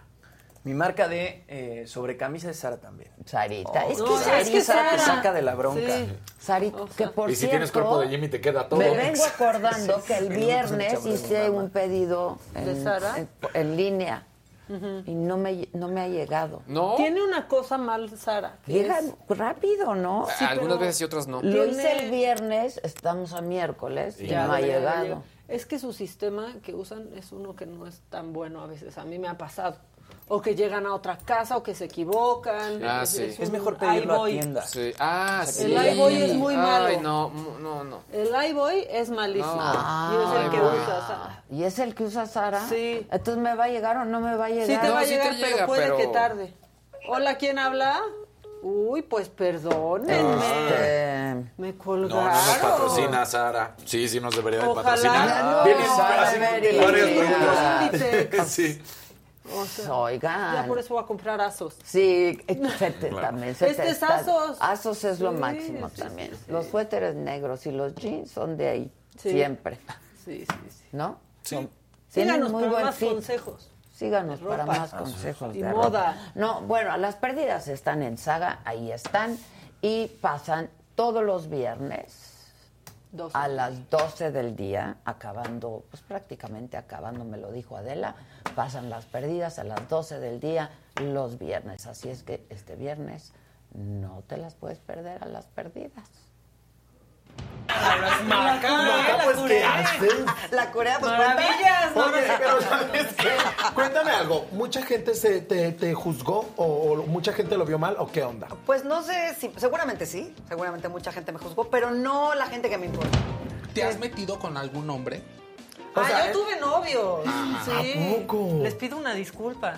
Mi marca de eh, sobre camisa es Sara también. Sarita, es que No, Sarita, es que Sara te saca de la bronca. Sí. Sarita, que por y si cierto, tienes cuerpo de Jimmy te queda todo. me vengo acordando que el viernes hice un pedido ¿De en, Sara? en- en línea Y no me, no me ha llegado. ¿No? Tiene una cosa mal, Sara. que Llega es- rápido, ¿no? Sí, Algunas veces y otras no. Lo hice el viernes, estamos a miércoles y Ya no ha llegado. Es que su sistema que usan es uno que no es tan bueno a veces. A mí me ha pasado. O que llegan a otra casa o que se equivocan. Ah, sí. un Es mejor pedirlo a iBoy. tienda. Sí. Ah, O sea, sí. El iBoy es muy malo. Ay, no, no, no. El iBoy es malísimo. No. y es el que usa Sara. ¿Y es el que usa Sara? Sí. Entonces me va a llegar o no me va a llegar. Sí te No, va a sí llegar, llega, pero puede pero- que tarde. Hola, ¿quién habla? Uy, pues perdónenme. Este, Me No, colgaron. no nos patrocina, Sara. Sí, sí nos debería de Ojalá. patrocinar. No, Viene Sara, así, Sí. O sea, Oigan. ya por eso voy a comprar Asos. Sí, se te- Claro. también se Este te es Asos. Asos es lo Sí, máximo sí, también. sí, sí. Los suéteres negros y los jeans son de ahí, Sí. siempre, Sí, sí, sí. ¿no? Sí. Síganos muy para buen más fit. consejos. Síganos para más consejos Y de moda. ropa. No, bueno, las pérdidas están en Saga, ahí están, y pasan todos los viernes A las 12 del día, acabando, pues prácticamente acabando, me lo dijo Adela, pasan las perdidas a las 12 del día los viernes. Así es que este viernes no te las puedes perder a las perdidas. Pues, ¿qué haces? La Corea, pues Maravillas, cuenta- Oye, pero ¿sabes qué? Cuéntame algo. ¿Mucha gente se, te, te juzgó o, o mucha gente lo vio mal o qué onda? Pues no sé si, seguramente sí, seguramente mucha gente me juzgó, pero no la gente que me importa. ¿Te has metido con algún hombre? Ah, sea, yo tuve. Sí. ¿A poco? Les pido una disculpa.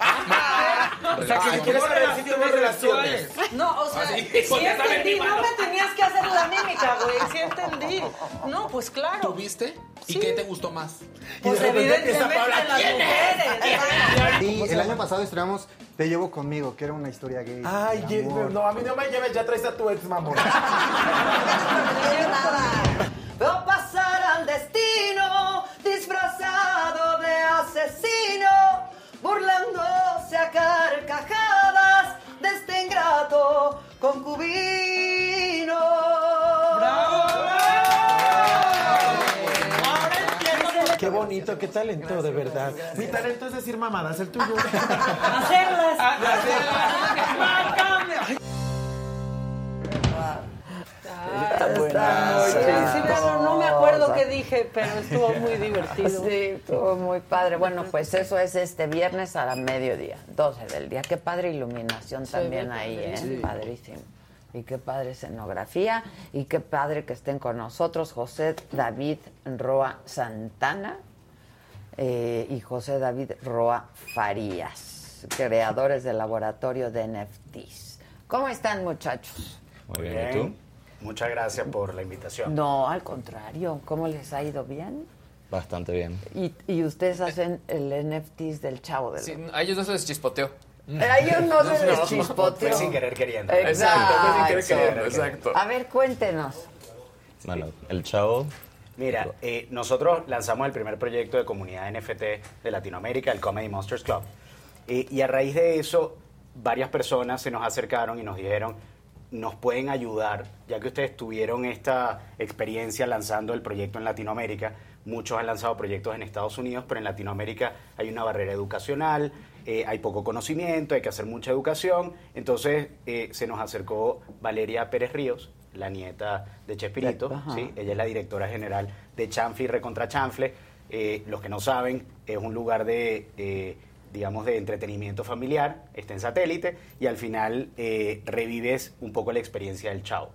O sea, que si quieres saber si tienes relaciones. No, o sea, Así, sí porque saben entendí, no me tenías que hacer la mímica, güey, sí entendí. No, pues claro. ¿Tuviste? ¿Y Sí. qué te gustó más? Pues evidentemente las ¿quién mujeres. Y el año pasado estrenamos Te llevo conmigo, que era una historia gay. Ay, no, a mí no me lleves, ya traes a tu ex mamón. Veo pasar al destino disfrazado de asesino, burlándose a carcajadas de este ingrato concubino. Qué bonito, qué talento, de verdad. Mi talento es decir mamadas, el tuyo. Hacerlas. Sí, pero no me acuerdo qué dije, pero estuvo muy divertido. Sí, estuvo muy padre. Bueno, pues eso es este viernes a la mediodía, 12 del día. Qué padre iluminación también ahí, ¿eh? padrísimo. Padrísimo. Y qué padre escenografía. Y qué padre que estén con nosotros José David Roa Santana eh, y José David Roa Farías, creadores del laboratorio de NFTs. ¿Cómo están, muchachos? Muy bien, ¿y tú? Muchas gracias por la invitación. No, al contrario. ¿Cómo les ha ido bien? Bastante bien. Y, y ustedes hacen el NFTs del Chavo del Sí, a ellos no se les chispoteo. A ellos no se les chispoteó. Fue sin querer queriendo. Exacto, fue sin querer exacto. queriendo, exacto. A ver, cuéntenos. Bueno, el chavo. Mira, eh, nosotros lanzamos el primer proyecto de comunidad NFT de Latinoamérica, el Comedy Monsters Club. Eh, y a raíz de eso, varias personas se nos acercaron y nos dijeron, nos pueden ayudar, ya que ustedes tuvieron esta experiencia lanzando el proyecto en Latinoamérica. Muchos han lanzado proyectos en Estados Unidos, pero en Latinoamérica hay una barrera educacional, eh, hay poco conocimiento, hay que hacer mucha educación. Entonces eh, se nos acercó Valeria Pérez Ríos, la nieta de Chespirito. ¿sí? ella es la directora general de Chanfle y Recontra Chanfle. Eh, los que no saben, es un lugar de, digamos, de entretenimiento familiar, está en satélite y al final eh, revives un poco la experiencia del Chavo.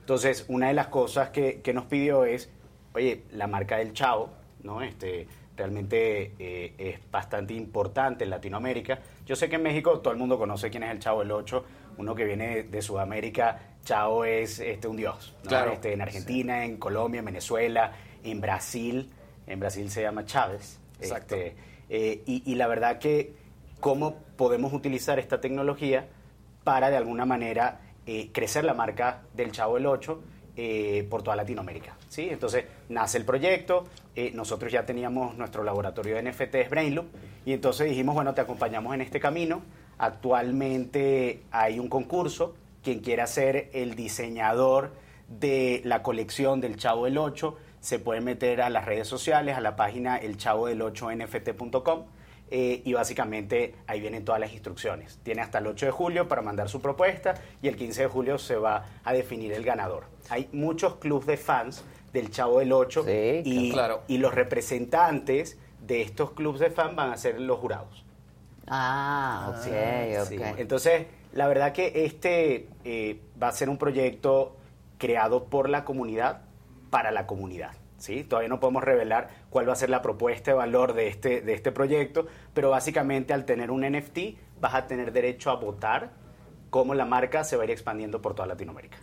Entonces, una de las cosas que, que nos pidió es, oye, la marca del Chavo, ¿no? Este, realmente eh, es bastante importante en Latinoamérica. Yo sé que en México todo el mundo conoce quién es el Chavo del 8, uno que viene de Sudamérica, Chavo es este, un dios. ¿no? Claro. Este, en Argentina, en Colombia, en Venezuela, en Brasil, en Brasil se llama Chávez. Exacto. Este, eh, y, la verdad que cómo podemos utilizar esta tecnología para de alguna manera eh, crecer la marca del Chavo del 8 eh, por toda Latinoamérica. ¿sí? Entonces nace el proyecto, nosotros ya teníamos nuestro laboratorio de NFTs Brainloop y entonces dijimos, bueno, te acompañamos en este camino. Actualmente hay un concurso, quien quiera ser el diseñador de la colección del Chavo del 8 se puede meter a las redes sociales, a la página elchavodel8nft.com eh, y básicamente ahí vienen todas las instrucciones. Tiene hasta el 8 de julio para mandar su propuesta y el 15 de julio se va a definir el ganador. Hay muchos clubes de fans del Chavo del 8 y, claro. y los representantes de estos clubes de fans van a ser los jurados. Ah, ok, Sí. ok. Entonces, la verdad que este eh, va a ser un proyecto creado por la comunidad para la comunidad. ¿sí? Todavía no podemos revelar cuál va a ser la propuesta de valor de este, de este proyecto, pero básicamente al tener un NFT vas a tener derecho a votar cómo la marca se va a ir expandiendo por toda Latinoamérica.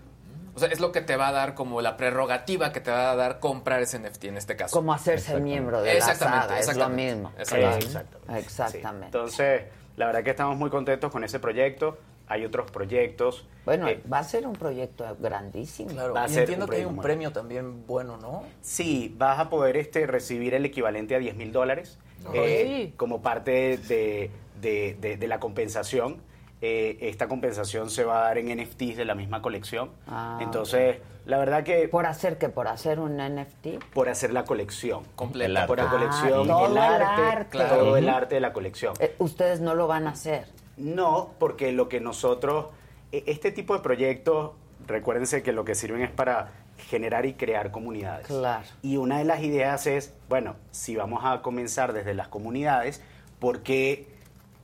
O sea, es lo que te va a dar como la prerrogativa que te va a dar comprar ese NFT en este caso. Como hacerse miembro de la Exactamente, saga, es lo exactamente, mismo. exactamente. Exactamente. Exactamente. Entonces, la verdad que estamos muy contentos con ese proyecto. Hay otros proyectos. Bueno, Eh, va a ser un proyecto grandísimo. Claro, Va a y ser entiendo que hay un premio también bueno, ¿no? Sí, vas a poder este, recibir el equivalente a 10 mil dólares eh, sí. como parte de, de- de- de la compensación. Eh, esta compensación se va a dar en NFTs de la misma colección. Ah, Entonces, la verdad que... ¿Por hacer qué? ¿Por hacer un NFT? Por hacer la colección. Completa. Por la Ah, colección, todo el el arte, todo el arte de la colección. Eh, Ustedes no lo van a hacer. No, porque lo que nosotros, e- este tipo de proyectos, recuérdense que lo que sirven es para generar y crear comunidades. Claro. Y una de las ideas es, bueno, si vamos a comenzar desde las comunidades, ¿por qué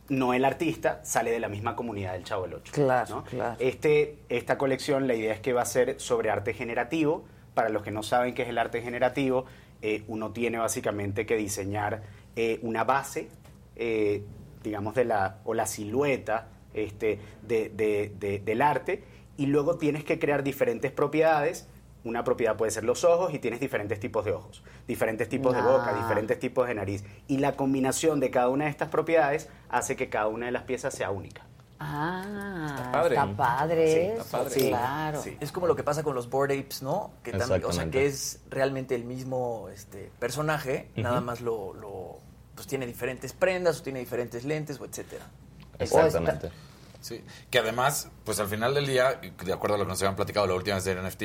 no el artista sale de la misma comunidad del Chavo del Ocho? Claro, ¿no? claro. Este, esta colección, la idea es que va a ser sobre arte generativo. Para los que no saben qué es el arte generativo, eh, uno tiene básicamente que diseñar eh, una base, eh, digamos, de la, o la silueta este, de- de- de- del arte, y luego tienes que crear diferentes propiedades. Una propiedad puede ser los ojos y tienes diferentes tipos de ojos, diferentes tipos de boca, Ah. diferentes tipos de nariz. Y la combinación de cada una de estas propiedades hace que cada una de las piezas sea única. Ah, Está padre. está padre Sí, eso, está padre. Sí, claro. sí. Es como lo que pasa con los Bored Apes, ¿no? Que también, o sea, que es realmente el mismo este, personaje, nada más lo, lo- pues tiene diferentes prendas, o tiene diferentes lentes, o etcétera. Exactamente. Sí, que además, pues al final del día, de acuerdo a lo que nos habían platicado la última vez del NFT,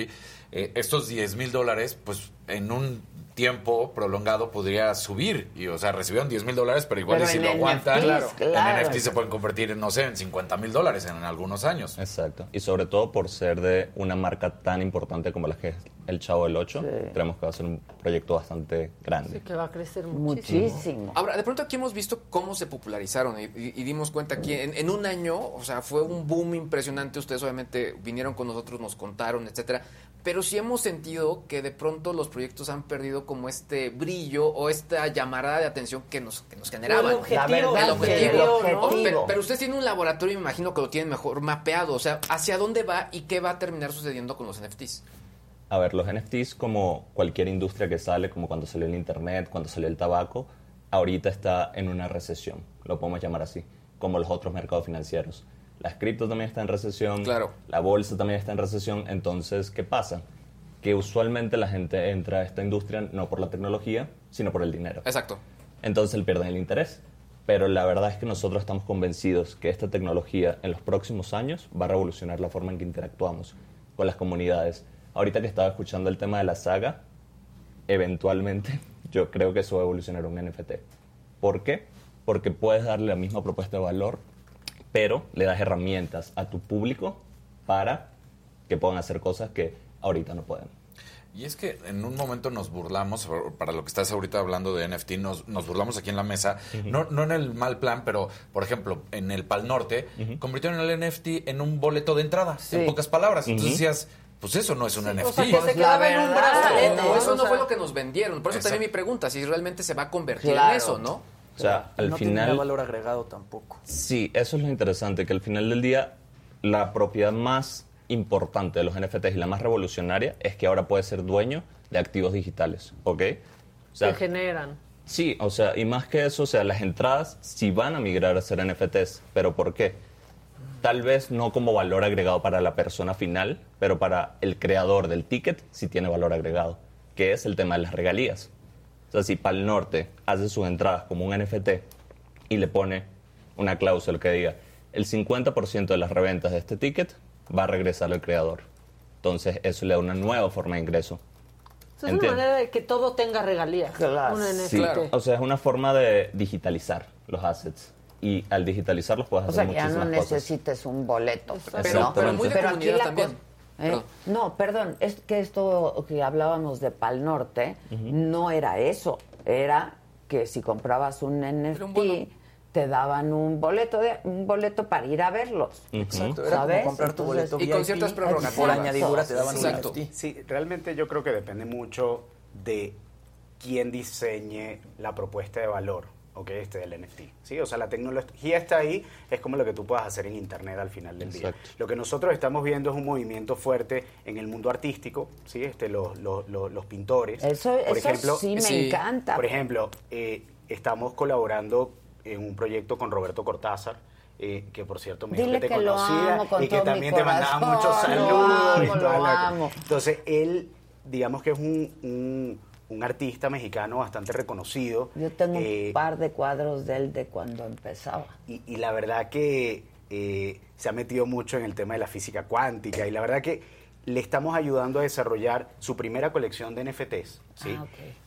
eh, estos 10 mil dólares, pues en un tiempo prolongado podría subir. Y, o sea, recibieron 10 mil dólares, pero igual Pero y si lo aguantan, NFTs, claro. en NFT se pueden convertir, no sé, en 50 mil dólares en algunos años. Exacto. Y sobre todo por ser de una marca tan importante como la que es el Chavo del 8, creemos que va a ser un proyecto bastante grande. Que va a crecer muchísimo. Muchísimo. Ahora, de pronto aquí hemos visto cómo se popularizaron y, y- y dimos cuenta que en, en un año, o sea, fue un boom impresionante. Ustedes obviamente vinieron con nosotros, nos contaron, etcétera. Pero sí hemos sentido que de pronto los proyectos han perdido como este brillo o esta llamarada de atención que nos, que nos generaban. El objetivo, La verdad, El objetivo. el objetivo. Pero, pero ustedes tienen un laboratorio, me imagino que lo tienen mejor mapeado. O sea, ¿hacia dónde va y qué va a terminar sucediendo con los NFTs? A ver, los NFTs, como cualquier industria que sale, como cuando salió el Internet, cuando salió el tabaco, ahorita está en una recesión, lo podemos llamar así, como los otros mercados financieros. Las criptos también están en recesión, Claro. la bolsa también está en recesión, entonces, ¿qué pasa? Que usualmente la gente entra a esta industria no por la tecnología, sino por el dinero. Exacto. Entonces él pierden el interés. Pero la verdad es que nosotros estamos convencidos que esta tecnología en los próximos años va a revolucionar la forma en que interactuamos con las comunidades. Ahorita que estaba escuchando el tema de la saga, eventualmente yo creo que eso va a evolucionar un NFT. ¿Por qué? porque puedes darle la misma propuesta de valor, pero le das herramientas a tu público para que puedan hacer cosas que ahorita no pueden. Y es que en un momento nos burlamos, para lo que estás ahorita hablando de NFT, nos, nos burlamos aquí en la mesa, no, no en el mal plan, pero por ejemplo, en el Pal Norte, convirtieron el NFT en un boleto de entrada, en pocas palabras. Entonces decías, pues eso no es un NFT. O sea, que se quedaba en un brazalete. No, eso no fue lo que nos vendieron. Por eso también mi pregunta, si realmente se va a convertir Claro. en eso, ¿no? O sea, al no final... tenía valor agregado tampoco. Sí, eso es lo interesante, que al final del día la propiedad más importante de los NFTs y la más revolucionaria es que ahora puedes ser dueño de activos digitales, ¿ok? O sea, que generan. sí, o sea, y más que eso, o sea, las entradas sí van a migrar a ser NFTs, pero ¿por qué? Tal vez no como valor agregado para la persona final, pero para el creador del ticket sí tiene valor agregado, que es el tema de las regalías. O sea, si Pal Norte hace sus entradas como un NFT y le pone una cláusula que diga el 50% de las reventas de este ticket va a regresar al creador. Entonces eso le da una nueva forma de ingreso. Es una manera de que todo tenga regalías. Un NFT. Sí, o sea, es una forma de digitalizar los assets. Y al digitalizarlos puedes O hacer sea, que ya no muchísimas cosas. necesites un boleto. Pero- ¿no? pero muy de aquí comunidad la también. ¿Eh? Perdón. No, perdón, es que esto que hablábamos de Pal Norte no era eso. Era que si comprabas un NFT te daban un boleto de un boleto para ir a verlos. Exacto, era como comprar tu boleto Y con ciertas prerrogativas. Por añadidura te daban un Exacto. NFT. Sí, realmente yo creo que depende mucho de quién diseñe la propuesta de valor, ¿ok? Este del NFT. ¿sí? O sea, la tecnología está ahí, es como lo que tú puedas hacer en Internet al final del día. Exacto. Lo que nosotros estamos viendo es un movimiento fuerte en el mundo artístico, ¿sí? Este, los, los, los, los pintores. Eso- por eso ejemplo, sí me encanta. Por ejemplo, eh, estamos colaborando en un proyecto con Roberto Cortázar. eh, que por cierto me dijo que te que lo conocía amo con y que todo mi también te mandaba muchos lo saludos y amo, toda lo la- amo. entonces, él, digamos que es un, un, un artista mexicano bastante reconocido. Yo tengo eh, un par de cuadros de él de cuando empezaba. y, y la verdad que eh, se ha metido mucho en el tema de la física cuántica y la verdad que le estamos ayudando a desarrollar su primera colección de NFTs. ¿sí? Ah.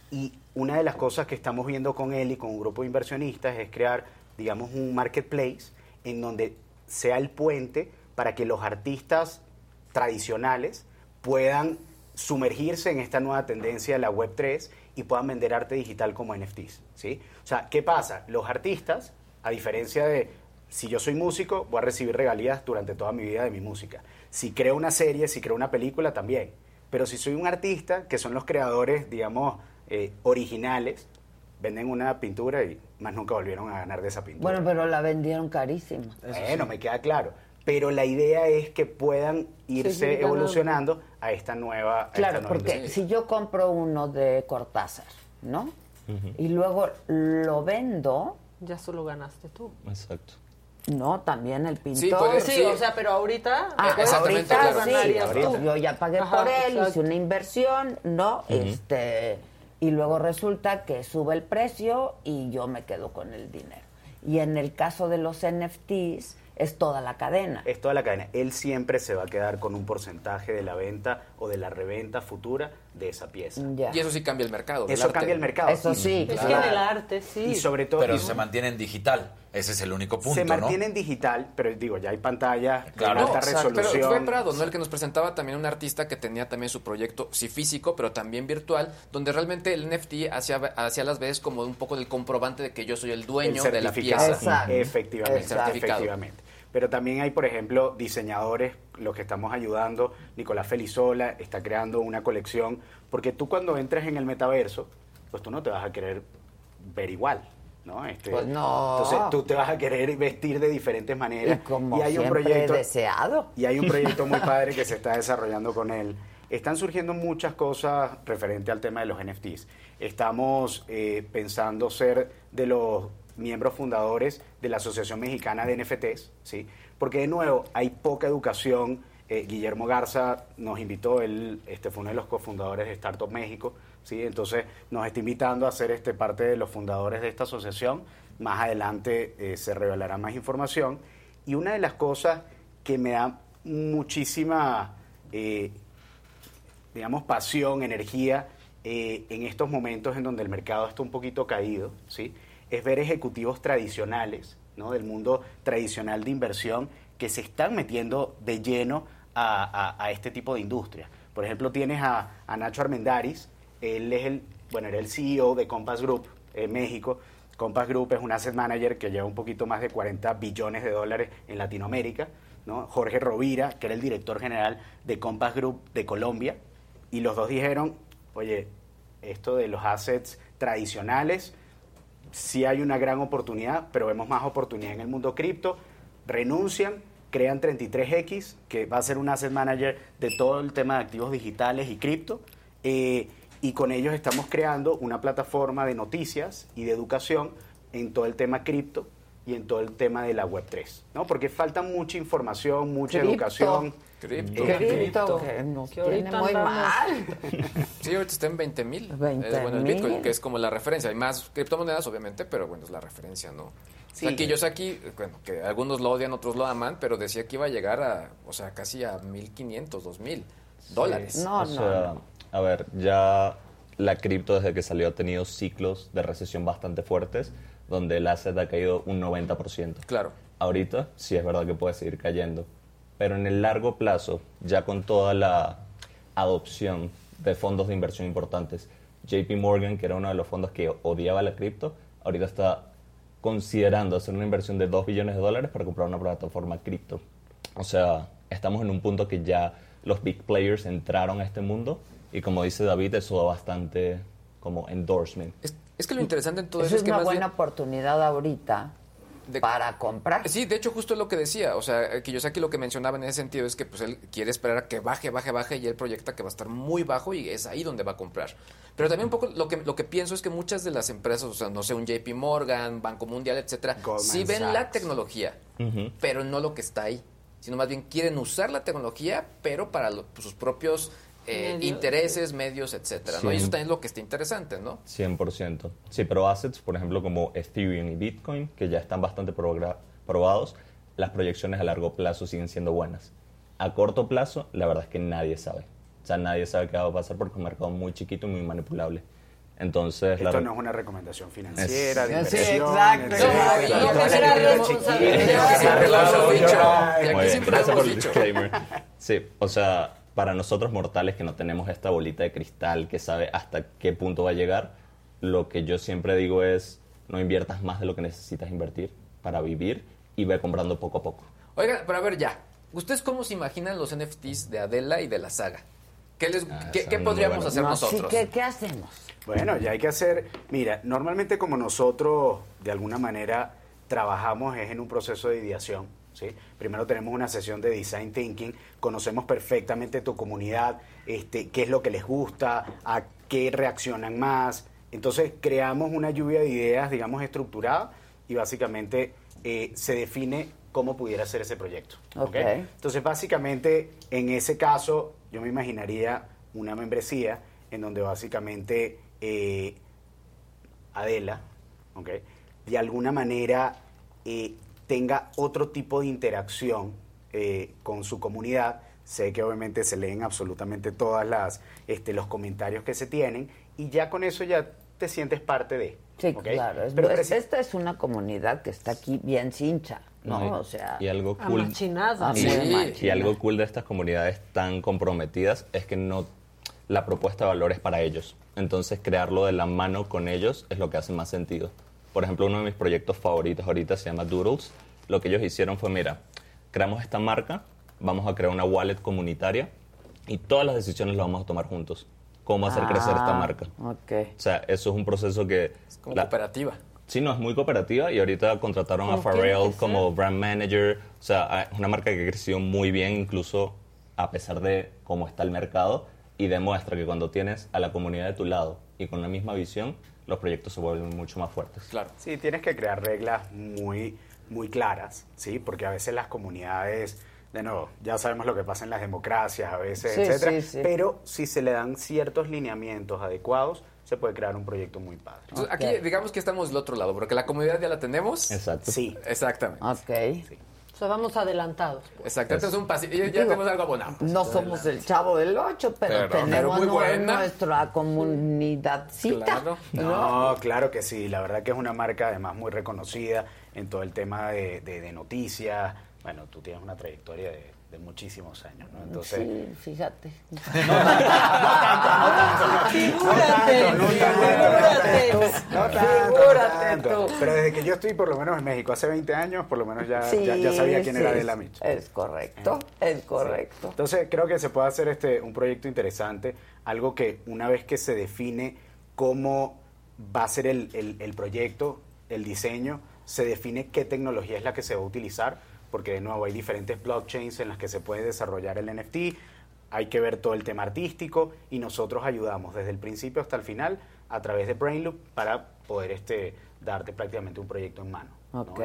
Y una de las cosas que estamos viendo con él y con un grupo de inversionistas es crear, digamos, un marketplace en donde sea el puente para que los artistas tradicionales puedan sumergirse en esta nueva tendencia de la Web3 y puedan vender arte digital como NFTs. ¿sí? O sea, ¿qué pasa? Los artistas, a diferencia de si yo soy músico, voy a recibir regalías durante toda mi vida de mi música. Si creo una serie, si creo una película, también. Pero si soy un artista, que son los creadores, digamos, eh, originales, venden una pintura y más nunca volvieron a ganar de esa pintura. Bueno, pero la vendieron carísima. Bueno, me queda claro. Pero la idea es que puedan irse evolucionando a esta nueva. a Claro, esta nueva porque industria. si yo compro uno de Cortázar, ¿no? Y luego lo vendo, Ya solo ganaste tú. Exacto. no, también el pintor. Sí, sí, o sea, pero ahorita. Ah, ahorita claro. sí, ganarías ahorita. tú. yo ya pagué Ajá, por él, hice una inversión, ¿no? Este, y luego resulta que sube el precio y yo me quedo con el dinero. Y en el caso de los NFTs es toda la cadena. Es toda la cadena. Él siempre se va a quedar con un porcentaje de la venta o de la reventa futura de esa pieza. Y eso sí cambia el mercado. Eso cambia el mercado. Eso sí, Es claro. que en el arte, sí. Y sobre todo. Pero y- se mantiene en digital. Ese es el único punto, se ¿no? mantiene en digital, pero digo, ya hay pantallas Claro. alta Exacto, resolución. Pero fue Prado, ¿no? El que nos presentaba también un artista que tenía también su proyecto, sí físico, pero también virtual, donde realmente el NFT hacía, hacía las veces como un poco del comprobante de que yo soy el dueño El de la pieza. Efectivamente, El certificado. efectivamente. Pero también hay, por ejemplo, diseñadores, los que estamos ayudando. Nicolás Felizola está creando una colección, porque tú cuando entres en el metaverso, pues tú no te vas a querer ver igual. ¿no? Este, Pues no. Entonces tú te vas a querer vestir de diferentes maneras. Y como hay un proyecto deseado. Y hay un proyecto muy padre que se está desarrollando con él. Están surgiendo muchas cosas referente al tema de los NFTs. Estamos eh, pensando ser de los miembros fundadores de la Asociación Mexicana de NFTs, ¿sí? Porque de nuevo hay poca educación. Eh, Guillermo Garza nos invitó, él este, fue uno de los cofundadores de Startup México, ¿sí? Entonces nos está invitando a ser este, parte de los fundadores de esta asociación. Más adelante eh, se revelará más información. Y una de las cosas que me da muchísima, eh, digamos, pasión, energía eh, en estos momentos en donde el mercado está un poquito caído, ¿sí? Es ver ejecutivos tradicionales, ¿no? del mundo tradicional de inversión, que se están metiendo de lleno a, este tipo de industria. Por ejemplo, tienes a, Nacho Armendaris, él es el, bueno, era el CEO de Compass Group en México. Compass Group es un asset manager que lleva un poquito más de 40 billones de dólares en Latinoamérica. ¿no? Jorge Rovira, que era el director general de Compass Group de Colombia, y los dos dijeron, oye, esto de los assets tradicionales, sí hay una gran oportunidad, pero vemos más oportunidad en el mundo cripto, renuncian, crean 33X, que va a ser un asset manager de todo el tema de activos digitales y cripto, eh, y con ellos estamos creando una plataforma de noticias y de educación en todo el tema cripto y en todo el tema de la Web3, ¿no? Porque falta mucha información, mucha Cripto. educación. Cripto. Eh, Cripto. que nos Que tiene ahorita muy andamos. mal. Sí, ahorita está en 20 mil. 20,000. bueno, el Bitcoin, que es como la referencia. Hay más criptomonedas, obviamente, pero bueno, es la referencia, ¿no? Sí. O sea, Kiyosaki, bueno, que algunos lo odian, otros lo aman, pero decía que iba a llegar a, o sea, casi a 1.500, 2.000 dólares. o sea, a ver, ya la cripto desde que salió ha tenido ciclos de recesión bastante fuertes, donde el asset ha caído un 90%. Claro. Ahorita sí es verdad que puede seguir cayendo, pero en el largo plazo, ya con toda la adopción de fondos de inversión importantes, JP Morgan, que era uno de los fondos que odiaba la cripto, ahorita está considerando hacer una inversión de 2 billones de dólares para comprar una plataforma cripto. O sea, estamos en un punto que ya los big players entraron a este mundo y como dice David, eso da bastante como endorsement. Es que lo interesante en todo Eso eso es es que una más buena bien- oportunidad ahorita para comprar. Sí, de hecho justo es lo que decía, o sea, que yo sé que lo que mencionaba en ese sentido es que pues él quiere esperar a que baje, baje, baje y él proyecta que va a estar muy bajo y es ahí donde va a comprar. Pero también un poco lo que lo que pienso es que muchas de las empresas, o sea, no sé, un JP Morgan, Banco Mundial, etcétera, Goldman sí ven la tecnología, pero no lo que está ahí, sino más bien quieren usar la tecnología, pero para lo- sus propios eh, Medios. intereses, medios, etcétera, ¿no? Y eso también es lo que está interesante, ¿no? 100%. Sí, pero assets, por ejemplo, como Ethereum y Bitcoin, que ya están bastante probados, las proyecciones a largo plazo siguen siendo buenas. A corto plazo, la verdad es que nadie sabe. O sea, nadie sabe qué va a pasar porque es un mercado muy chiquito y muy manipulable. Entonces, la Esto re- no es una recomendación financiera, de Sí, exacto. gracias por el disclaimer. O sea, para nosotros mortales que no tenemos esta bolita de cristal que sabe hasta qué punto va a llegar, lo que yo siempre digo es no inviertas más de lo que necesitas invertir para vivir y ve comprando poco a poco. Oigan, pero a ver ya, ¿ustedes cómo se imaginan los NFTs de Adela y de la saga? ¿Qué, les, ¿qué, esa qué podríamos hacer No, sí, nosotros? ¿Qué, qué hacemos? Bueno, ya hay que hacer, mira, normalmente como nosotros de alguna manera trabajamos es en un proceso de ideación, ¿sí? Primero tenemos una sesión de design thinking, conocemos perfectamente tu comunidad, este, qué es lo que les gusta, a qué reaccionan más, entonces creamos una lluvia de ideas, digamos, estructurada y básicamente eh, se define cómo pudiera ser ese proyecto. Entonces, básicamente, en ese caso, yo me imaginaría una membresía en donde básicamente eh, Adela, ¿ok? de alguna manera eh, tenga otro tipo de interacción eh, con su comunidad. Sé que obviamente se leen absolutamente todas las este, los comentarios que se tienen y ya con eso ya te sientes parte de. Sí, claro. es- Pero esta es una comunidad que está aquí bien cincha, ¿no? No, y- o sea, y algo cool. Amachinada. Y, muy y algo cool de estas comunidades tan comprometidas es que no la propuesta de valor es para ellos. Entonces crearlo de la mano con ellos es lo que hace más sentido. Por ejemplo, uno de mis proyectos favoritos ahorita se llama Doodles. Lo que ellos hicieron fue, mira, creamos esta marca, vamos a crear una wallet comunitaria y todas las decisiones las vamos a tomar juntos. Cómo hacer crecer esta Ah, marca. Ok. O sea, eso es un proceso que... Como la- cooperativa. Sí, no, es muy cooperativa y ahorita contrataron a Pharrell como brand manager. O sea, es una marca que ha crecido muy bien, incluso a pesar de cómo está el mercado, y demuestra que cuando tienes a la comunidad de tu lado y con la misma visión, los proyectos se vuelven mucho más fuertes. Claro. Sí, tienes que crear reglas muy, muy claras, ¿sí? Porque a veces las comunidades, de nuevo, ya sabemos lo que pasa en las democracias a veces, Sí, etcétera. sí, sí. Pero si se le dan ciertos lineamientos adecuados, se puede crear un proyecto muy padre. Entonces, Aquí digamos que estamos del otro lado, porque la comunidad ya la tenemos. Exacto. Sí. Exactamente. Ok. O sea, vamos adelantados. Exacto, esto es un pasillo. Ya, Digo, tenemos algo abonado. No somos el chavo del 8, pero, Pero- pero tenemos muy nu- buena. nuestra comunidadcita. ¿no? No, claro que sí. La verdad que es una marca además muy reconocida en todo el tema de, de- de noticias. Bueno, tú tienes una trayectoria de, de muchísimos años, ¿no? Entonces, Sí, fíjate. No figúrate. no tanto. Pero desde que yo estoy por lo menos en México hace 20 años, por lo menos ya, Sí, ya, ya sabía quién sí, era Adela Micha. Es correcto, es correcto. Entonces creo que se puede hacer este un proyecto interesante, algo que una vez que se define cómo va a ser el, el- el proyecto, el diseño, se define qué tecnología es la que se va a utilizar, porque de nuevo hay diferentes blockchains en las que se puede desarrollar el NFT, hay que ver todo el tema artístico y nosotros ayudamos desde el principio hasta el final a través de Brainloop para poder este, darte prácticamente un proyecto en mano.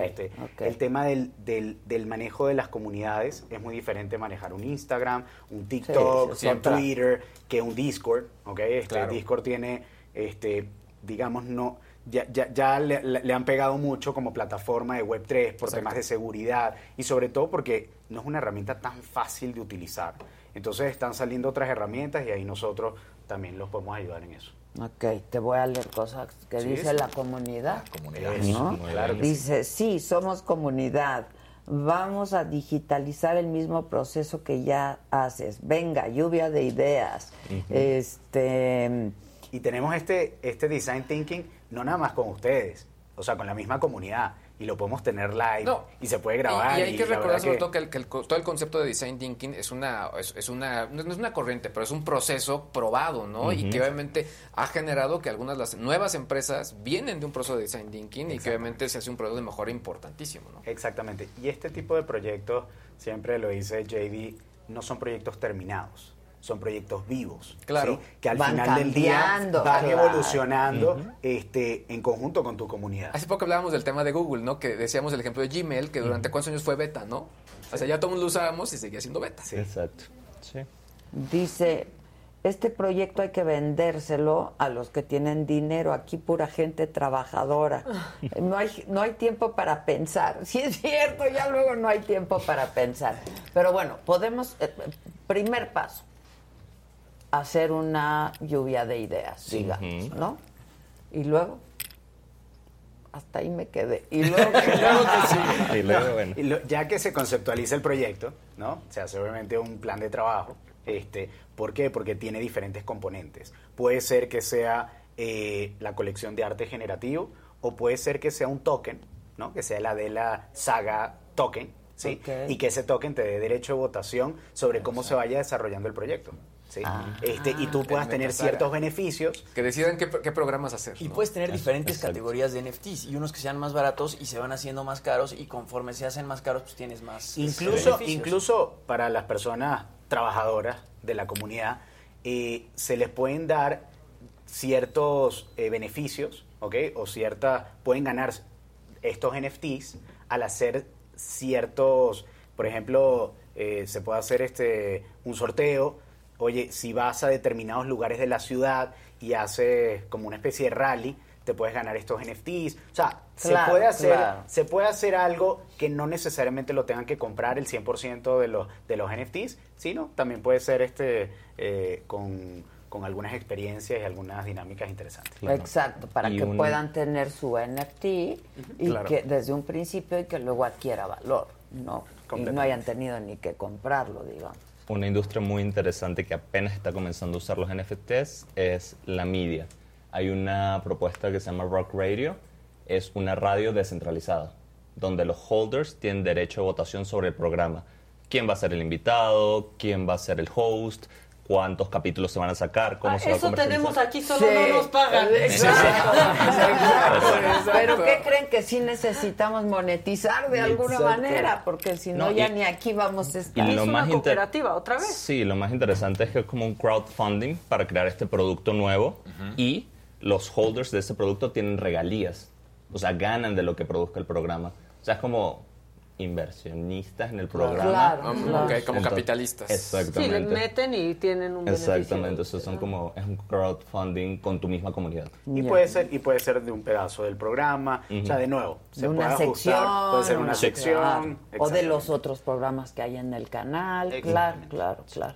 Este. El tema del, del- del manejo de las comunidades es muy diferente manejar un Instagram, un TikTok, sí, un. Twitter, que un Discord. ¿ok? Este, Claro. Discord tiene, este, digamos, no ya, ya, ya le, le- han pegado mucho como plataforma de Web3 por temas de seguridad y sobre todo porque no es una herramienta tan fácil de utilizar. Entonces están saliendo otras herramientas y ahí nosotros también los podemos ayudar en eso. Ok, te voy a leer cosas que Sí, dice la comunidad. comunidad. ¿no? Claro dice, sí, somos comunidad. Vamos a digitalizar el mismo proceso que ya haces. Venga, lluvia de ideas. Este. Y tenemos este, este design thinking no nada más con ustedes, o sea, con la misma comunidad. Y lo podemos tener live No. y se puede grabar. Y, y hay que recordar sobre todo que, el, que el todo el concepto de design thinking es una, es, es una, no es una corriente, pero es un proceso probado, ¿no? Y que obviamente ha generado que algunas de las nuevas empresas vienen de un proceso de design thinking y que obviamente se hace un proceso de mejora importantísimo, ¿no? Exactamente. Y este tipo de proyectos, siempre lo dice JD, no son proyectos terminados, son proyectos vivos. Claro. ¿sí? Que al Van final del día van claro. evolucionando este, en conjunto con tu comunidad. Hace poco hablábamos del tema de Google, ¿no? Que decíamos el ejemplo de Gmail, que durante cuántos años fue beta, ¿no? O sea, ya todo el mundo lo usábamos y seguía siendo beta. Exacto. Sí. Dice, este proyecto hay que vendérselo a los que tienen dinero, aquí pura gente trabajadora. No hay, no hay tiempo para pensar. Sí es cierto, ya luego no hay tiempo para pensar. Pero bueno, podemos, eh, primer paso, hacer una lluvia de ideas, digamos, Ujú. ¿no? Y luego, hasta ahí me quedé. Y luego, que sigue? Y luego, bueno. Y lo- ya que se conceptualiza el proyecto, ¿no? Se hace obviamente un plan de trabajo. Este, ¿Por qué? Porque tiene diferentes componentes. Puede ser que sea eh, la colección de arte generativo o puede ser que sea un token, ¿no? Que sea la de la saga token, ¿sí? Y que ese token te dé derecho de votación sobre cómo se vaya desarrollando el proyecto. ¿Sí? este, y tú puedas tener ciertos beneficios. Que decidan qué, qué programas hacer. Y ¿no? puedes tener diferentes Exacto. categorías de NFTs y unos que sean más baratos y se van haciendo más caros y conforme se hacen más caros pues tienes más Incluso, beneficios. incluso para las personas trabajadoras de la comunidad, eh, se les pueden dar ciertos eh, beneficios, ¿ok? O ciertas, pueden ganar estos NFTs al hacer ciertos, por ejemplo, eh, se puede hacer este un sorteo, oye, si vas a determinados lugares de la ciudad y haces como una especie de rally, te puedes ganar estos NFTs. O sea, Claro, se puede hacer claro. se puede hacer algo que no necesariamente lo tengan que comprar el 100% de los, de los NFTs, sino también puede ser este eh, con, con algunas experiencias y algunas dinámicas interesantes. Exacto, para Y que un- puedan tener su NFT y Claro. que desde un principio y que luego adquiera valor, ¿no? Y no hayan tenido ni que comprarlo, digamos. Una industria muy interesante que apenas está comenzando a usar los NFTs es la media. Hay una propuesta que se llama Rock Radio, es una radio descentralizada, donde los holders tienen derecho a votación sobre el programa. ¿Quién va a ser el invitado? ¿Quién va a ser el host? ¿Cuántos capítulos se van a sacar? ¿Cómo Ah, se va a eso tenemos aquí, solo Sí. no nos pagan. Exacto. Pero ¿qué creen que sí necesitamos monetizar de alguna Exacto. manera? Porque si no, No, ya y- ni aquí vamos a estar. y lo más inter- otra vez. Sí, lo más interesante es que es como un crowdfunding para crear este producto nuevo y los holders de ese producto tienen regalías, o sea, ganan de lo que produzca el programa. O sea, es como inversionistas en el programa. Claro, Ah, claro. como capitalistas. Sí, le Exactamente. meten y tienen un beneficio. Exactamente, eso son como, es un crowdfunding con tu misma comunidad. Y puede ser y puede ser de un pedazo del programa, o sea, de nuevo, se de puede una ajustar, sección, puede ser una una- sección, claro. o de exactamente. los otros programas que hay en el canal, claro, Exactamente. claro, claro.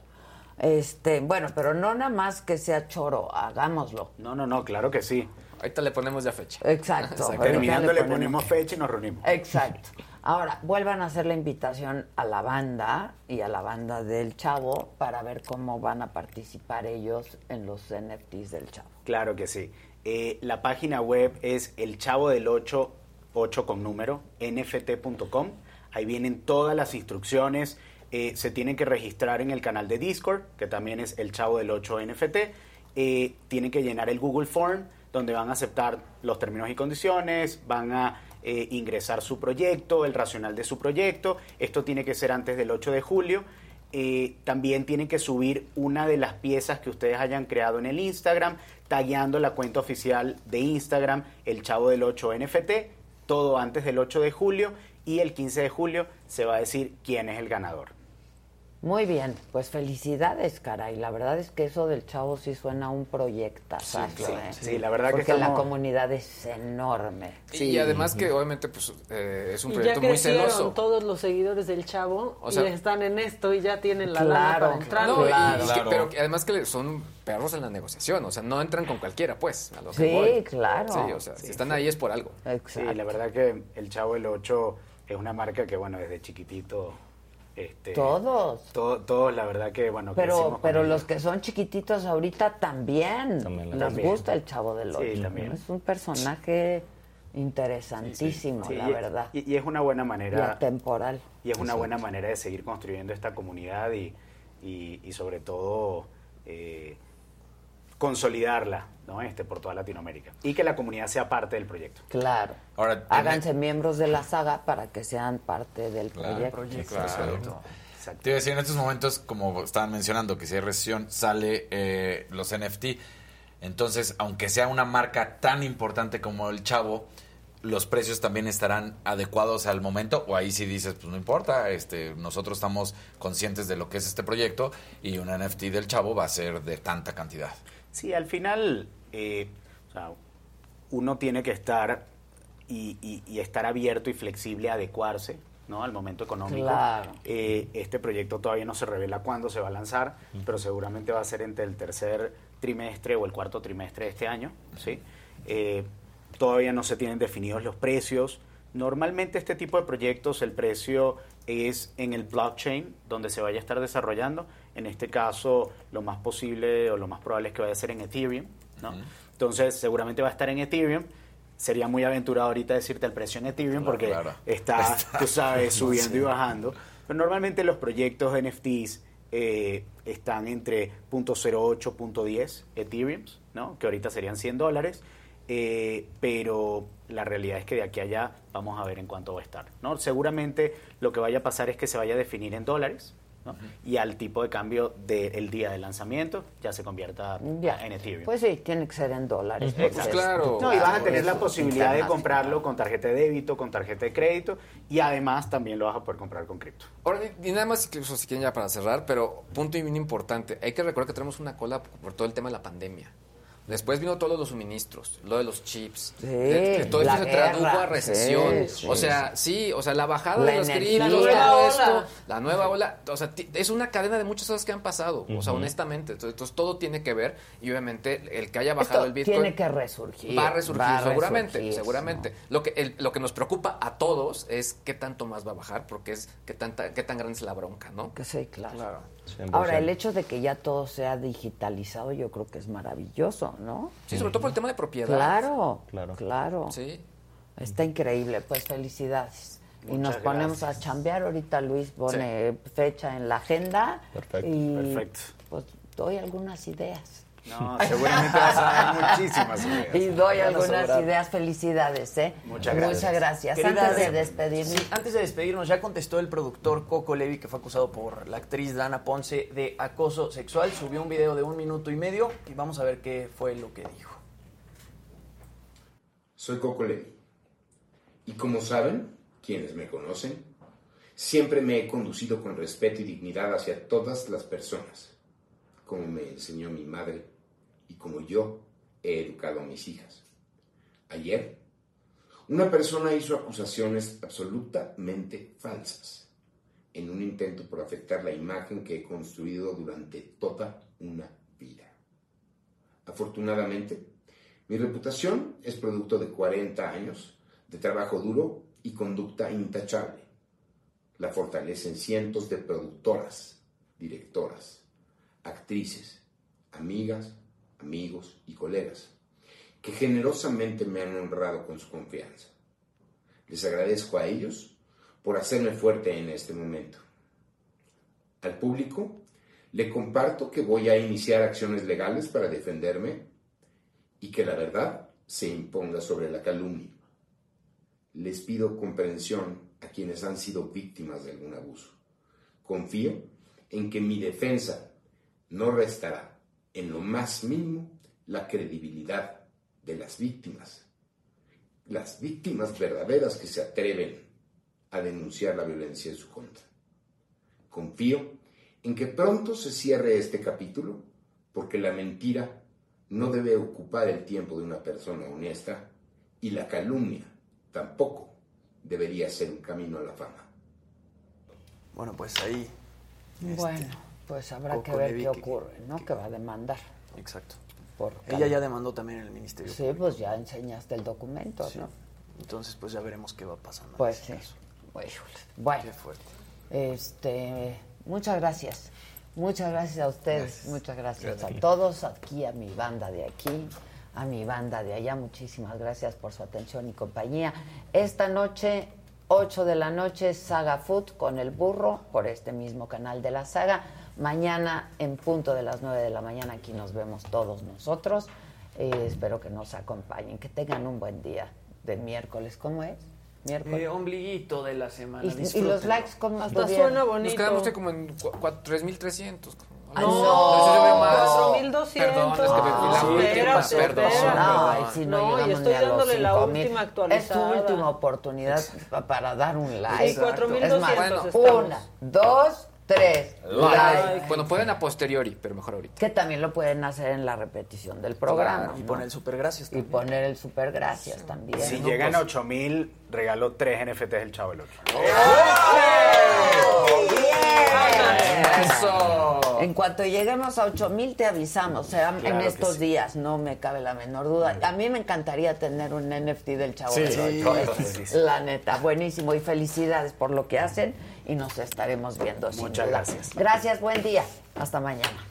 Este, bueno, pero no nada más que sea choro, hagámoslo. No, no, no, claro que sí. Ahorita le ponemos ya fecha. Exacto. ahorita Terminando le ponemos- ponemos fecha y nos reunimos. Exacto. Ahora, vuelvan a hacer la invitación a la banda y a la banda del Chavo para ver cómo van a participar ellos en los NFTs del Chavo. Claro que sí. Eh, la página web es el chavo del 8, 8 con número, nft.com. Ahí vienen todas las instrucciones. Eh, se tienen que registrar en el canal de Discord, que también es el chavo del 8 NFT. Eh, tienen que llenar el Google Form, donde van a aceptar los términos y condiciones, van a eh, ingresar su proyecto, el racional de su proyecto. Esto tiene que ser antes del 8 de julio. Eh, también tienen que subir una de las piezas que ustedes hayan creado en el Instagram, tagueando la cuenta oficial de Instagram, el Chavo del 8 NFT, todo antes del 8 de julio y el 15 de julio se va a decir quién es el ganador. Muy bien, pues felicidades, caray. La verdad es que eso del Chavo sí suena a un proyecto. Sí, claro. Sí, la verdad que Porque la estamos- comunidad es enorme. Y además que obviamente pues eh, es un Y ya proyecto muy celoso. todos los seguidores del Chavo O sea- y están en esto y ya tienen la Claro, lana para entrar. No, Claro. y que- pero que además que le- son perros en la negociación, o sea, no entran con cualquiera, pues, a lo que Sí, voy. claro. Sí, o sea, si están ahí es por algo. Sí, la verdad que el Chavo del 8 es una marca que, bueno, desde chiquitito... Este, Todos. to- Todos, la verdad que, bueno, Pero, pero ellos. los que son chiquititos ahorita también, También, les también. gusta el Chavo del Sí, Ocho. también. Es un personaje interesantísimo, Sí, la y- verdad. Y, y es una buena Y manera... atemporal. Y es una buena manera de seguir construyendo esta comunidad y, y, y sobre todo eh, consolidarla ¿no? este, por toda Latinoamérica. Y que la comunidad sea parte del proyecto. Claro. Ahora, Háganse miembros de la saga para que sean parte del Claro, proyecto. claro. Te iba a decir, en estos momentos, como estaban mencionando, que si hay recesión, sale eh, los NFT. Entonces, aunque sea una marca tan importante como el Chavo, los precios también estarán adecuados al momento. O ahí sí dices, pues no importa, este, nosotros estamos conscientes de lo que es este proyecto y un NFT del Chavo va a ser de tanta cantidad. Sí, al final eh, o sea, uno tiene que estar y, y- y estar abierto y flexible a adecuarse ¿no? al momento económico. Claro. Eh, este proyecto todavía no se revela cuándo se va a lanzar, pero seguramente va a ser entre el tercer trimestre o el cuarto trimestre de este año. ¿sí? Eh, todavía no se tienen definidos los precios. Normalmente este tipo de proyectos el precio es en el blockchain donde se vaya a estar desarrollando. En este caso lo más posible o lo más probable es que vaya a ser en Ethereum. ¿no? Entonces seguramente va a estar en Ethereum. Sería muy aventurado ahorita decirte el precio en Ethereum Claro, porque claro. está, tú sabes, subiendo Sí. y bajando. Pero normalmente los proyectos de NFTs eh, están entre .08, .10 Ethereum, ¿no? que ahorita serían 100 dólares. Eh, pero la realidad es que de aquí a allá vamos a ver en cuánto va a estar. ¿no? Seguramente lo que vaya a pasar es que se vaya a definir en dólares ¿no? y al tipo de cambio del día de lanzamiento ya se convierta Ya. en Ethereum. Pues sí, tiene que ser en dólares. Exacto. porque es- No, y vas a tener la posibilidad de comprarlo con tarjeta de débito, con tarjeta de crédito y además también lo vas a poder comprar con cripto. Ahora, y nada más, incluso si quieren ya para cerrar, pero punto y bien importante, hay que recordar que tenemos una cola por todo el tema de la pandemia. Después vino todos los suministros, lo de los chips. Sí, de- que todo esto se tradujo a recesión. Sí, sí, o sea, sí, o sea, la bajada La de los criptos, La nueva todo ola. esto, la nueva ola, o sea, es una cadena de muchas cosas que han pasado, o sea, honestamente. Entonces, entonces, todo tiene que ver y obviamente el que haya bajado Esto el Bitcoin tiene que resurgir. va a resurgir va a seguramente, resurgir, seguramente. Lo que el- lo que nos preocupa a todos es qué tanto más va a bajar porque es qué tanta qué tan grande es la bronca, ¿no? Que sí, claro. 100%. Ahora, el hecho de que ya todo sea digitalizado, yo creo que es maravilloso, ¿no? Sí, sobre todo por el tema de propiedad. Claro, Claro. claro. Sí. Está increíble, pues felicidades. y nos ponemos a chambear. Ahorita Luis pone fecha en la agenda. Perfecto. Y Perfecto. pues doy algunas ideas. No, seguramente vas a dar muchísimas ideas. Y doy algunas sobrar. ideas. Felicidades, ¿eh? Muchas gracias. Muchas gracias. Querida, Antes de despedirnos. sí, antes de despedirnos, ya contestó el productor Coco Levi, que fue acusado por la actriz Dana Ponce de acoso sexual. Subió un video de un minuto y medio y vamos a ver qué fue lo que dijo. Soy Coco Levi. Y como saben, quienes me conocen, Siempre me he conducido con respeto y dignidad hacia todas las personas, como me enseñó mi madre y como yo he educado a mis hijas. Ayer, una persona hizo acusaciones absolutamente falsas en un intento por afectar la imagen que he construido durante toda una vida. Afortunadamente, mi reputación es producto de 40 años de trabajo duro y conducta intachable. La fortalecen cientos de productoras, directoras, actrices, amigas, amigos y colegas que generosamente me han honrado con su confianza. Les agradezco a ellos por hacerme fuerte en este momento. Al público le comparto que voy a iniciar acciones legales para defenderme y que la verdad se imponga sobre la calumnia. Les pido comprensión a quienes han sido víctimas de algún abuso. Confío en que mi defensa no restará en lo más mínimo la credibilidad de las víctimas, las víctimas verdaderas que se atreven a denunciar la violencia en su contra. Confío en que pronto se cierre este capítulo porque la mentira no debe ocupar el tiempo de una persona honesta y la calumnia tampoco debería ser un camino a la fama. Bueno, pues ahí. Bueno, pues habrá que ver qué que- ocurre, ¿no? Que va a demandar. Exacto. Por Ella ya demandó también en el Ministerio. Sí, pues ya enseñaste el documento, Sí. ¿no? Entonces, pues ya veremos qué va pasando. Pues sí. Bueno. Qué fuerte. Este, muchas gracias. Muchas gracias a ustedes, Gracias. muchas gracias Gracias a todos, aquí a mi banda de aquí, a mi banda de allá. Muchísimas gracias por su atención y compañía. Esta noche, 8 de la noche, Saga Food con el burro por este mismo canal de la saga. Mañana, en punto de las 9 de la mañana, aquí nos vemos todos nosotros. Eh, espero que nos acompañen, que tengan un buen día de miércoles. ¿Cómo es? Miércoles. Eh, ombliguito de la semana. Y- y los likes, ¿cómo Hasta estuvieron? suena bonito. Nos quedamos como en cu- cua- 3.300. Ay, No, no. eso se ve más. 4,200. Perdón, es que me fui la última. Perdón, si no, No, llegamos estoy dándole la 5,000. última Es tu última oportunidad pa- para dar un like. Sí, 4,200 Es más, estamos. una, dos, tres. Like. like. Bueno, pueden a posteriori, pero mejor ahorita. Que también lo pueden hacer en la repetición del programa. Claro, y ¿no? poner el super gracias Y poner el super gracias también. Si ¿no? llegan a Pues- 8000, regaló tres NFTs del Chavo del 8. Eso. En cuanto lleguemos a 8000 te avisamos, será en Claro que estos sí. días, no me cabe la menor duda. A mí me encantaría tener un NFT del Chavo Sí, del sí. La neta, buenísimo y felicidades por lo que hacen y nos estaremos viendo. Muchas gracias. Gracias, buen día. Hasta mañana.